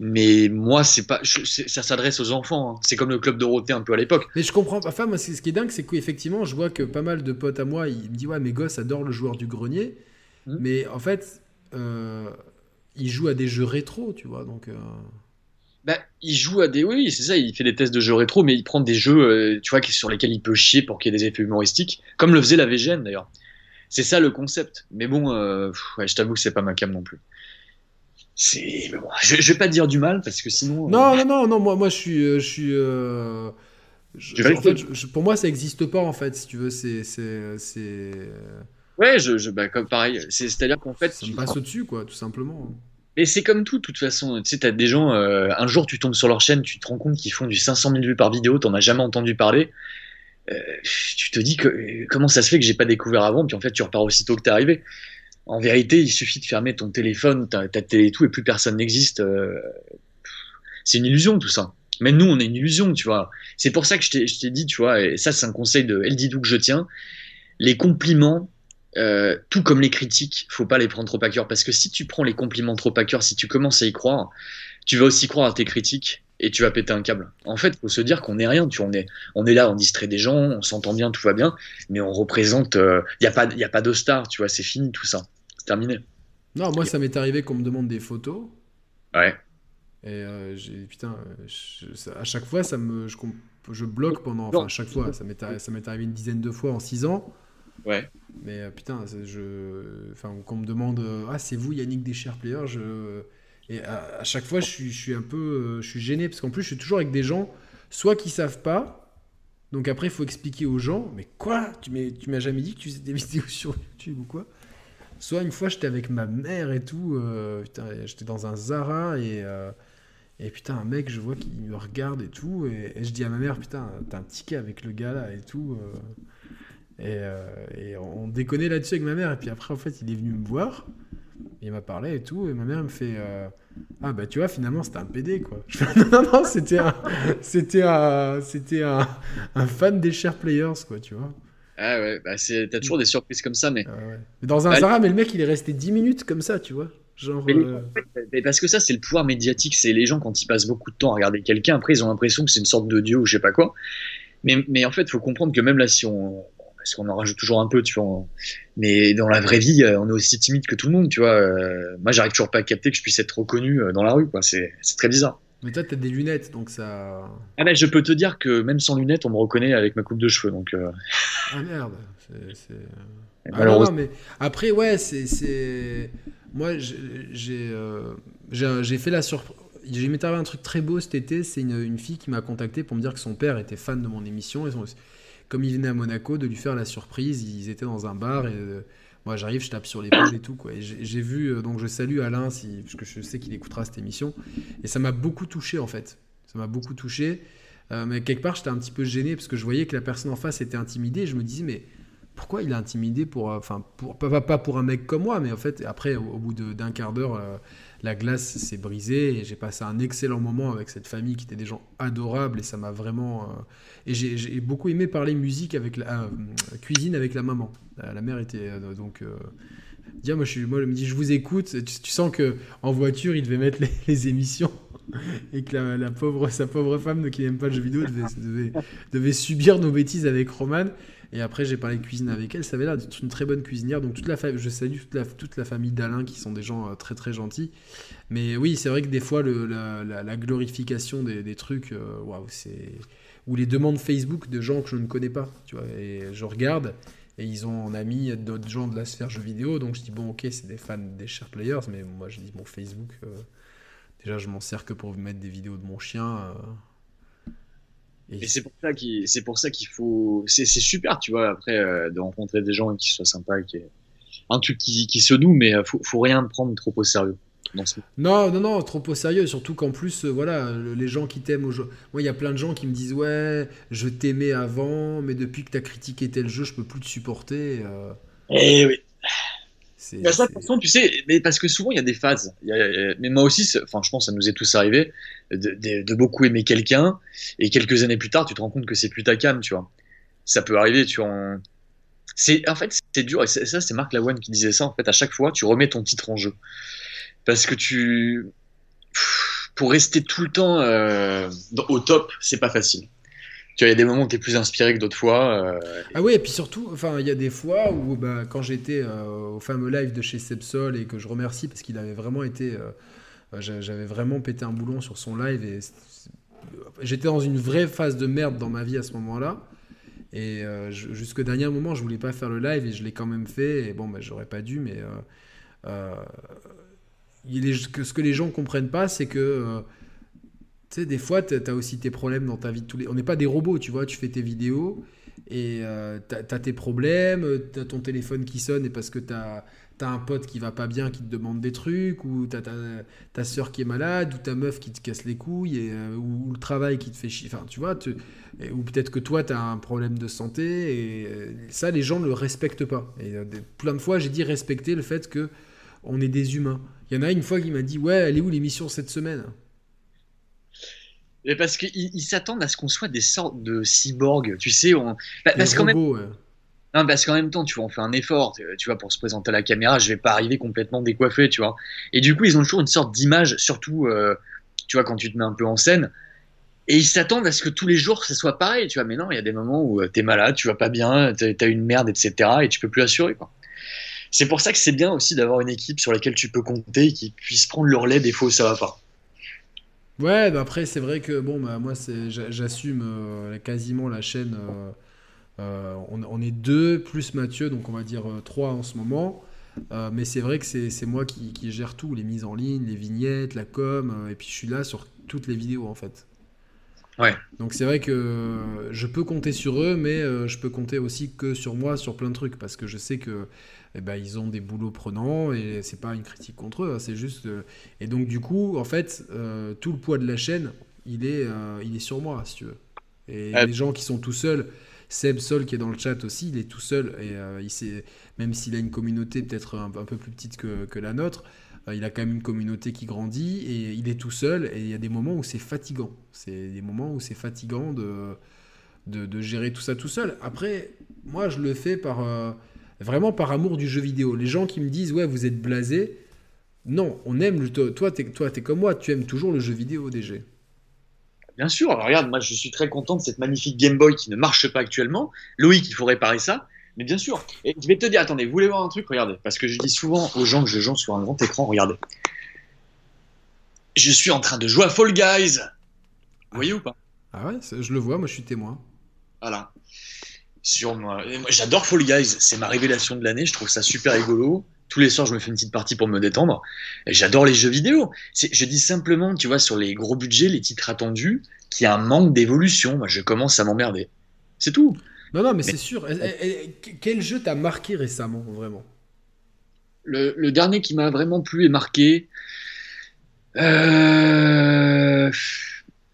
Mais moi, c'est pas, je- ça s'adresse aux enfants. hein. C'est comme le club Dorothée un peu à l'époque. Mais je comprends pas. Enfin, moi, ce qui est dingue, c'est qu'effectivement, je vois que pas mal de potes à moi, ils me disent Ouais, mes gosses adorent le joueur du grenier. Mhm. Mais en fait, euh, ils jouent à des jeux rétro, tu vois. Donc, euh, Bah, il joue à des, oui, c'est ça. Il fait des tests de jeux rétro, mais il prend des jeux, euh, tu vois, sur lesquels il peut chier pour qu'il y ait des effets humoristiques, comme le faisait la VGN d'ailleurs. C'est ça le concept. Mais bon, euh, pff, ouais, je t'avoue que c'est pas ma cam non plus. C'est, bon, je, je vais pas dire du mal parce que sinon. euh, Non, non, non, non, moi, moi je suis. euh, Je suis euh, je- en fait, pour moi, ça n'existe pas, en fait, si tu veux. C'est. c'est, c'est- Ouais, je, je, bah, comme pareil. C'est, c'est-à-dire qu'en fait, Ça tu- me passe au-dessus, quoi, tout simplement. mais c'est comme tout, de toute façon. Tu sais, t'as des gens, euh, un jour, tu tombes sur leur chaîne, tu te rends compte qu'ils font du 500 000 vues par vidéo, t'en as jamais entendu parler. Euh, tu te dis que comment ça se fait que j'ai pas découvert avant, puis en fait, tu repars aussitôt que t'es arrivé. En vérité, il suffit de fermer ton téléphone, ta, ta télé et tout, et plus personne n'existe. euh, C'est une illusion, tout ça. Mais nous, on est une illusion, tu vois. C'est pour ça que je t'ai dit, tu vois, et ça, c'est un conseil de El Didou que je tiens. Les compliments, euh, tout comme les critiques, faut pas les prendre trop à cœur. Parce que si tu prends les compliments trop à cœur, si tu commences à y croire, tu vas aussi croire à tes critiques. Et tu vas péter un câble. En fait, faut se dire qu'on n'est rien. Tu, on, est, on est là, on distrait des gens, on s'entend bien, tout va bien, mais on représente. Il euh, n'y a, pas, y a pas de star, tu vois, c'est fini tout ça. C'est terminé. Non, moi, ça m'est arrivé qu'on me demande des photos. Ouais. Et euh, j'ai, putain, à chaque fois, ça me, je, je bloque pendant. Enfin, à chaque fois, ça m'est, ça m'est arrivé une dizaine de fois en 6 ans. Ouais. Mais euh, putain, je, enfin, qu'on me demande, ah, c'est vous Yannick des Share Players, je et à, chaque fois, je suis, un peu euh, je suis gêné parce qu'en plus, je suis toujours avec des gens, soit qui savent pas, donc après, il faut expliquer aux gens, mais quoi? Tu m'as jamais dit que tu faisais des vidéos sur YouTube ou quoi? Soit une fois, j'étais avec ma mère et tout, euh, j'étais dans un Zara et, euh, et putain, un mec, je vois qu'il me regarde et tout, et, je dis à ma mère, putain, t'as un ticket avec le gars là et tout. et, et on déconnait là-dessus avec ma mère, et puis après, en fait, il est venu me voir. Il m'a parlé et tout, et ma mère me fait ah bah tu vois, finalement c'était un PD quoi. non, non, c'était un, c'était un, c'était un, un, fan des share players quoi, tu vois. Ah ouais, bah c'est, t'as toujours des surprises comme ça, mais. Ah ouais. Dans un bah, Zara, mais le mec il est resté 10 minutes comme ça, tu vois. Genre. Euh, mais, parce que ça, c'est le pouvoir médiatique. C'est les gens quand ils passent beaucoup de temps à regarder quelqu'un, après ils ont l'impression que c'est une sorte de dieu ou je sais pas quoi. Mais, mais en fait, il faut comprendre que même là, si on, parce qu'on en rajoute toujours un peu, tu vois. Mais dans la vraie vie, euh, on est aussi timide que tout le monde, tu vois. Euh, moi, j'arrive toujours pas à capter que je puisse être reconnu euh, dans la rue, quoi. C'est très bizarre. Mais toi, t'as des lunettes, donc ça. Ah ben, je peux te dire que même sans lunettes, on me reconnaît avec ma coupe de cheveux, donc. Ah merde. C'est. Ah, non, mais après, ouais, c'est. Moi, j'ai j'ai fait la surprise. J'ai m'est arrivé un truc très beau cet été. C'est une, une, fille qui m'a contacté pour me dire que son père était fan de mon émission. Et son, comme il venait à Monaco, de lui faire la surprise. Ils étaient dans un bar et euh, moi j'arrive, je tape sur l'épaule et tout. Quoi. Et j'ai vu, euh, donc je salue Alain, si, parce que je sais qu'il écoutera cette émission. Et ça m'a beaucoup touché en fait. Ça m'a beaucoup touché. Euh, mais quelque part, j'étais un petit peu gêné parce que je voyais que la personne en face était intimidée. je me disais, mais pourquoi il est intimidé pour. Enfin, pour, pas, pas, pour un mec comme moi, mais en fait, après, au, bout d'un quart d'heure la glace s'est brisée et j'ai passé un excellent moment avec cette famille qui était des gens adorables et ça m'a vraiment euh, et j'ai beaucoup aimé parler musique avec la euh, cuisine avec la maman. La, mère était euh, donc dire moi je suis moi me dit je vous écoute. Tu, sens que en voiture il devait mettre les, émissions et que la, pauvre sa pauvre femme qui n'aime pas le jeu vidéo devait, devait subir nos bêtises avec Roman et après, j'ai parlé de cuisine avec elle. Ça avait l'air d'être une très bonne cuisinière. Donc, toute la je salue toute la, famille d'Alain qui sont des gens euh, très très gentils. Mais oui, c'est vrai que des fois, la, glorification des, trucs, euh, waouh, c'est. Ou les demandes Facebook de gens que je ne connais pas. Tu vois, et je regarde. Et ils ont en ami d'autres gens de la sphère jeux vidéo. Donc, je dis, bon, ok, c'est des fans des share players. Mais moi, je dis, bon, Facebook. Euh, déjà, je m'en sers que pour mettre des vidéos de mon chien. Et c'est pour ça qu'il, c'est pour ça qu'il faut, c'est, super, tu vois, après euh, de rencontrer des gens qui soient sympas, qui un truc qui, qui se noue, mais euh, faut, faut rien prendre trop au sérieux. Non, non, non, trop au sérieux. Surtout qu'en plus, euh, voilà, les gens qui t'aiment au jeu. Moi, il y a plein de gens qui me disent Ouais, je t'aimais avant, mais depuis que tu as critiqué tel jeu, je peux plus te supporter. Eh oui. Ça, façon, tu sais, mais parce que souvent il y a des phases. mais moi aussi, enfin, je pense que ça nous est tous arrivé de, beaucoup aimer quelqu'un et quelques années plus tard, tu te rends compte que c'est plus ta cam, tu vois. Ça peut arriver, tu en. C'est en fait c'est dur et ça c'est Marc Lavoine qui disait ça. En fait, à chaque fois, tu remets ton titre en jeu parce que tu pour rester tout le temps euh, au top, c'est pas facile il y a des moments où tu es plus inspiré que d'autres fois. Euh, ah oui, et puis surtout, enfin, il y a des fois où, bah, quand j'étais euh, au fameux live de chez Sepsol et que je remercie parce qu'il avait vraiment été. Euh, j'avais vraiment pété un boulon sur son live et j'étais dans une vraie phase de merde dans ma vie à ce moment-là. Et jusqu'au dernier moment, je voulais pas faire le live et je l'ai quand même fait. Et bon, bah, j'aurais pas dû, mais. Ce que les gens comprennent pas, c'est que tu sais, des fois, tu as aussi tes problèmes dans ta vie de tous les. On n'est pas des robots, tu vois, tu fais tes vidéos et euh, tu as, tes problèmes, tu as ton téléphone qui sonne et parce que tu as, un pote qui va pas bien qui te demande des trucs, ou tu as ta, ta soeur qui est malade, ou ta meuf qui te casse les couilles, euh, ou, le travail qui te fait chier. Enfin, tu vois, ou peut-être que toi, tu as un problème de santé, et euh, ça, les gens ne le respectent pas. Et plein de fois, j'ai dit respecter le fait que on est des humains. Il y en a une fois qui m'a dit Ouais, elle est où l'émission cette semaine? Mais parce qu'ils s'attendent à ce qu'on soit des sortes de cyborgs, tu sais. On... Parce qu'en même... Non, parce qu'en même temps, tu vois, on fait un effort, tu vois, pour se présenter à la caméra, je vais pas arriver complètement décoiffé, tu vois. Et du coup, ils ont toujours une sorte d'image, surtout, euh, tu vois, quand tu te mets un peu en scène, Et ils s'attendent à ce que tous les jours, ce soit pareil, tu vois. Mais non, il y a des moments où tu es malade, tu vas pas bien, tu as une merde, etc. Et tu peux plus assurer, quoi. C'est pour ça que c'est bien aussi d'avoir une équipe sur laquelle tu peux compter et qui puisse prendre le relais des fois où ça va pas. Ouais, bah après, c'est vrai que bon, bah, moi, j'assume euh, quasiment la chaîne. Euh, euh, on, est deux, plus Mathieu, donc on va dire trois en ce moment. mais c'est vrai que c'est moi qui, qui, gère tout, les mises en ligne, les vignettes, la com, et puis je suis là sur toutes les vidéos en fait. Ouais. Donc c'est vrai que je peux compter sur eux, mais je peux compter aussi que sur moi sur plein de trucs, parce que je sais que eh ben, ils ont des boulots prenants et c'est pas une critique contre eux, hein, c'est juste. Et donc, du coup, en fait, euh, tout le poids de la chaîne, il est, euh, il est sur moi, si tu veux. Et les gens qui sont tout seuls, Seb Sol qui est dans le chat aussi, il est tout seul et euh, il sait, même s'il a une communauté peut-être un, peu plus petite que, que la nôtre, il a quand même une communauté qui grandit et il est tout seul et il y a des moments où c'est fatigant. C'est des moments où c'est fatigant de, de, de, gérer tout ça tout seul. Après, moi, je le fais par Vraiment par amour du jeu vidéo. Les gens qui me disent, ouais, vous êtes blasé. Non, on aime. Le, toi, tu es, es comme moi, tu aimes toujours le jeu vidéo, DG. Bien sûr. Alors, regarde, moi, je suis très content de cette magnifique Game Boy qui ne marche pas actuellement. Loïc, il faut réparer ça. Mais bien sûr. Et je vais te dire, attendez, vous voulez voir un truc? Regardez. Parce que je dis souvent aux gens que je joue sur un grand écran, regardez. Je suis en train de jouer à Fall Guys. Vous voyez ou pas? Ah ouais, je le vois, moi je suis témoin. Voilà sur moi. J'adore Fall Guys, c'est ma révélation de l'année, je trouve ça super rigolo. Tous les soirs, je me fais une petite partie pour me détendre. J'adore les jeux vidéo. Je dis simplement, tu vois, sur les gros budgets, les titres attendus, qu'il y a un manque d'évolution. Moi, je commence à m'emmerder. C'est tout. Non, non, mais, c'est sûr. Quel jeu t'a marqué récemment, vraiment? Le, dernier qui m'a vraiment plu et marqué, euh...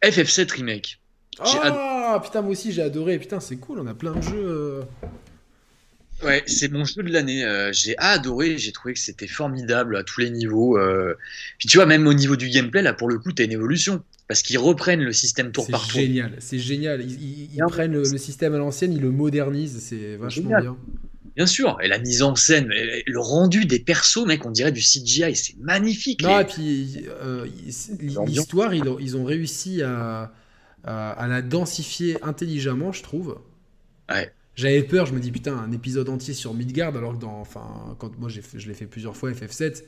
FF7 Remake. Ah putain, moi aussi j'ai adoré. Putain, c'est cool, on a plein de jeux. Euh. Ouais, c'est mon jeu de l'année. Euh, j'ai adoré, j'ai trouvé que c'était formidable à tous les niveaux. Euh. Puis tu vois, même au niveau du gameplay, là pour le coup, t'as une évolution. Parce qu'ils reprennent le système tour par tour. C'est génial, c'est génial. Ils, prennent le, système à l'ancienne, ils le modernisent, c'est vachement bien. Bien sûr, et la mise en scène, le rendu des persos, mec, on dirait du CGI, c'est magnifique. Non, et puis l'histoire, ils ont réussi à à la densifier intelligemment, je trouve. Ouais. J'avais peur, je me dis putain, un épisode entier sur Midgard, alors que dans, enfin, quand moi je l'ai fait plusieurs fois FF7,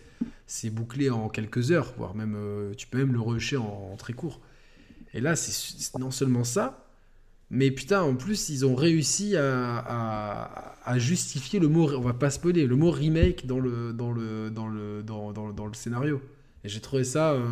c'est bouclé en quelques heures, voire même, euh, tu peux même le rusher en, très court. Et là, c'est non seulement ça, mais putain, en plus, ils ont réussi à, à, justifier le mot, on va pas spoiler, le mot remake dans le, dans le, dans le, dans, dans, dans le scénario. Et j'ai trouvé ça. Euh,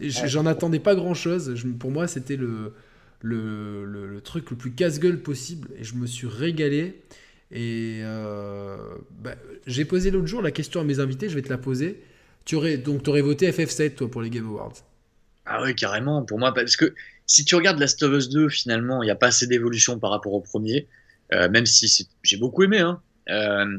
J'en attendais pas grand chose. pour moi, c'était le, le, le, truc le plus casse-gueule possible. Et je me suis régalé. Et euh, bah, j'ai posé l'autre jour la question à mes invités, je vais te la poser. Tu aurais, donc, tu aurais voté FF7, toi, pour les Game Awards Ah oui, carrément. Pour moi, parce que si tu regardes Last of Us 2, finalement, il n'y a pas assez d'évolution par rapport au premier. Euh, même si j'ai beaucoup aimé. Hein. Euh,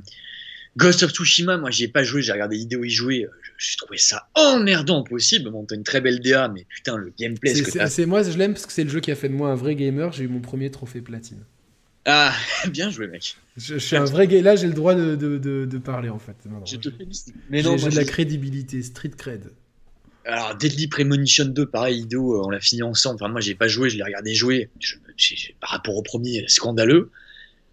Ghost of Tsushima, moi j'y ai pas joué, j'ai regardé des vidéos y jouer, j'ai trouvé ça emmerdant possible. Bon, t'as une très belle DA, mais putain, le gameplay. C'est moi, je l'aime parce que c'est le jeu qui a fait de moi un vrai gamer. J'ai eu mon premier trophée platine. Ah, bien joué, mec. Je, suis un vrai gamer. Là, j'ai le droit de, de, de, parler en fait. je te félicite. Mais non, j'ai de la crédibilité, street cred. Alors, Deadly Premonition 2, pareil, Ido, euh, on l'a fini ensemble. Enfin, moi, j'ai pas joué, je l'ai regardé jouer. par rapport au premier, scandaleux.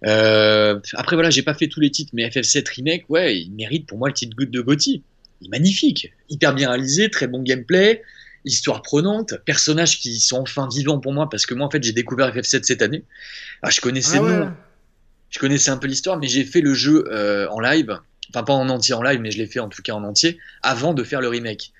Euh, après, voilà, j'ai pas fait tous les titres, mais FF7 Remake, ouais, il mérite pour moi le titre de Gotti. Il est magnifique, hyper bien réalisé, très bon gameplay, histoire prenante, personnages qui sont enfin vivants pour moi, parce que moi, en fait, j'ai découvert FF7 cette année. Ah, je connaissais ah je connaissais un peu l'histoire, mais j'ai fait le jeu euh, en live, enfin pas en entier en live, mais je l'ai fait en tout cas en entier, avant de faire le remake.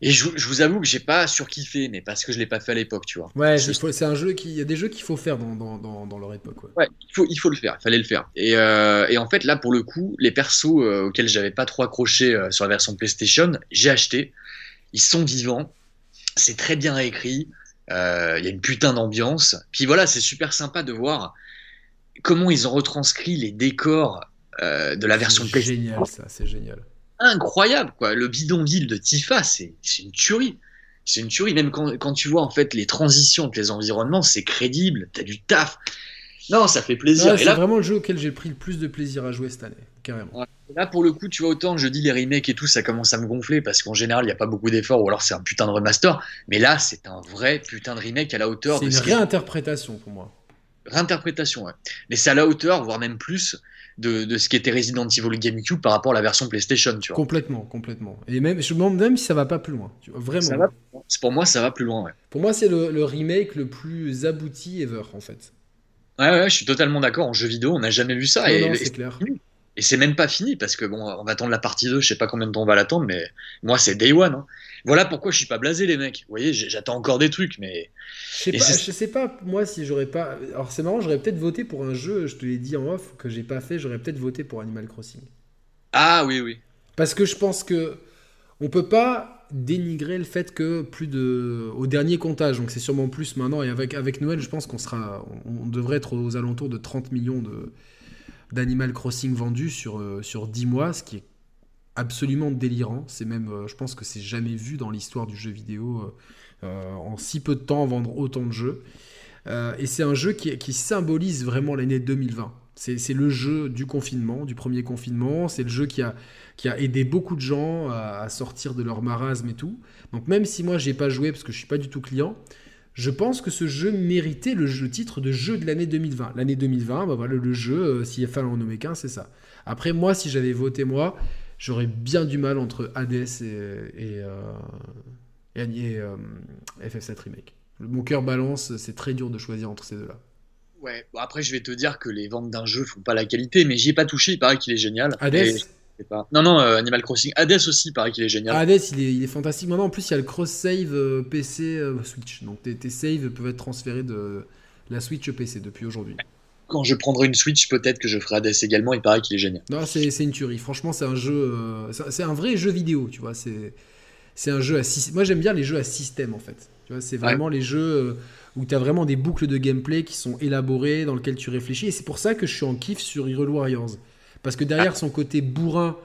Et je, vous avoue que j'ai pas surkiffé, mais parce que je l'ai pas fait à l'époque, tu vois. Ouais, c'est un jeu qui, il y a des jeux qu'il faut faire dans, dans, dans, leur époque. Ouais. ouais, il faut, il faut le faire, il fallait le faire. Et, euh, et en fait, là, pour le coup, les persos euh, auxquels j'avais pas trop accroché euh, sur la version PlayStation, j'ai acheté. Ils sont vivants, c'est très bien écrit, il y a une putain d'ambiance. Puis voilà, c'est super sympa de voir comment ils ont retranscrit les décors de la version PlayStation. C'est génial, ça, c'est génial incroyable, quoi. Le bidonville de Tifa, c'est une tuerie. C'est une tuerie. Même quand, quand, tu vois en fait les transitions entre les environnements, c'est crédible. T'as du taf. Non, ça fait plaisir. c'est vraiment le jeu auquel j'ai pris le plus de plaisir à jouer cette année. carrément. Là, pour le coup, tu vois, autant je dis les remakes et tout, ça commence à me gonfler parce qu'en général, il n'y a pas beaucoup d'efforts ou alors c'est un putain de remaster. Mais là, c'est un vrai putain de remake à la hauteur C'est une ce réinterprétation pour moi. réinterprétation, ouais. Mais c'est à la hauteur, voire même plus, de, de ce qui était Resident Evil GameCube par rapport à la version PlayStation, tu vois. Complètement, complètement. Et même, je me demande même si ça va pas plus loin. Tu vois, vraiment. Ça va, pour moi, ça va plus loin, ouais. Pour moi, c'est le, le remake le plus abouti ever, en fait. Ouais, ouais, je suis totalement d'accord. En jeu vidéo, on n'a jamais vu ça. Non, et- c'est clair. et c'est même pas fini parce que bon, on va attendre la partie 2, je sais pas combien de temps on va l'attendre, mais moi, c'est Day One. hein. Voilà pourquoi je suis pas blasé, les mecs. Vous voyez, j'attends encore des trucs, mais Je sais pas, je sais pas, moi, si j'aurais pas. Alors, c'est marrant, j'aurais peut-être voté pour un jeu, je te l'ai dit en off, que j'ai pas fait, j'aurais peut-être voté pour Animal Crossing. ah oui, oui. Parce que je pense que on peut pas dénigrer le fait que plus de au dernier comptage, donc c'est sûrement plus maintenant et avec avec Noël, je pense qu'on sera on, on devrait être aux alentours de 30 millions de d'Animal Crossing vendus sur euh, sur 10 mois, ce qui est absolument délirant, c'est même euh, je pense que c'est jamais vu dans l'histoire du jeu vidéo euh, euh, en si peu de temps vendre autant de jeux. Et c'est un jeu qui, symbolise vraiment l'année 2020. C'est le jeu du confinement, du premier confinement. C'est le jeu qui a, aidé beaucoup de gens à, sortir de leur marasme et tout. Donc même si moi j'ai pas joué parce que je suis pas du tout client, je pense que ce jeu méritait le, titre de jeu de l'année 2020. L'année 2020, bah voilà, le jeu, s'il fallait en nommer qu'un, c'est ça. Après moi, si j'avais voté moi, j'aurais bien du mal entre Hades et, et, euh, et, et, euh, FF7 Remake. Mon cœur balance, c'est très dur de choisir entre ces deux-là. Ouais. Bon, après, je vais te dire que les ventes d'un jeu font pas la qualité, mais j'y ai pas touché. Il paraît qu'il est génial. Hades, pas. Non, non, euh, Animal Crossing. Hades aussi, il paraît qu'il est génial. Hades, il est, il est fantastique. Maintenant, en plus, il y a le cross-save euh, PC euh, Switch. Donc, tes, tes saves peuvent être transférés de la Switch PC depuis aujourd'hui. Quand je prendrai une Switch, peut-être que je ferai Hades également. Il paraît qu'il est génial. Non, c'est une tuerie. Franchement, c'est un jeu. euh, c'est un vrai jeu vidéo, tu vois. C'est un jeu à système. Moi, j'aime bien les jeux à système, en fait. Tu vois, c'est vraiment les jeux euh, où tu as vraiment des boucles de gameplay qui sont élaborées, dans lesquelles tu réfléchis. Et c'est pour ça que je suis en kiff sur Hyrule Warriors. Parce que derrière son côté bourrin,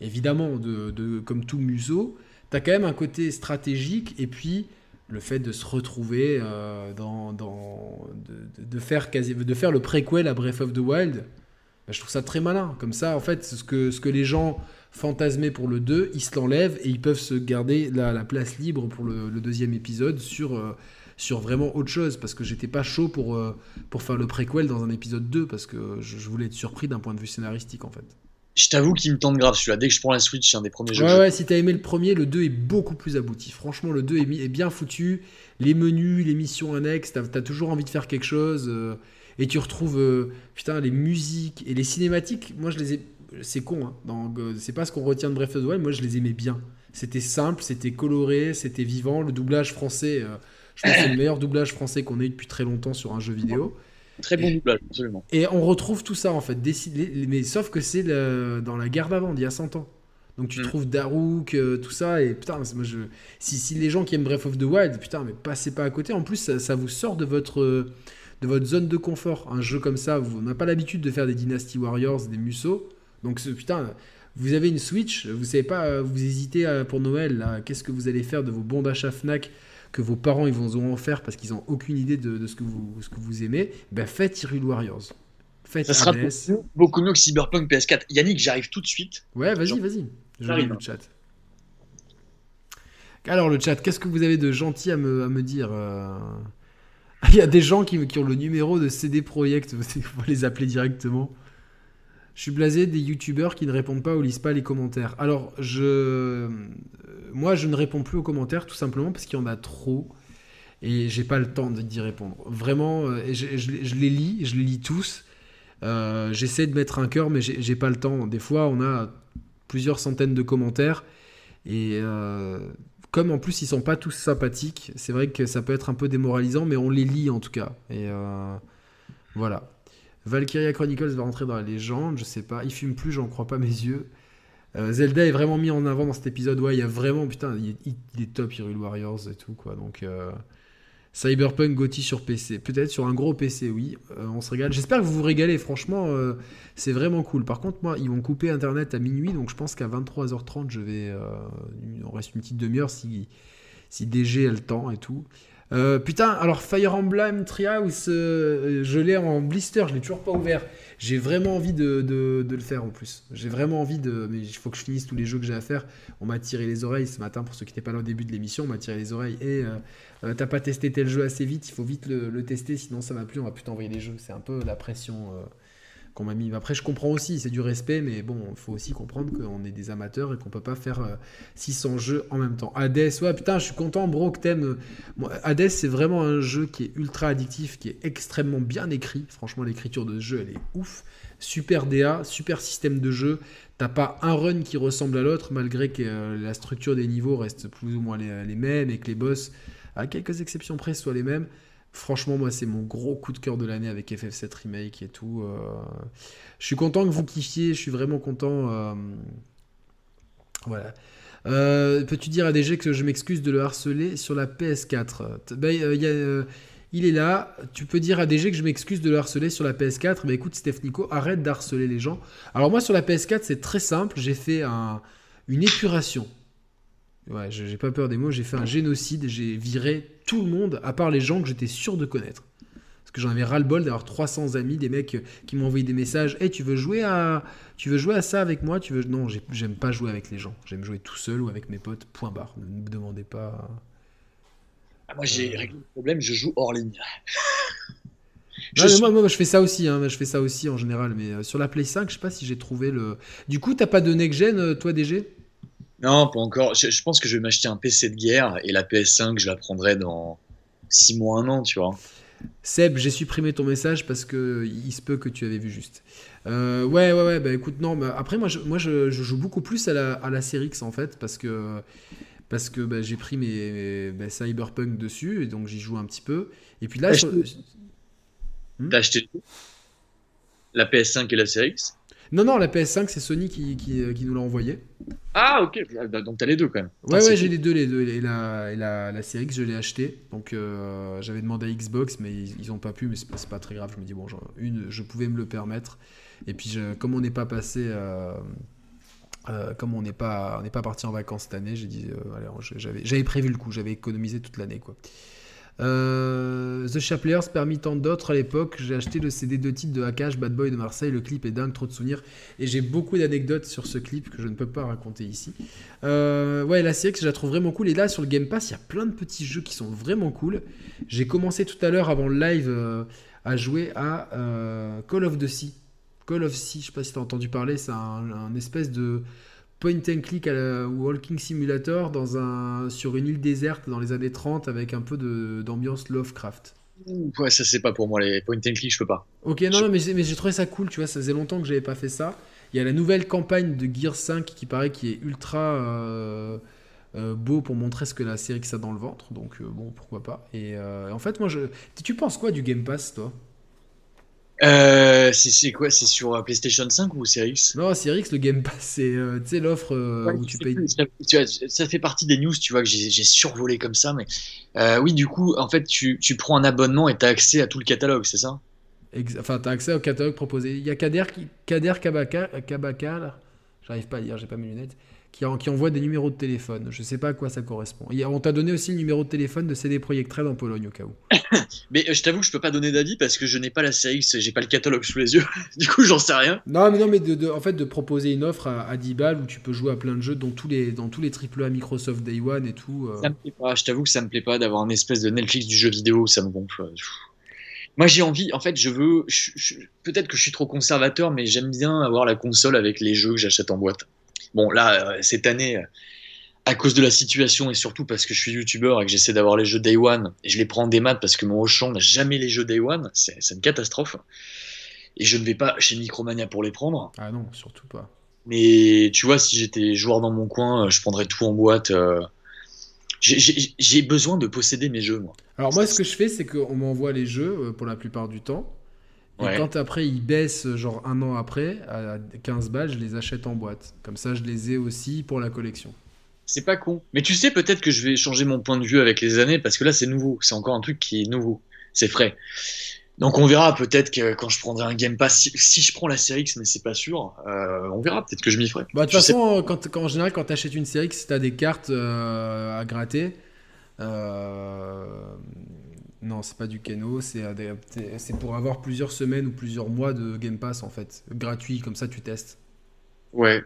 évidemment, de, de- comme tout museau, tu as quand même un côté stratégique. Et puis, le fait de se retrouver euh, dans, de, faire de faire le préquel à Breath of the Wild, bah, je trouve ça très malin. Comme ça, en fait, ce que, ce que les gens fantasmaient pour le 2, ils se l'enlèvent et ils peuvent se garder la, la place libre pour le, deuxième épisode sur, euh, sur vraiment autre chose. Parce que j'étais pas chaud pour, euh, pour faire le préquel dans un épisode 2, parce que je voulais être surpris d'un point de vue scénaristique, en fait. Je t'avoue qu'il me tente grave celui-là. Dès que je prends la Switch, c'est un des premiers jeux. que Ouais, je- ouais, si t'as aimé le premier, le 2 est beaucoup plus abouti. Franchement, le 2 est, bien foutu. Les menus, les missions annexes, t'as as toujours envie de faire quelque chose. euh, et tu retrouves, euh, putain, les musiques et les cinématiques. Moi, je les ai. C'est con, hein. C'est pas ce qu'on retient de Breath of the Wild. Moi, je les aimais bien. C'était simple, c'était coloré, c'était vivant. Le doublage français, euh, je pense que c'est le meilleur doublage français qu'on ait eu depuis très longtemps sur un jeu vidéo. Très bon doublage, absolument. Et on retrouve tout ça en fait, décidé, mais sauf que c'est dans la guerre d'avant, d'il y a 100 ans. Donc tu Mm. trouves Daruk, euh, tout ça, et putain, moi je, si, si les gens qui aiment Breath of the Wild, putain, mais passez pas à côté. En plus, ça, ça vous sort de votre, euh, de votre zone de confort. Un jeu comme ça, vous- on n'a pas l'habitude de faire des Dynasty Warriors, des Musso. Donc ce, putain, vous avez une Switch, vous savez pas, euh, vous hésitez pour Noël, qu'est-ce que vous allez faire de vos bons d'achat Fnac que vos parents ils vont vous en faire parce qu'ils ont aucune idée de, de ce, que vous, ce que vous aimez, ben faites Hyrule Warriors. Faites Ça sera beaucoup mieux- beaucoup mieux que Cyberpunk PS4. Yannick, j'arrive tout de suite. Ouais, vas-y, vas-y. J'arrive. le chat. Alors, le chat, qu'est-ce que vous avez de gentil à me, à me dire euh? Il y a des gens qui, qui ont le numéro de CD Projekt, on va les appeler directement. Je suis blasé des youtubeurs qui ne répondent pas ou lisent pas les commentaires. Alors, je, euh, moi, je ne réponds plus aux commentaires tout simplement parce qu'il y en a trop et j'ai pas le temps d'y répondre. Vraiment, euh, je, les- lis, je les lis tous. Euh, J'essaie de mettre un cœur, mais j'ai pas le temps. Des fois, on a plusieurs centaines de commentaires et comme en plus ils sont pas tous sympathiques, c'est vrai que ça peut être un peu démoralisant, mais on les lit en tout cas. Et voilà. Valkyria Chronicles va rentrer dans la légende, je sais pas. Il fume plus, j'en crois pas mes yeux. Euh, Zelda est vraiment mis en avant dans cet épisode. Ouais, il y a vraiment, putain, il est, top, Hyrule Warriors et tout, quoi. Donc, euh, Cyberpunk Gotti sur PC. Peut-être sur un gros PC, oui. Euh, on se régale. J'espère que vous vous régalez. Franchement, c'est vraiment cool. Par contre, moi, ils vont couper Internet à minuit, donc je pense qu'à 23h30, je vais. on reste une petite demi-heure si, si DG a le temps et tout. Euh, putain, alors Fire Emblem Treehouse, euh, je l'ai en blister, je l'ai toujours pas ouvert. J'ai vraiment envie de, de- le faire en plus. J'ai vraiment envie de. Mais il faut que je finisse tous les jeux que j'ai à faire. On m'a tiré les oreilles ce matin, pour ceux qui n'étaient pas là au début de l'émission, on m'a tiré les oreilles. Et euh, t'as pas testé tel jeu assez vite, il faut vite le, le tester, sinon ça va plus, on va plus t'envoyer les jeux. C'est un peu la pression Après, je comprends aussi, c'est du respect, mais bon, il faut aussi comprendre qu'on est des amateurs et qu'on peut pas faire euh, 600 jeux en même temps. Hades, ouais, putain, je suis content, bro, que t'aimes. euh, Hades, c'est vraiment un jeu qui est ultra addictif, qui est extrêmement bien écrit. Franchement, l'écriture de ce jeu, elle est ouf. Super DA, super système de jeu. T'as pas un run qui ressemble à l'autre, malgré que euh, la structure des niveaux reste plus ou moins les, les mêmes et que les boss, à quelques exceptions près, soient les mêmes. Franchement, moi, c'est mon gros coup de cœur de l'année avec FF7 Remake et tout. euh. Je suis content que vous kiffiez, je suis vraiment content. euh, Voilà. Euh, Peux-tu dire à DG que je m'excuse de le harceler sur la PS4 T- ben, il est là. Tu peux dire à DG que je m'excuse de le harceler sur la PS4. Mais écoute, Steph Nico, arrête d'harceler les gens. Alors, moi, sur la PS4, c'est très simple. J'ai fait un- une épuration. Ouais, je- j'ai pas peur des mots. J'ai fait un génocide. J'ai viré tout le monde, à part les gens que j'étais sûr de connaître. Parce que j'en avais ras-le-bol d'avoir 300 amis, des mecs qui m'ont envoyé des messages. Hey, tu veux jouer à, tu veux jouer à ça avec moi? Tu veux Non, j'ai- j'aime pas jouer avec les gens. J'aime jouer tout seul ou avec mes potes. Point barre. Ne me demandez pas. Ah, moi, j'ai réglé le problème, je joue hors ligne. Je suis- moi, moi, je fais ça aussi. hein, Je fais ça aussi en général. Mais euh, sur la Play 5, je sais pas si j'ai trouvé le. Du coup, t'as pas de next gen, euh, toi, DG Non, pas encore. Je, je pense que je vais m'acheter un PC de guerre et la PS5, je la prendrai dans 6 mois, un an, tu vois. Seb, j'ai supprimé ton message parce que il se peut que tu avais vu juste. Euh, ouais, ouais, ouais, bah écoute, non, bah, après, moi, je, moi je, je joue beaucoup plus à la, à la série X en fait, parce que, parce que bah, j'ai pris mes, mes- bah, Cyberpunk dessus, et donc j'y joue un petit peu. Et puis là, T'as acheté tout La PS5 et la Series X? Non, non, la PS5, c'est Sony qui, qui, qui nous l'a envoyé. Ah, ok. Bah, Donc, t'as les deux quand même. Ouais, ouais, j'ai les deux, les deux. Et la, et la, la série X, je l'ai acheté. Donc, euh, j'avais demandé à Xbox, mais ils, ils ont pas pu, mais c'est pas, pas très grave. Je me dis, bon, genre, une, je pouvais me le permettre. Et puis, je- comme on n'est pas passé. euh, euh, comme on n'est pas, on pas parti en vacances cette année, j'ai dit, euh, allez, je- j'avais, j'avais prévu le coup, j'avais économisé toute l'année, quoi. Euh, The Chaplers, parmi tant d'autres à l'époque, j'ai acheté le CD de titres de Hakash, Bad Boy de Marseille, le clip est dingue, trop de souvenirs, et j'ai beaucoup d'anecdotes sur ce clip que je ne peux pas raconter ici. Euh, ouais, la série, je la trouve vraiment cool. Et là, sur le Game Pass, il y a plein de petits jeux qui sont vraiment cool. J'ai commencé tout à l'heure, avant le live, euh, à jouer à Call of the Sea. Call of Sea, je sais pas si tu as entendu parler, c'est un espèce de point and click à la Walking Simulator dans un, sur une île déserte dans les années 30 avec un peu de- d'ambiance Lovecraft. Ouais, ça, c'est pas pour moi. Les point and click, je peux pas. Ok, non, non, mais j'ai mais j'ai trouvé ça cool, tu vois, ça faisait longtemps que j'avais pas fait ça. Il y a la nouvelle campagne de Gear 5 qui paraît qui est ultra euh, euh, beau pour montrer ce que la série que ça a dans le ventre, donc euh, bon, pourquoi pas. Et en fait, moi, je... tu penses quoi du Game Pass, toi? Euh, c'est quoi C'est sur euh, PlayStation 5 ou Series X? Non, Series X, le Game Pass, c'est euh, tu l'offre euh, Ouais, où tu payes. tu vois, ça fait partie des news, tu vois, que j'ai survolé comme ça, mais oui, du coup, en fait, tu, tu prends un abonnement et tu as accès à tout le catalogue, c'est ça? Ex- Enfin, t'as accès au catalogue proposé. Il y a Kader. Kader Kabaka, Kabaka, là, j'arrive pas à lire, j'ai pas mes lunettes, qui, en- qui envoie des numéros de téléphone. Je sais pas à quoi ça correspond. On t'a donné aussi le numéro de téléphone de CD Projekt Red en Pologne au cas où. Mais euh, je t'avoue que je peux pas donner d'avis parce que je n'ai pas la Series X, j'ai pas le catalogue sous les yeux. du coup, j'en sais rien. Non, mais non, mais de, de- en fait, de proposer une offre à, à 10 balles où tu peux jouer à plein de jeux, dont tous les, dans tous les AAA Microsoft Day One et tout. euh. Ça me plaît pas, je t'avoue que ça me plaît pas d'avoir un espèce de Netflix du jeu vidéo, ça me gonfle. Moi, j'ai envie, en fait, je veux. Peut-être que je suis trop conservateur, mais j'aime bien avoir la console avec les jeux que j'achète en boîte. Bon, là, euh, cette année, euh, à cause de la situation et surtout parce que je suis youtubeur et que j'essaie d'avoir les jeux Day One, et je les prends en démat parce que mon Auchan n'a jamais les jeux Day One, c'est une catastrophe. Et je ne vais pas chez Micromania pour les prendre. Ah non, surtout pas. Mais tu vois, si j'étais joueur dans mon coin, euh, je prendrais tout en boîte. euh. J'ai- besoin de posséder mes jeux, moi. Alors, moi, ce que je fais, c'est qu'on m'envoie les jeux pour la plupart du temps. Et quand après ils baissent, genre un an après, à 15 balles, je les achète en boîte. Comme ça, je les ai aussi pour la collection. C'est pas con. Mais tu sais, peut-être que je vais changer mon point de vue avec les années parce que là, c'est nouveau. C'est encore un truc qui est nouveau. C'est frais. Donc on verra peut-être que quand je prendrai un Game Pass, si, si je prends la série X, mais c'est pas sûr, euh, on verra. Peut-être que je m'y ferai. Bah, de toute façon, quand, quand- en général, quand tu achètes une série, si tu as des cartes euh, à gratter, Euh, non, c'est pas du Keno, c'est adapté- c'est pour avoir plusieurs semaines ou plusieurs mois de Game Pass en fait, gratuit, comme ça tu testes. Ouais.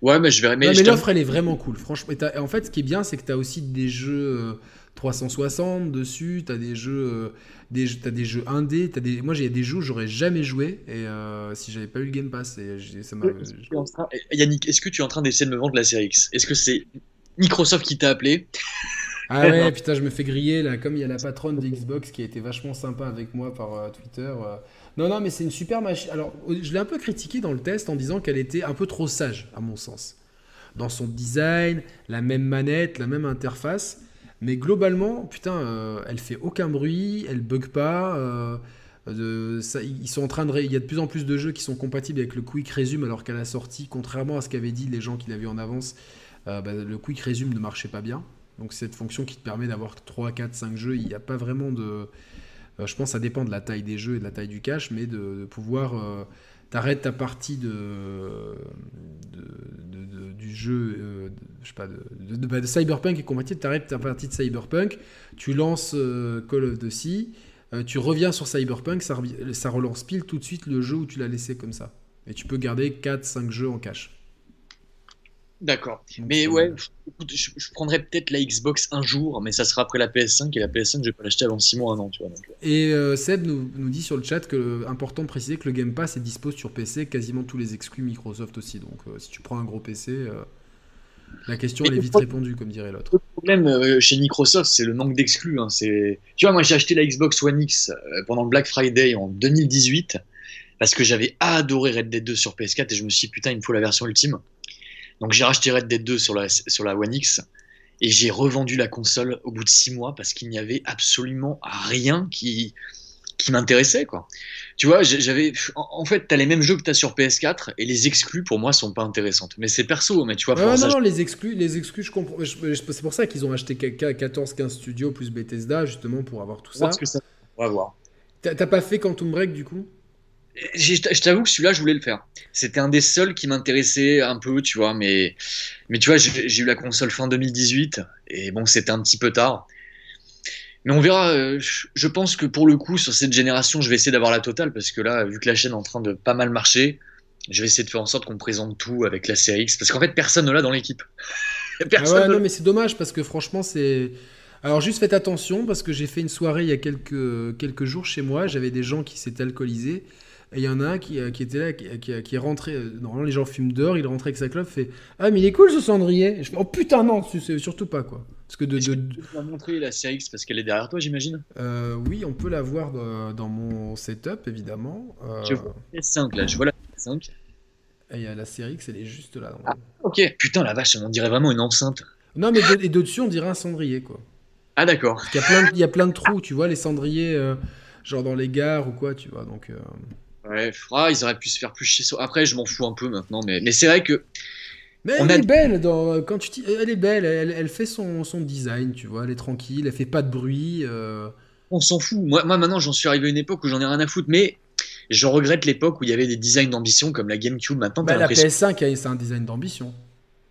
Ouais, mais je verrai. Mais, mais l'offre elle est vraiment cool, franchement. Et t'as- en fait, ce qui est bien, c'est que tu as aussi des jeux euh, 360 dessus, tu as des jeux, euh, des, des jeux indés, t'as des... moi j'ai des jeux où j'aurais jamais joué et euh, si j'avais pas eu le Game Pass, et ça m'a. Est-ce que tu es en train- Yannick, est-ce que tu es en train d'essayer de me vendre la série X? Est-ce que c'est Microsoft qui t'a appelé? Ah ouais, putain, je me fais griller là, comme il y a la patronne de Xbox qui a été vachement sympa avec moi par euh, Twitter. euh. Non, non, mais c'est une super machine. Alors, je l'ai un peu critiqué dans le test en disant qu'elle était un peu trop sage, à mon sens. Dans son design, la même manette, la même interface. Mais globalement, putain, euh, elle fait aucun bruit, elle bug pas. euh, de- ça- ils sont en train de. Il y a de plus en plus de jeux qui sont compatibles avec le Quick Resume, alors qu'à la sortie, contrairement à ce qu'avaient dit les gens qui l'avaient en avance, euh, bah, le Quick Resume ne marchait pas bien. Donc cette fonction qui te permet d'avoir 3, 4, 5 jeux, il n'y a pas vraiment de... euh, je pense que ça dépend de la taille des jeux et de la taille du cache, mais de, pouvoir... euh, T'arrêtes ta partie de, du jeu, euh, je sais pas, de, bah, Cyberpunk est compatible, t'arrêtes ta partie de Cyberpunk, tu lances Call of Duty, tu reviens sur Cyberpunk, ça, ça relance pile tout de suite le jeu où tu l'as laissé comme ça. Et tu peux garder 4, 5 jeux en cache. D'accord. Mais ouais, écoute, je, je prendrai peut-être la Xbox un jour, mais ça sera après la PS5 et la PS5, je vais pas l'acheter avant 6 mois, un an, tu vois. donc, euh. Et euh, Seb nous, nous dit sur le chat que important de préciser que le Game Pass est dispo sur PC, quasiment tous les exclus Microsoft aussi. Donc euh, si tu prends un gros PC, euh, la question Mais elle est vite répondue, comme dirait l'autre. Le problème chez Microsoft, c'est le manque d'exclus. hein, c'est... Tu vois, moi j'ai acheté la Xbox One X pendant le Black Friday en 2018 parce que j'avais adoré Red Dead 2 sur PS4 et je me suis dit putain, il me faut la version ultime. Donc j'ai racheté Red Dead 2 sur la, sur la One X et j'ai revendu la console au bout de 6 mois parce qu'il n'y avait absolument rien qui, qui m'intéressait. quoi. Tu vois, j'avais. En fait, t'as les mêmes jeux que t'as sur PS4 et les exclus pour moi sont pas intéressantes. Mais c'est perso, mais tu vois, Forza, non, non, les exclus, les exclus, je comprends. C'est pour ça qu'ils ont acheté 14-15 studios plus Bethesda, justement, pour avoir tout je ça. pense que ça. On va voir. T'as pas fait Quantum Break du coup? Je t'avoue que celui-là, je voulais le faire. C'était un des seuls qui m'intéressait un peu, tu vois, mais, mais tu vois, j'ai eu la console fin 2018, et bon, c'était un petit peu tard. Mais on verra, euh, je pense que pour le coup, sur cette génération, je vais essayer d'avoir la totale, parce que là, vu que la chaîne est en train de pas mal marcher, je vais essayer de faire en sorte qu'on présente tout avec la série X, parce qu'en fait, personne ne l'a dans l'équipe. Ah personne ouais, ne non, mais c'est dommage parce que franchement, c'est. Alors, juste faites attention parce que j'ai fait une soirée il y a quelques, quelques jours chez moi. J'avais des gens qui s'étaient alcoolisés. Et il y en a un qui, euh, qui était là, qui, qui- qui est rentré. euh, Normalement, les gens fument dehors. Il est rentré avec sa clope. Fait Ah, mais il est cool ce cendrier. Et je fais Oh putain, non, surtout pas quoi. Parce que de. De- tu montrer, la série X, parce qu'elle est derrière toi, j'imagine? Euh, oui, on peut la voir dans, dans mon setup évidemment. Euh, Je vois la PS5, là, je vois la PS5. et il y a la série X, elle est juste là. Ah. Ok, putain, la vache, on dirait vraiment une enceinte. Non, mais de, et de dessus, on dirait un cendrier quoi. Ah, d'accord. Qu'il y a plein de, il y a plein de trous, tu vois, les cendriers, euh, genre dans les gares ou quoi, tu vois. Donc. Ouais, ah, ils auraient pu se faire plus chier. Après, je m'en fous un peu maintenant, mais, mais c'est vrai que Mais On elle a- est belle, dans, quand tu t'y- elle est belle, elle, elle fait son, son design, tu vois, elle est tranquille, elle fait pas de bruit. euh. on s'en fout. Moi, moi maintenant, j'en suis arrivé à une époque où j'en ai rien à foutre, mais je regrette l'époque où il y avait des designs d'ambition comme la GameCube. Maintenant, Bah, la l'impression. PS5, elle- c'est un design d'ambition.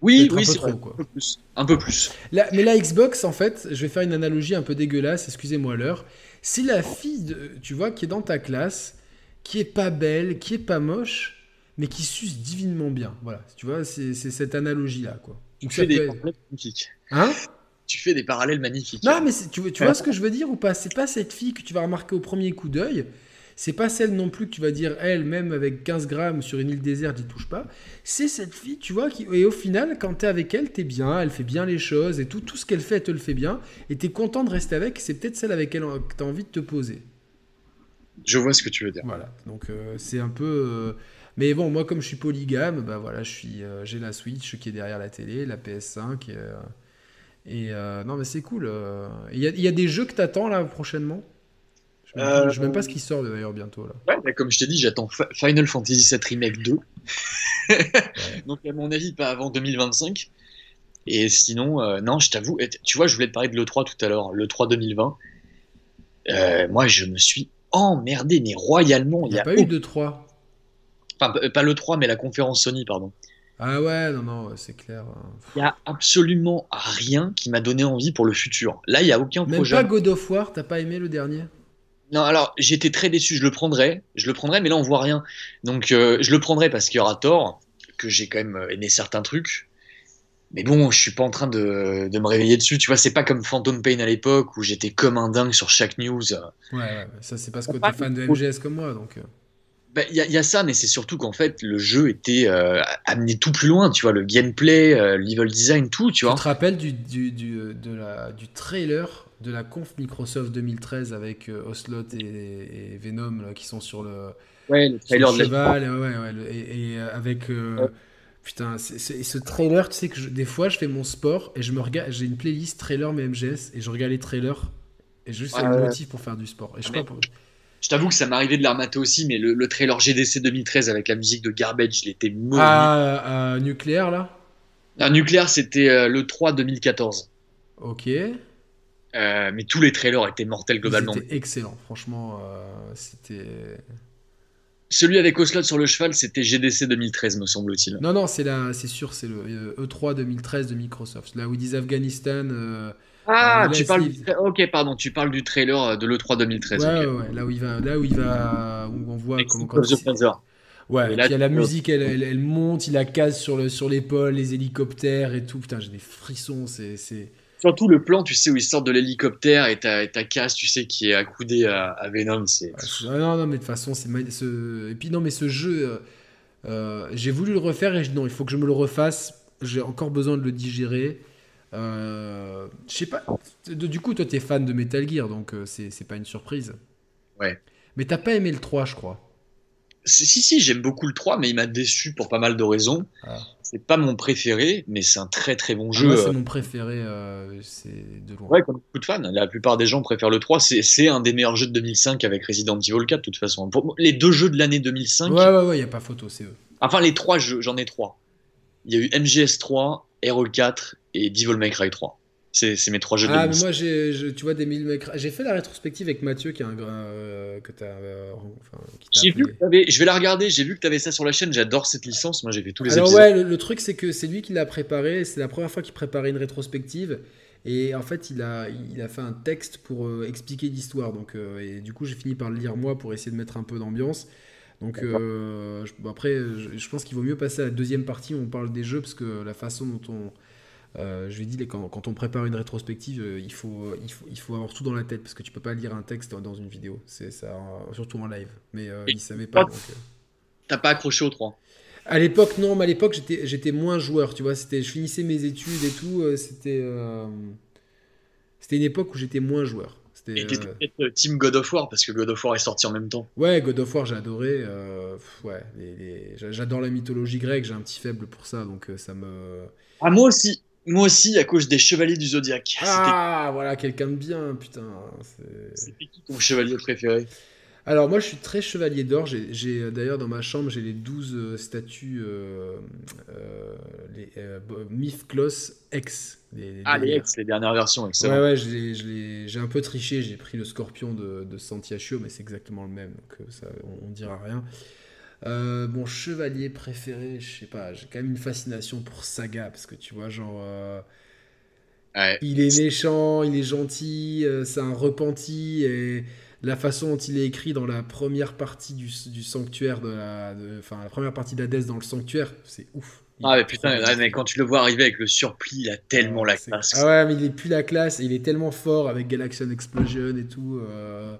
Oui, oui, c'est vrai. quoi. Un peu plus. Un peu plus. La- mais la Xbox, en fait, je vais faire une analogie un peu dégueulasse, excusez-moi l'heure. C'est la fille, de, tu vois, qui est dans ta classe, qui est pas belle, qui est pas moche, mais qui suce divinement bien. Voilà, tu vois, c'est cette analogie-là, quoi. Tu fais des parallèles magnifiques. Hein? Tu fais des parallèles magnifiques. Non, mais c'est- tu, vois- tu vois ce que je veux dire ou pas? C'est pas cette fille que tu vas remarquer au premier coup d'œil. C'est pas celle non plus que tu vas dire, elle, même avec 15 grammes sur une île déserte, j'y touche pas. C'est cette fille, tu vois, qui. Et au final, quand t'es avec elle, t'es bien, elle fait bien les choses et tout, tout ce qu'elle fait, elle te le fait bien. Et t'es content de rester avec. C'est peut-être celle avec elle que t'as envie de te poser. Je vois ce que tu veux dire. Voilà. Donc euh, c'est un peu. euh, Mais bon, moi, comme je suis polygame, bah voilà, je suis, euh, j'ai la Switch qui est derrière la télé, la PS5. Et, et, non, mais c'est cool. Il y, a- il y a des jeux que t'attends là prochainement? Je je sais même pas ce qui sort d'ailleurs bientôt là. Ouais, bah, comme je t'ai dit, j'attends Final Fantasy VII Remake 2. Donc, à mon avis, pas avant 2025. Et sinon, euh, non, je t'avoue, tu vois, je voulais te parler de l'E3 tout à l'heure, l'E3 2020. Euh, moi, je me suis emmerdé, mais royalement. Il n'y a a pas eu de 3. Enfin, pas l'E3, mais la conférence Sony, pardon. Ah ouais, non, non, c'est clair. Il y a absolument rien qui m'a donné envie pour le futur. Là, il y a aucun Même projet. pas God of War, t'as pas aimé le dernier? Non, alors j'étais très déçu. Je le prendrais, je le prendrais, mais là on voit rien. Donc euh, je le prendrais parce qu'il y aura tort, que j'ai quand même aimé certains trucs. Mais bon, je suis pas en train de, de me réveiller dessus. Tu vois, c'est pas comme Phantom Pain à l'époque où j'étais comme un dingue sur chaque news. Ouais, ouais, ça c'est parce que t'es pas fan de MGS comme moi, donc. euh. Ben, Il y, a- il y a ça, mais c'est surtout qu'en fait le jeu était euh, amené tout plus loin. Tu vois, le gameplay, euh, level design, tout. Tu Tu vois. te rappelles du, du, du, euh, de la, du trailer de la conf Microsoft 2013 avec euh, Ocelot et, et Venom là, qui sont sur le, Ouais, le sur le de la- cheval, et, ouais, ouais, le- et, et, avec euh, Ouais. Putain, c'est- ce trailer, tu sais que je- des fois je fais mon sport et je me regarde, j'ai une playlist trailer mais MGS et je regarde les trailers et juste ça Ouais, me ouais. motive pour faire du sport. Et je t'avoue que ça m'arrivait de l'armater aussi, mais le, le trailer GDC 2013 avec la musique de Garbage, il était mauvais. Ah, euh, nucléaire là, Un nucléaire, c'était euh, le 3 2014. ok. Euh, mais tous les trailers étaient mortels globalement. C'était excellent, franchement, euh, c'était. Celui avec Ocelot sur le cheval, c'était GDC 2013, me semble-t-il. Non, non, c'est là, c'est sûr, c'est le euh, E3 2013 de Microsoft. Là où ils disent Afghanistan. euh, Ah, Euh, tu parles du... tra- Ok, pardon, tu parles du trailer euh, de l'E3 2013. ouais, ouais, là où il va, là où il va, où on voit Avec comment quand. Ouais, Et là, puis il y a la musique, elle, elle, elle monte, il la case sur le sur l'épaule, les hélicoptères et tout. Putain, j'ai des frissons, c'est c'est. Surtout le plan, tu sais, où ils sortent de l'hélicoptère et ta, casse, tu sais, qui est accoudée à, à Venom. C'est... C'est- ah non, non, mais de toute façon, c'est ce... et puis non, mais ce jeu, euh, euh, j'ai voulu le refaire et je... non, il faut que je me le refasse. J'ai encore besoin de le digérer. Euh, je sais pas. Du coup, toi, t'es fan de Metal Gear, donc c'est c'est pas une surprise. Ouais. Mais t'as pas aimé le 3, je crois. Si, si, si, j'aime beaucoup le 3, mais il m'a déçu pour pas mal de raisons. Ah. C'est pas mon préféré, mais c'est un très très bon Ah, jeu. moi, euh, c'est mon préféré, euh, c'est de loin. Ouais, comme beaucoup de fans. La plupart des gens préfèrent le 3. C'est, un des meilleurs jeux de 2005 avec Resident Evil 4, de toute façon. Pour moi, les deux jeux de l'année 2005, Ouais, ouais, ouais, y a pas photo, c'est eux. enfin les trois jeux, j'en ai trois. Il y a eu MGS 3, Hero 4 et Devil May Cry 3. C'est, mes trois jeux de Ah, mais 2005. moi, j'ai, tu vois, des mille. J'ai fait la rétrospective avec Mathieu, qui est un grand. euh, que t'as. euh, enfin, J'ai vu que t'avais- je vais la regarder, j'ai vu que tu avais ça sur la chaîne, j'adore cette licence, moi j'ai fait tous les Alors épisodes. ouais, le, le truc c'est que c'est lui qui l'a préparé, c'est la première fois qu'il préparait une rétrospective et en fait il a, il a fait un texte pour euh, expliquer l'histoire donc euh, et du coup j'ai fini par le lire moi pour essayer de mettre un peu d'ambiance. Donc je- bon, après je, je pense qu'il vaut mieux passer à la deuxième partie où on parle des jeux parce que la façon dont on euh, je lui ai dit quand, quand on prépare une rétrospective euh, il faut, il, faut, il faut avoir tout dans la tête parce que tu peux pas lire un texte dans une vidéo c'est ça euh, surtout en live mais euh, il savait pas euh. T'as pas accroché au 3. À l'époque, non, mais à l'époque, j'étais, j'étais moins joueur, tu vois. C'était, je finissais mes études et tout. euh, C'était, euh, c'était une époque où j'étais moins joueur. C'était, Et t'étais euh, peut-être euh, Team God of War, parce que God of War est sorti en même temps. ouais, God of War, j'ai adoré. euh, pff, ouais, les- les- j'a- j'adore la mythologie grecque. J'ai un petit faible pour ça, donc euh, ça me. Ah, moi aussi Moi aussi, à cause des Chevaliers du Zodiaque. Ah, voilà, quelqu'un de bien, putain. c'est- qui ton chevalier préféré? Alors moi je suis très chevalier d'or, j'ai euh, d'ailleurs dans ma chambre j'ai les 12 euh, statues euh, euh, les euh, Bo- Mythklos X. Les, les Ah, les dernières. X, les dernières versions, Ouais excellent. ouais, l'ai- j'ai un peu triché, j'ai pris le scorpion de, de Santiago, mais c'est exactement le même, donc ça, on, on dira rien. Euh, mon chevalier préféré, je sais pas, j'ai quand même une fascination pour Saga, parce que tu vois, genre... euh, Ouais. il est méchant, il est gentil, euh, c'est un repenti et la façon dont il est écrit dans la première partie du, du sanctuaire de la, de- enfin la première partie d'Hadès dans le sanctuaire, c'est ouf. Ah, mais putain, mais quand tu le vois arriver avec le surplis, il a tellement la classe. Ah ouais, mais il est plus la classe, et il est tellement fort avec Galaxian Explosion et tout. euh,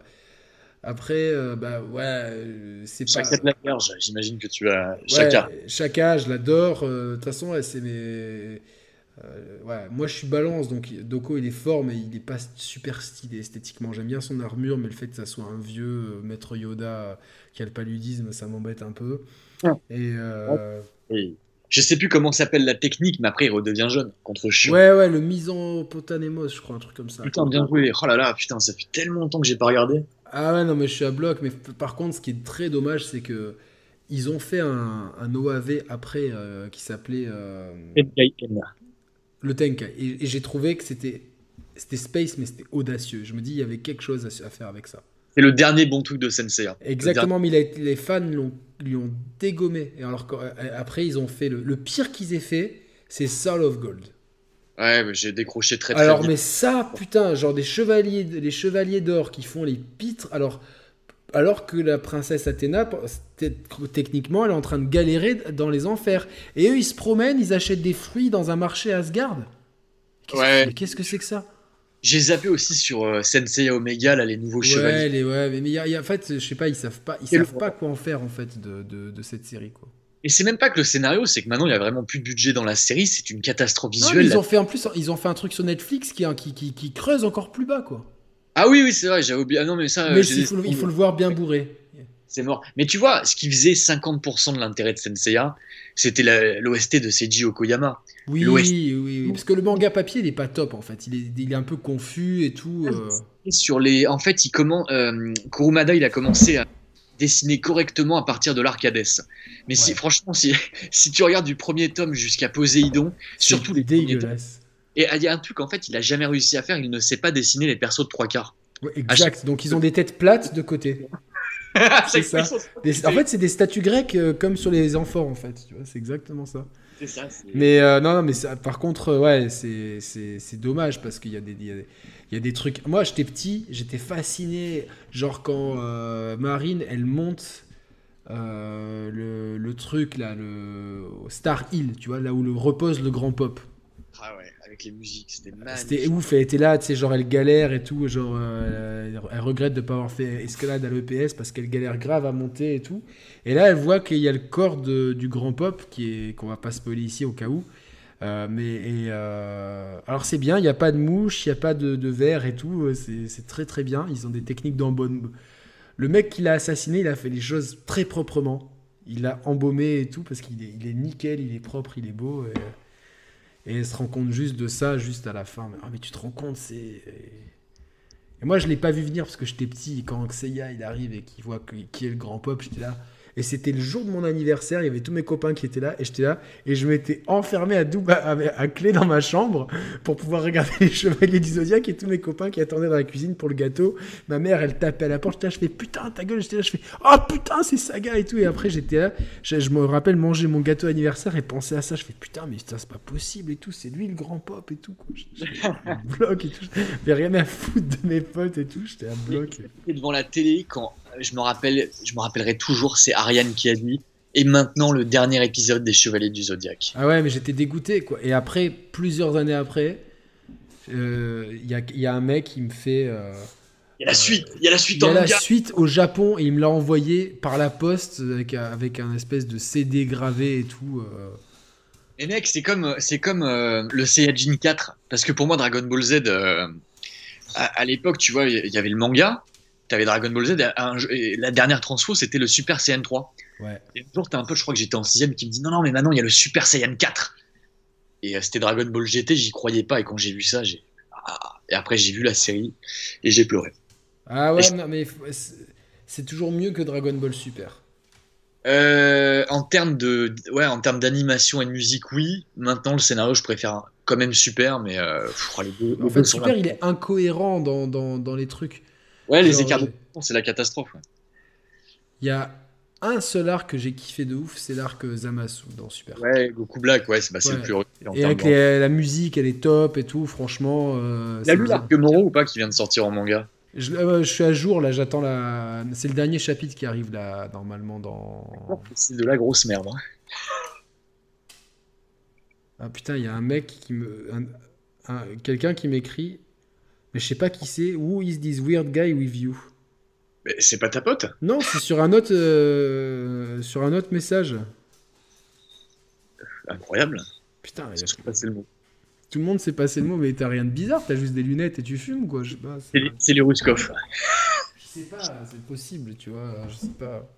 Après, euh, bah ouais, euh, c'est pas. Chacun de la Vierge, j'imagine que tu as. Ouais, Chacun. Chaka, je l'adore. euh, De toute façon, ouais, c'est mes. euh, ouais, moi je suis balance, donc Doko il est fort, mais il est pas super stylé esthétiquement. J'aime bien son armure, mais le fait que ça soit un vieux euh, maître Yoda qui a le paludisme, ça m'embête un peu. Ouais. Et euh, Et je sais plus comment s'appelle la technique, mais après il redevient jeune contre Chion. ouais, ouais, le Misanpotanemos, je crois, un truc comme ça. Putain, bien joué. Oh là là, putain, ça fait tellement longtemps que j'ai pas regardé. Ah ouais, non, mais je suis à bloc. Mais par contre, ce qui est très dommage, c'est que ils ont fait un, un OAV après euh, qui s'appelait euh, le Tenkai. Et, et j'ai trouvé que c'était c'était Space, mais c'était audacieux. Je me dis, il y avait quelque chose à, à faire avec ça. C'est le dernier bon truc de Sensei. hein. Exactement, mais il a été- les fans l'ont- lui ont dégommé. Et alors qu'après, après, ils ont fait le, le pire qu'ils aient fait, c'est Soul of Gold. Ouais, mais j'ai décroché très très Alors, vite. mais ça, putain, genre des chevaliers, les chevaliers d'or qui font les pitres. Alors, alors que la princesse Athéna, techniquement, elle est en train de galérer dans les enfers. Et eux, ils se promènent, ils achètent des fruits dans un marché à Asgard. Qu'est-ce Ouais. que- qu'est-ce que c'est que ça? J'ai zappé aussi sur euh, Sensei Omega, là, les nouveaux Ouais, chevaliers. les, ouais, mais y a- y a- en fait, je sais pas, ils savent pas, ils Et le- savent pas quoi en faire en fait de, de, de cette série quoi. Et c'est même pas que le scénario, c'est que maintenant il y a vraiment plus de budget dans la série, c'est une catastrophe Non, visuelle. ils là. ont fait en plus, ils ont fait un truc sur Netflix qui, qui, qui, qui creuse encore plus bas quoi. Ah oui, oui, c'est vrai, j'avais oublié. Ah non, mais ça, euh, mais il faut, le- il faut le voir bien bourré. c'est mort. Mais tu vois, ce qui faisait 50% de l'intérêt de Senseiya, c'était l'OST de Seiji Okoyama. Oui, oui, oui, parce que le manga papier il est pas top en fait, il est, il est un peu confus et tout. euh. Et sur les, en fait, il comment, euh, Kurumada, il a commencé à dessiner correctement à partir de l'Arcades. Mais si, Ouais. franchement, si, si tu regardes du premier tome jusqu'à Poséidon, surtout les premiers tomes, dégueulasse. et il y a un truc en fait, il a jamais réussi à faire, il ne sait pas dessiner les persos de trois quarts. Ouais, exact. Donc ils ont des têtes plates de côté. C'est ça. Des- en fait, c'est des statues grecques euh, comme sur les amphores en fait. Tu vois, c'est exactement ça. c'est ça. Mais euh, non, non, mais ça, par contre, euh, ouais, c'est dommage parce qu'il y, a des- y, a des- il y a des trucs. Moi, j'étais petit, j'étais fasciné. Genre quand euh, Marine, elle monte euh, le, le truc là, le Star Hill, tu vois, là où le repose le grand pop. Ah ouais, avec les musiques, c'était C'était magnifique. ouf, elle était là, tu sais, genre elle galère et tout, genre euh, elle, elle regrette de pas avoir fait escalade à l'EPS parce qu'elle galère grave à monter et tout. Et là, elle voit qu'il y a le corps de- du grand pop qui est qu'on va pas spoiler ici au cas où. Euh, mais et, euh, alors c'est bien, il n'y a pas de mouche, il n'y a pas de, de verre et tout, euh, c'est très très bien. Ils ont des techniques d'embaume. Le mec qui l'a assassiné, il a fait les choses très proprement. Il l'a embaumé et tout parce qu'il est, nickel, il est propre, il est beau. Et, et elle se rend compte juste de ça, juste à la fin. Mais, ah, mais tu te rends compte, c'est. Et moi, je l'ai pas vu venir parce que j'étais petit. Et quand Seiya il arrive et qu'il voit qui est le grand pop, j'étais là. Et c'était le jour de mon anniversaire. Il y avait tous mes copains qui étaient là. Et j'étais là. Et je m'étais enfermé à, double, à, clé dans ma chambre pour pouvoir regarder les Chevaliers du Zodiac et tous mes copains qui attendaient dans la cuisine pour le gâteau. Ma mère, elle tapait à la porte. Là, je fais putain, ta gueule. J'étais là, je fais oh putain, c'est Saga et tout. Et après, j'étais là. Je, me rappelle manger mon gâteau anniversaire et penser à ça. Je fais putain, mais putain, c'est pas possible et tout. C'est lui le grand pop et tout. J'étais bloc et tout. J'avais rien à foutre de mes potes et tout. J'étais à bloc. Et devant la télé quand je me rappelle, je me rappellerai toujours, c'est Ariane qui a dit. Et maintenant le dernier épisode des Chevaliers du Zodiaque. Ah ouais, mais j'étais dégoûté quoi. Et après, plusieurs années après, euh, il y, a, il y a un mec qui me fait. euh, Il y a la suite, il y a la suite il y a en la suite au Japon et il me l'a envoyé par la poste avec, un- avec un espèce de CD gravé et tout. euh. Et mec, c'est comme, c'est comme euh, le Saiyajin 4. Parce que pour moi, Dragon Ball Z, euh, à, à l'époque, tu vois, il y avait le manga, t'avais Dragon Ball Z, un et la dernière transfo, c'était le Super Saiyan 3. Ouais. Et un jour, t'as un peu, je crois que j'étais en 6ème, qui me dit non, non, mais maintenant, il y a le Super Saiyan 4. Et euh, c'était Dragon Ball GT, j'y croyais pas. Et quand j'ai vu ça, j'ai. Ah. Et après, j'ai vu la série et j'ai pleuré. Ah ouais, non, mais c'est toujours mieux que Dragon Ball Super. Euh, en termes de, ouais, en termes d'animation et de musique, oui. Maintenant, le scénario, je préfère quand même Super, mais euh, pff, les deux, les En fait, Super, il est incohérent dans, dans, dans les trucs. Ouais, les genre, écarts de c'est la catastrophe. ouais. Il y a un seul arc que j'ai kiffé de ouf, c'est l'arc Zamasu dans Super. Ouais, Goku Black, ouais, c'est bah, Ouais. le plus en Et avec les- la musique, elle est top et tout, franchement. euh, c'est lu l'arc Moro ou pas qui vient de sortir en manga? Je, euh, je suis à jour là, j'attends la. C'est le dernier chapitre qui arrive là, normalement dans. C'est de la grosse merde. hein. Ah putain, il y a un mec qui me. un- un- Quelqu'un qui m'écrit, mais je sais pas qui c'est. Who is this weird guy with you? Mais c'est pas ta pote? Non, c'est sur un autre, euh, sur un autre message. Incroyable. Putain, il a- Je sais pas, c'est le mot. tout le monde sait passer le mot, mais t'as rien de bizarre, t'as juste des lunettes et tu fumes quoi. Je sais pas. C'est les- Ruskov. je sais pas, c'est possible, tu vois. Je sais pas.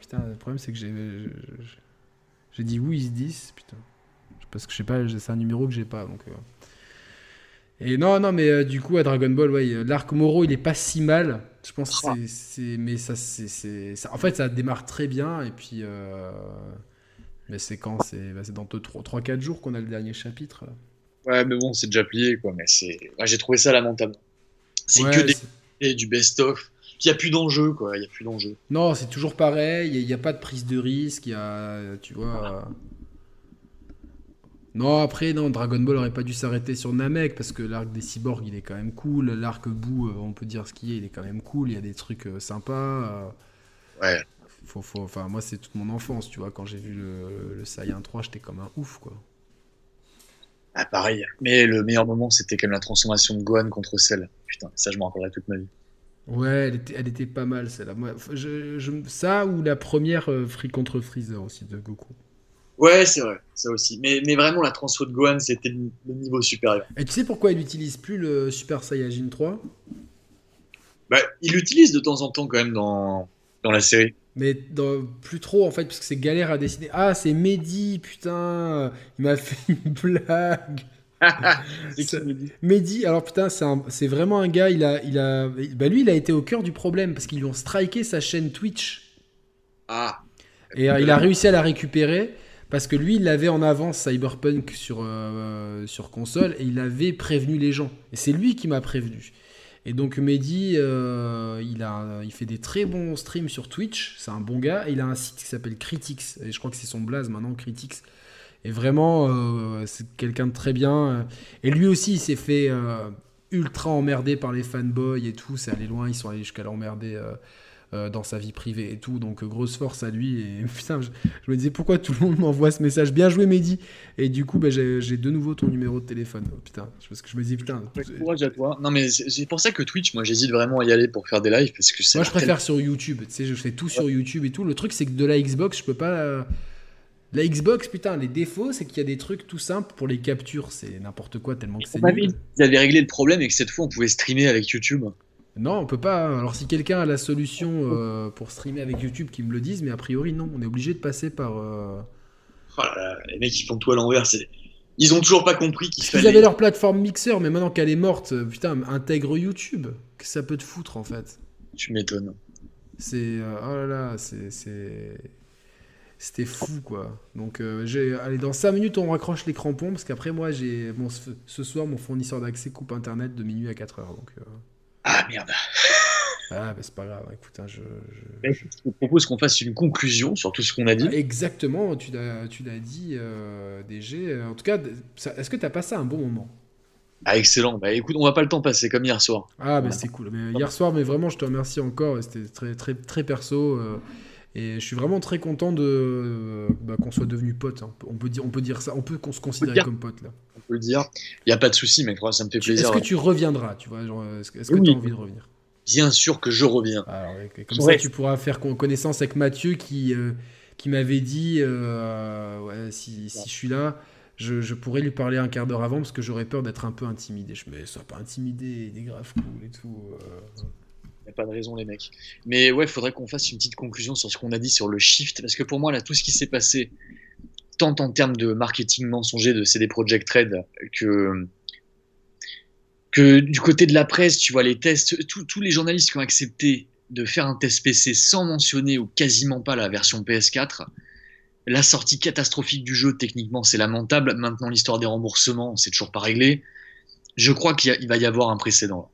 Putain, le problème c'est que j'ai, j'ai dit who is this, putain. Parce que je sais pas, c'est un numéro que j'ai pas donc. euh. Et non, non, mais euh, du coup, à Dragon Ball, ouais, euh, l'arc Moro, il est pas si mal. Je pense que Ah. c'est-. Mais ça, c'est. En fait, ça démarre très bien. Et puis. euh, Mais c'est quand? C'est bah, c'est dans 3-4 jours qu'on a le dernier chapitre. Ouais, mais bon, c'est déjà plié, quoi. Mais c'est. Ouais, J'ai trouvé ça lamentable. C'est Ouais, que des et du best-of. il n'y a plus d'enjeu, quoi. Il y a plus d'enjeu. Non, c'est toujours pareil. Il n'y a, pas de prise de risque. Il y a, tu vois. Non, après, non, Dragon Ball aurait pas dû s'arrêter sur Namek parce que l'arc des cyborgs, il est quand même cool. L'arc bout, euh, on peut dire ce qu'il est, il est quand même cool. Il y a des trucs euh, sympas. Euh. Ouais. Faut, faut, enfin, moi, c'est toute mon enfance, tu vois. Quand j'ai vu le, le Saiyan 3, j'étais comme un ouf, quoi. Ah, pareil. Mais le meilleur moment, c'était quand même la transformation de Gohan contre Cell. Putain, ça, je m'en rappellerai toute ma vie. Ouais, elle était, elle était pas mal, celle-là. Moi, je, je, ça ou la première Free contre Freezer aussi de Goku. Ouais, c'est vrai, ça aussi. Mais, mais vraiment, la transfo de Gohan, c'était le niveau supérieur. Et tu sais pourquoi il n'utilise plus le Super Saiyajin 3 bah, Il l'utilise de temps en temps quand même dans, dans la série. Mais dans, plus trop en fait, parce que c'est galère à dessiner. Ah, c'est Mehdi, putain, il m'a fait une blague. Mehdi, alors putain, c'est vraiment un gars, il a, il a, bah lui, il a été au cœur du problème parce qu'ils lui ont striké sa chaîne Twitch. Ah. Et euh, il a réussi à la récupérer. Parce que lui, il avait en avance Cyberpunk sur, euh, sur console et il avait prévenu les gens. Et c'est lui qui m'a prévenu. Et donc Mehdi, euh, il, a, il fait des très bons streams sur Twitch. C'est un bon gars. Et il a un site qui s'appelle Critics. Et je crois que c'est son blaze maintenant, Critics. Et vraiment, euh, c'est quelqu'un de très bien. Et lui aussi, il s'est fait ultra emmerder par les fanboys et tout. C'est allé loin. Ils sont allés jusqu'à l'emmerder euh, dans sa vie privée et tout. Donc grosse force à lui. Et putain, je, me disais pourquoi tout le monde m'envoie ce message? Bien joué Mehdi. Et du coup, bah, j'ai de nouveau ton numéro de téléphone. Oh, putain, parce que je me dis putain. Courage à toi. Non mais c'est pour ça que Twitch, moi j'hésite vraiment à y aller pour faire des lives parce que Moi je préfère sur YouTube. Tu sais, je fais tout sur YouTube et tout. Le truc c'est que de la Xbox, je peux pas. La Xbox, putain, les défauts, c'est qu'il y a des trucs tout simples pour les captures. C'est n'importe quoi tellement que c'est. Ils avaient réglé le problème et que cette fois on pouvait streamer avec YouTube. Non, on peut pas. Hein. Alors si quelqu'un a la solution euh, pour streamer avec YouTube, qui me le dise, mais a priori non, on est obligé de passer par. Euh, oh les mecs ils font tout à l'envers, Ils ont toujours pas compris qu'ils fallait. Ils avaient leur plateforme Mixer, mais maintenant qu'elle est morte, euh, putain, intègre YouTube. Que ça peut te foutre en fait. Tu m'étonnes. C'est oh là là, c'est c'était fou quoi. Donc j'ai allez dans 5 minutes on raccroche les crampons parce qu'après moi j'ai bon, ce soir mon fournisseur d'accès coupe internet de minuit à 4 heures donc. Ah merde. Ah, bah c'est pas grave, écoute, hein, je, je... propose qu'on fasse une conclusion sur tout ce qu'on a dit. Ah, exactement, tu l'as, tu l'as dit, euh, DG. En tout cas, est-ce que tu as passé un bon moment? Ah, excellent. Bah écoute, on va pas le temps passer comme hier soir. Ah, bah c'est cool. Mais, hier soir, mais vraiment, je te remercie encore. C'était très, très, très perso. Euh, et je suis vraiment très content de euh, bah, qu'on soit devenu potes. Hein. On peut dire, on peut dire ça. On peut qu'on se considérer comme potes là. On peut le dire. Il y a pas de souci, mec. Ça me fait plaisir. Est-ce que tu reviendras Tu vois Est-ce que tu as envie de revenir? Bien sûr que je reviens. comme ça, tu pourras faire connaissance avec Mathieu qui euh, qui m'avait dit euh, ouais, si, si je suis là. Je, je, pourrais lui parler un quart d'heure avant parce que j'aurais peur d'être un peu intimidé. Je me sois pas intimidé, des graves cool et tout a pas de raison, les mecs. Mais ouais, il faudrait qu'on fasse une petite conclusion sur ce qu'on a dit sur le shift, parce que pour moi, là, tout ce qui s'est passé, tant en termes de marketing mensonger de CD Projekt Red que que du côté de la presse, tu vois, les tests, tous les journalistes qui ont accepté de faire un test PC sans mentionner ou quasiment pas la version PS4, la sortie catastrophique du jeu, techniquement, c'est lamentable. Maintenant, l'histoire des remboursements, c'est toujours pas réglé. Je crois qu'il va y avoir un précédent.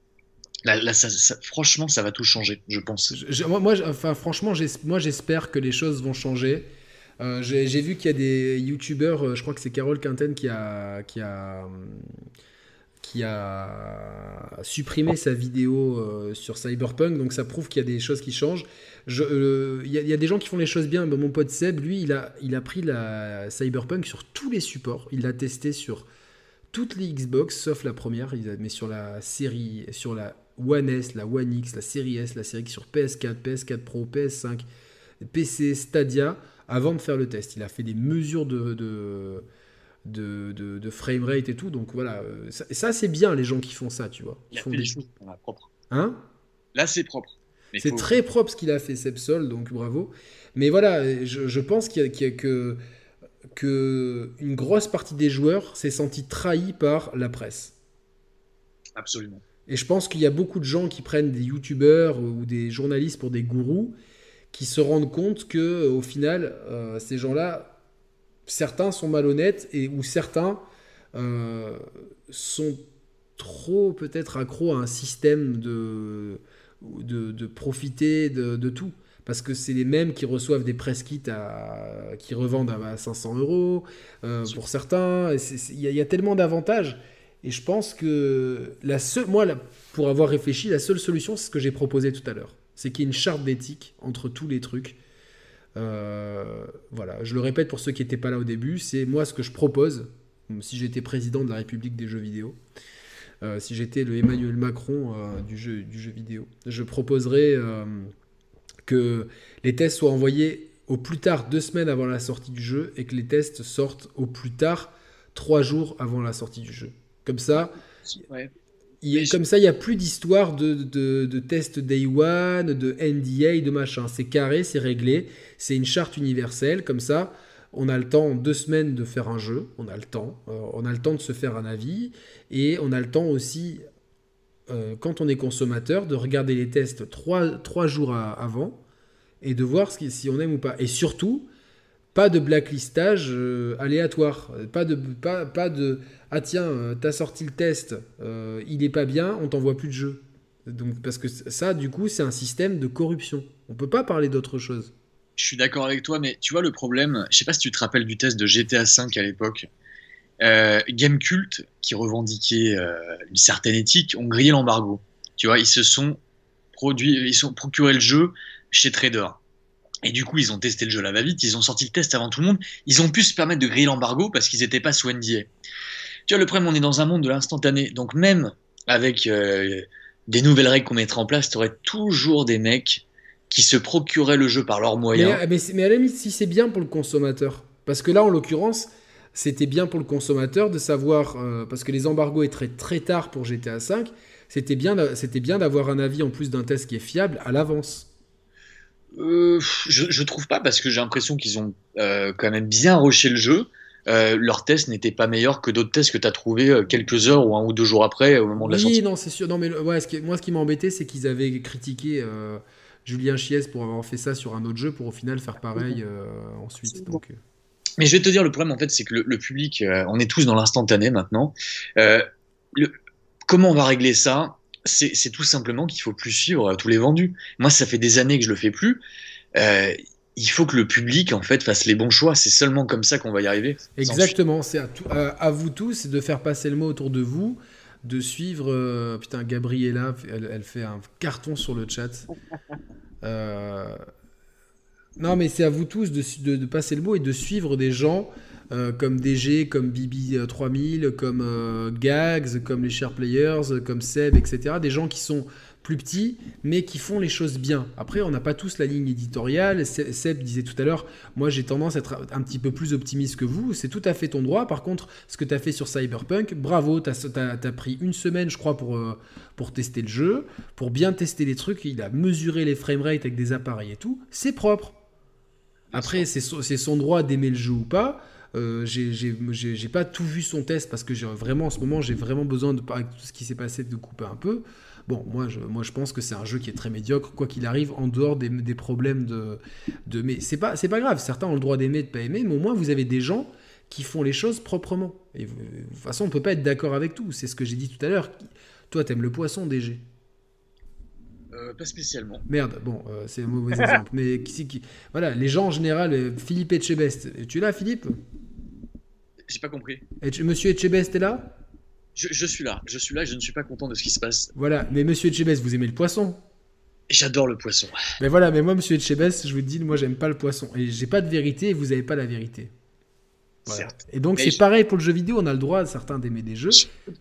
Franchement, ça va tout changer, je pense. moi, franchement, moi, j'espère que les choses vont changer. Euh, j'ai vu qu'il y a des youtubeurs, euh, je crois que c'est Carole Quinten qui a, supprimé sa vidéo euh, sur Cyberpunk, donc ça prouve qu'il y a des choses qui changent. Il y, a des gens qui font les choses bien. mon pote Seb, lui, il a, pris la Cyberpunk sur tous les supports. Il l'a testé sur toutes les Xbox, sauf la première. Mais sur la série, sur la One S, la One X, la série S, la série X sur PS4, PS4 Pro, PS5, PC, Stadia, avant de faire le test. Il a fait des mesures de, de, de, de, framerate et tout. Donc voilà, euh, ça, c'est bien les gens qui font ça, tu vois. Il font fait des choses propres. Hein? Là c'est propre. C'est très propre ce qu'il a fait Sepsol, donc bravo. Mais voilà, je, pense qu'il y, a, que, que une grosse partie des joueurs s'est senti trahi par la presse. Absolument. Et je pense qu'il y a beaucoup de gens qui prennent des youtubeurs ou des journalistes pour des gourous qui se rendent compte que au final, euh, ces gens-là, certains sont malhonnêtes et ou certains euh, sont trop peut-être accros à un système de de, de profiter de, de tout parce que c'est les mêmes qui reçoivent des press kits à, qui revendent à 500 euros euh, pour certains. Il y, a tellement d'avantages. Et je pense que la seule, moi, pour avoir réfléchi, la seule solution, c'est ce que j'ai proposé tout à l'heure. C'est qu'il y ait une charte d'éthique entre tous les trucs. Euh, voilà, je le répète pour ceux qui n'étaient pas là au début, c'est moi ce que je propose, si j'étais président de la République des jeux vidéo, euh, si j'étais le Emmanuel Macron du, jeu, du jeu vidéo, je proposerais que les tests soient envoyés au plus tard deux semaines avant la sortie du jeu et que les tests sortent au plus tard trois jours avant la sortie du jeu. Comme ça, il, comme ça, il n'y a plus d'histoire de, de, tests Day One, de NDA, de machin. C'est carré, c'est réglé, c'est une charte universelle. Comme ça, on a le temps en deux semaines de faire un jeu, on a le temps, euh, on a le temps de se faire un avis et on a le temps aussi euh, quand on est consommateur, de regarder les tests trois, jours avant et de voir si on aime ou pas. Et surtout, pas de blacklistage euh, aléatoire. Pas de, ah tiens, euh, t'as sorti le test, il est pas bien, on t'envoie plus de jeu. Donc, parce que ça, du coup, c'est un système de corruption. On peut pas parler d'autre chose. Je suis d'accord avec toi, mais tu vois le problème, je sais pas si tu te rappelles du test de GTA V à l'époque. Euh, Game Cult, qui revendiquait euh, une certaine éthique, ont grillé l'embargo. Tu vois, ils se sont produits, ils sont procuré le jeu chez Trader. Et du coup, ils ont testé le jeu à la va-vite, ils ont sorti le test avant tout le monde. Ils ont pu se permettre de griller l'embargo parce qu'ils n'étaient pas sous NDA. Tu vois, le problème, on est dans un monde de l'instantané. Donc, même avec euh, des nouvelles règles qu'on mettrait en place, tu aurais toujours des mecs qui se procuraient le jeu par leurs moyens. Mais, mais, mais à la limite, si c'est bien pour le consommateur. Parce que là, en l'occurrence, c'était bien pour le consommateur de savoir, euh, parce que les embargos étaient très tard pour GTA V, c'était bien, c'était bien d'avoir un avis en plus d'un test qui est fiable à l'avance. Euh, je, je trouve pas parce que j'ai l'impression qu'ils ont euh, quand même bien rushé le jeu. leur test n'était pas meilleur que d'autres tests que tu as trouvé quelques heures ou un ou deux jours après au moment de la sortie. Oui, non, c'est sûr. Non, mais ouais, moi, ce qui m'a embêté, c'est qu'ils avaient critiqué Julien Chies pour avoir fait ça sur un autre jeu pour au final faire pareil ensuite. Donc, mais je vais te dire, le problème, en fait, c'est que le, public, euh, on est tous dans l'instantané maintenant. Euh, le, comment on va régler ça? C'est tout simplement qu'il faut plus suivre euh, tous les vendus. Moi, ça fait des années que je le fais plus. Il faut que le public, en fait, fasse les bons choix. C'est seulement comme ça qu'on va y arriver. Exactement. C'est à, vous tous de faire passer le mot autour de vous de suivre. putain, Gabriella, elle, fait un carton sur le chat. Euh, non, mais c'est à vous tous de, passer le mot et de suivre des gens euh, comme DG, comme Bibi3000, comme euh, Gags, comme les Share Players, comme Seb, etc. Des gens qui sont plus petits, mais qui font les choses bien. Après, on n'a pas tous la ligne éditoriale. Seb disait tout à l'heure, moi j'ai tendance à être un petit peu plus optimiste que vous. C'est tout à fait ton droit. Par contre, ce que tu as fait sur Cyberpunk, bravo, tu as, pris une semaine, je crois, pour, euh, pour tester le jeu, pour bien tester les trucs. Il a mesuré les framerate avec des appareils et tout. C'est propre. Après, c'est son, droit d'aimer le jeu ou pas. Euh, j'ai pas tout vu son test parce que vraiment en ce moment j'ai vraiment besoin de avec tout ce qui s'est passé de couper un peu. Bon, moi je, moi, je pense que c'est un jeu qui est très médiocre, quoi qu'il arrive, en dehors des, des problèmes de, de. Mais c'est pas, pas grave, certains ont le droit d'aimer, de pas aimer, mais au moins vous avez des gens qui font les choses proprement. Et de toute façon, on peut pas être d'accord avec tout, c'est ce que j'ai dit tout à l'heure. Toi, t'aimes le poisson, DG euh, pas spécialement. Merde, bon, euh, c'est un mauvais exemple. Mais qui, qui, voilà, les gens en général, euh, Philippe Etchebest. Tu es là, Philippe? J'ai pas compris. Monsieur Etchebest est là? Je, suis là, je suis là et je ne suis pas content de ce qui se passe. Voilà, mais Monsieur Etchebest, vous aimez le poisson J'adore le poisson. Mais voilà, mais moi, Monsieur Etchebest, je vous dis, moi, j'aime pas le poisson. Et j'ai pas de vérité et vous avez pas la vérité. Et donc c'est pareil pour le jeu vidéo, on a le droit certains d'aimer des jeux.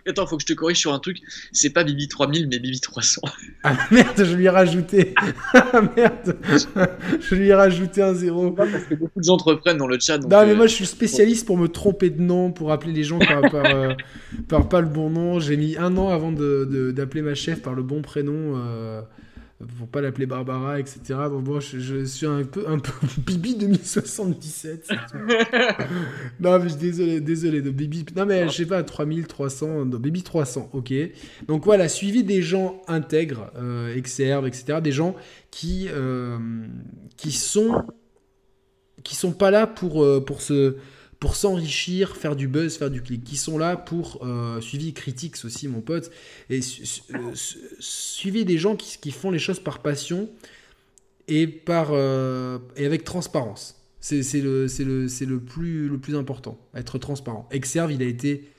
Attends, faut que je te corrige sur un truc. C'est pas Bibi 3000 mais Bibi 300. Ah merde, je lui ai rajouté. Ah merde, je lui ai rajouté un zéro. Parce que beaucoup de gens te reprennent dans le chat. non mais euh, moi je suis spécialiste pour me tromper de nom, pour appeler les gens par, par, euh, pas le bon nom. J'ai mis un an avant d'appeler ma chef par le bon prénom. Euh pour pas l'appeler Barbara, etc. Bon, bon je, suis un peu, un peu Bibi 2077. non, mais je désolé, désolé de Bibi. Non, mais je sais pas, 3300, non, Bibi 300, ok. Donc voilà, suivi des gens intègres, euh, exerves, etc. Des gens qui, euh, qui sont qui sont pas là pour, euh, pour se pour s'enrichir, faire du buzz, faire du clic, qui sont là pour euh, suivi critique aussi, mon pote, et suivi des gens qui, font les choses par passion et, euh, avec transparence. C'est le plus important, être transparent. Exerve, il a été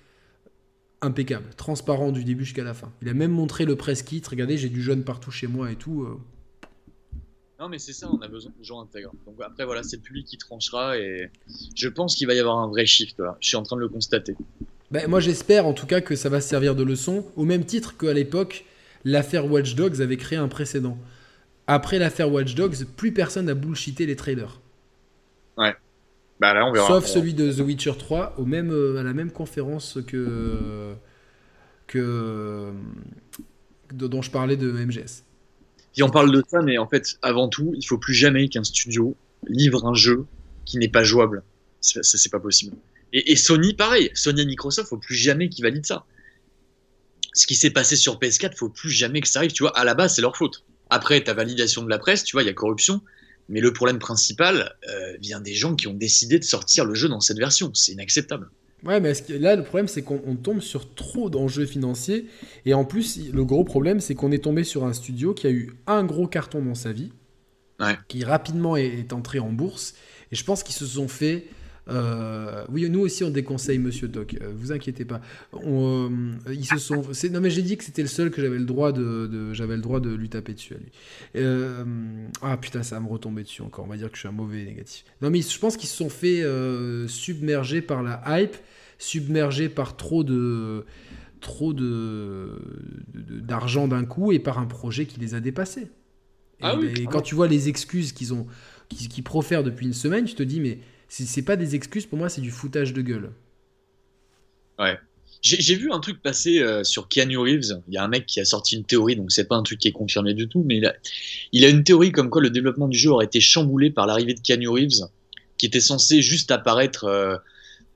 impeccable, transparent du début jusqu'à la fin. Il a même montré le press kit, regardez, j'ai du jaune partout chez moi et tout. Euh. Non, mais c'est ça, on a besoin de gens intègres. Donc après, voilà, c'est le public qui tranchera et je pense qu'il va y avoir un vrai shift. Je suis en train de le constater. Ben, moi, j'espère en tout cas que ça va servir de leçon, au même titre qu'à l'époque, l'affaire Watch Dogs avait créé un précédent. Après l'affaire Watch Dogs, plus personne n'a bullshité les trailers. Ouais. Bah là, on verra. Sauf celui de The Witcher 3, au même, euh, à la même conférence que. que dont je parlais de MGS. On parle de ça, mais en fait, avant tout, il faut plus jamais qu'un studio livre un jeu qui n'est pas jouable. Ça, c'est pas possible. Et, Sony, pareil. Sony et Microsoft, faut plus jamais qu'ils valident ça. Ce qui s'est passé sur PS4, faut plus jamais que ça arrive. Tu vois, à la base, c'est leur faute. Après, ta validation de la presse, tu vois, il y a corruption. Mais le problème principal euh, vient des gens qui ont décidé de sortir le jeu dans cette version. C'est inacceptable. Ouais, mais là, le problème, c'est qu'on tombe sur trop d'enjeux financiers. Et en plus, le gros problème, c'est qu'on est tombé sur un studio qui a eu un gros carton dans sa vie, qui rapidement est, entré en bourse. Et je pense qu'ils se sont fait euh, oui, nous aussi on déconseille Monsieur Doc. Euh, vous inquiétez pas. On, euh, ils se sont. Non mais j'ai dit que c'était le seul que j'avais le droit de, j'avais le droit de lui taper dessus à lui. ah putain, ça va me retomber dessus encore. On va dire que je suis un mauvais négatif. Non mais je pense qu'ils se sont fait submerger par la hype, submerger par trop de trop de d'argent d'un coup et par un projet qui les a dépassés. Et, ah oui, et quand tu vois les excuses qu'ils ont, qu'ils profèrent depuis une semaine, tu te dis mais c'est pas des excuses, pour moi, c'est du foutage de gueule. Ouais. J'ai vu un truc passer euh, sur Keanu Reeves. Il y a un mec qui a sorti une théorie, donc c'est pas un truc qui est confirmé du tout, mais il a, il a une théorie comme quoi le développement du jeu aurait été chamboulé par l'arrivée de Keanu Reeves, qui était censé juste apparaître euh,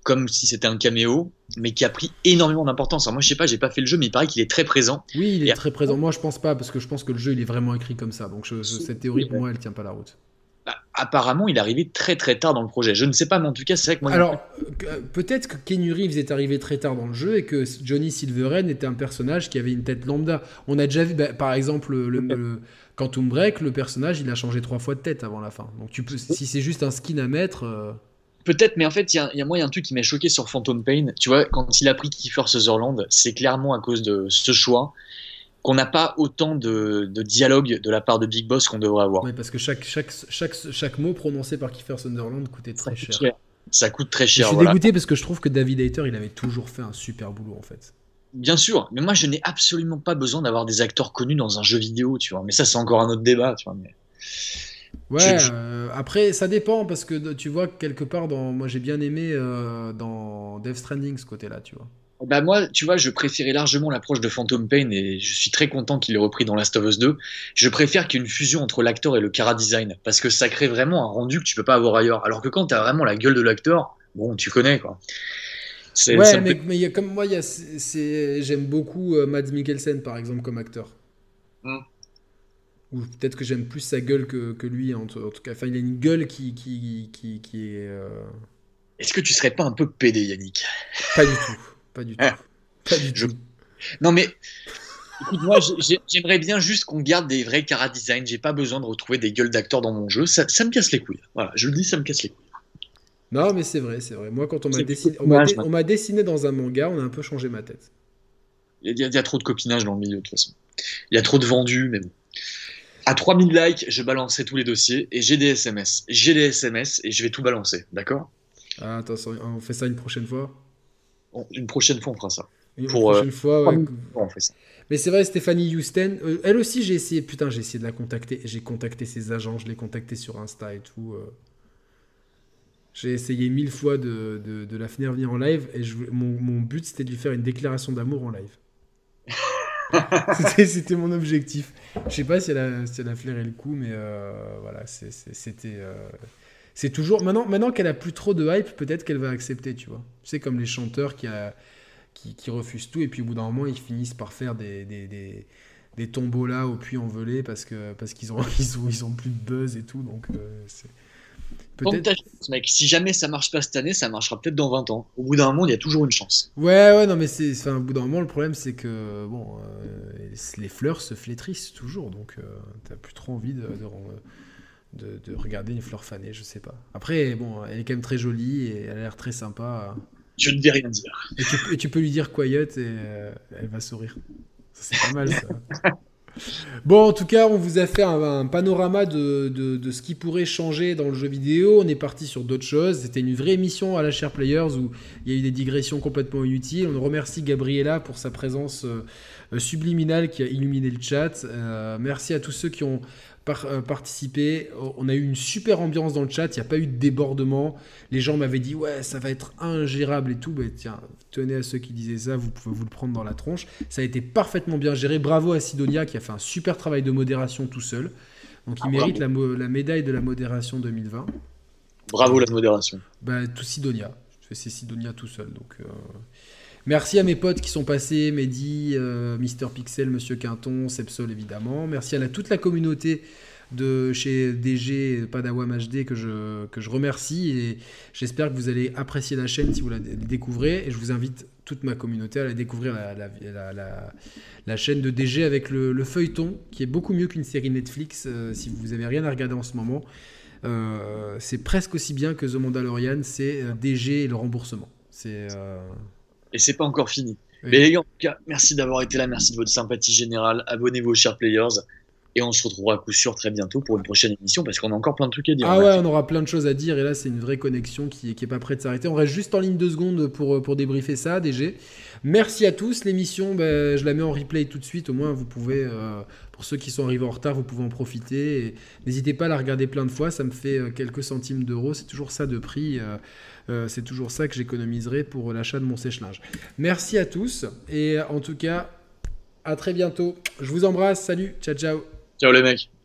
comme si c'était un caméo, mais qui a pris énormément d'importance. moi, je sais pas, j'ai pas fait le jeu, mais il paraît qu'il est très présent. Oui, il est très présent. Moi, je pense pas, parce que je pense que le jeu, il est vraiment écrit comme ça. Donc, cette théorie, pour moi, elle tient pas la route. Bah, apparemment, il est arrivé très très tard dans le projet. Je ne sais pas, mais en tout cas, c'est vrai que moi. Alors, euh, peut-être que Kenny Reeves est arrivé très tard dans le jeu et que Johnny Silverhand était un personnage qui avait une tête lambda. On a déjà vu, bah, par exemple, le, Quantum Break, le personnage, il a changé trois fois de tête avant la fin. Donc, tu peux, si c'est juste un skin à mettre. Euh, peut-être, mais en fait, il y, a, moi, y a un truc qui m'a choqué sur Phantom Pain. Tu vois, quand il a pris Kiefer Sutherland, c'est clairement à cause de ce choix qu'on n'a pas autant de, dialogue de la part de Big Boss qu'on devrait avoir. Oui, parce que chaque, chaque, chaque, chaque mot prononcé par Kiefer Sunderland coûtait très cher. Ça coûte très cher. je suis dégoûté parce que je trouve que David Hayter, il avait toujours fait un super boulot en fait. Bien sûr, mais moi je n'ai absolument pas besoin d'avoir des acteurs connus dans un jeu vidéo, tu vois. Mais ça, c'est encore un autre débat, tu vois. Mais... Ouais, euh, après ça dépend parce que tu vois quelque part dans moi j'ai bien aimé euh, dans Death Stranding ce côté-là, tu vois. Bah moi, tu vois, je préférais largement l'approche de Phantom Pain et je suis très content qu'il ait repris dans Last of Us 2. Je préfère qu'il y ait une fusion entre l'acteur et le cara design parce que ça crée vraiment un rendu que tu peux pas avoir ailleurs. Alors que quand tu as vraiment la gueule de l'acteur, bon, tu connais quoi. Ouais, mais, mais y a, comme moi, j'aime beaucoup euh, Mads Mikkelsen par exemple comme acteur. Hmm. Ou peut-être que j'aime plus sa gueule que, que lui en, tout cas. Enfin, il a une gueule qui, qui, qui, qui est. Euh, Est-ce que tu serais pas un peu pédé, Yannick? Pas du tout. Pas du tout. Ah. Pas du tout. Non, mais écoute, moi, j'aimerais bien juste qu'on garde des vrais cara design. J'ai pas besoin de retrouver des gueules d'acteurs dans mon jeu. Ça, me casse les couilles. Voilà, je le dis, ça me casse les couilles. Non, mais c'est vrai, c'est vrai. Moi, quand on m'a dessiné, on m'a dessiné dans un manga, on a un peu changé ma tête. Il y, a, trop de copinage dans le milieu, de toute façon. Il y a trop de vendus, mais bon. À 3000 likes, je balancerai tous les dossiers et j'ai des SMS. J'ai des SMS et je vais tout balancer, d'accord? Ah, attends, on fait ça une prochaine fois? Une prochaine fois, on fera ça. Une Pour, prochaine euh, fois, on fait ça. Mais c'est vrai, Stéphanie Houston, euh, elle aussi, j'ai essayé, putain, j'ai essayé de la contacter. J'ai contacté ses agents, je l'ai contacté sur Insta et tout. Euh. J'ai essayé mille fois de, de, la finir venir en live et je, mon, mon but, c'était de lui faire une déclaration d'amour en live. c'était mon objectif. Je sais pas si elle a, flairé le coup, mais voilà, c'était c'est toujours maintenant, maintenant qu'elle a plus trop de hype, peut-être qu'elle va accepter, tu vois. C'est comme les chanteurs qui, a, qui, qui, refusent tout et puis au bout d'un moment ils finissent par faire des, des, des, au puits envelé parce que parce qu'ils ont, ils ont ils ont plus de buzz et tout donc euh, Peut-être. mec. Si jamais ça marche pas cette année, ça marchera peut-être dans 20 ans. Au bout d'un moment, il y a toujours une chance. Ouais, ouais, non, mais c'est, enfin, au bout d'un moment, le problème, c'est que bon, euh, les fleurs se flétrissent toujours, donc tu t'as plus trop envie de, de, de, regarder une fleur fanée, je sais pas. Après, bon, elle est quand même très jolie et elle a l'air très sympa. Je ne vais rien dire. Et tu, peux lui dire quiet et elle va sourire. C'est pas mal ça. Bon, en tout cas, on vous a fait un, panorama de, ce qui pourrait changer dans le jeu vidéo. On est parti sur d'autres choses. C'était une vraie émission à la Share Players où il y a eu des digressions complètement inutiles. On remercie Gabriella pour sa présence euh, subliminale qui a illuminé le chat. Euh, merci à tous ceux qui ont euh, participer. On a eu une super ambiance dans le chat, il n'y a pas eu de débordement. Les gens m'avaient dit ouais ça va être ingérable et tout. Bah, tiens, tenez à ceux qui disaient ça, vous pouvez vous le prendre dans la tronche. Ça a été parfaitement bien géré. Bravo à Sidonia qui a fait un super travail de modération tout seul. Donc il ah, mérite la, médaille de la modération 2020. Bravo la modération. Bah, tout Sidonia. C'est Sidonia tout seul. Donc euh, Merci à mes potes qui sont passés, Mehdi, euh, Mister Pixel, Monsieur Quinton, Sepsol évidemment. Merci à toute la communauté de chez DG Padawam HD que je, remercie j'espère que vous allez apprécier la chaîne si vous la découvrez et je vous invite toute ma communauté à la découvrir la, la, chaîne de DG avec le, feuilleton qui est beaucoup mieux qu'une série Netflix euh, si vous n'avez rien à regarder en ce moment. Euh, c'est presque aussi bien que The Mandalorian, c'est DG et le remboursement. C'est et c'est pas encore fini. Mais les gars, en tout cas, merci d'avoir été là, merci de votre sympathie générale. Abonnez-vous aux chers players. Et on se retrouvera à coup sûr très bientôt pour une prochaine émission parce qu'on a encore plein de trucs à dire. Ah ouais, on aura plein de choses à dire et là c'est une vraie connexion qui, qui est pas prête de s'arrêter. On reste juste en ligne deux secondes pour, pour débriefer ça, DG. Merci à tous. L'émission, ben, je la mets en replay tout de suite. Au moins vous pouvez, euh, pour ceux qui sont arrivés en retard, vous pouvez en profiter. N'hésitez pas à la regarder plein de fois, ça me fait euh, quelques centimes d'euros. C'est toujours ça de prix. Euh, euh, c'est toujours ça que j'économiserai pour l'achat de mon sèche-linge. Merci à tous et en tout cas, à très bientôt. Je vous embrasse. Salut. Ciao, ciao. Ciao les mecs.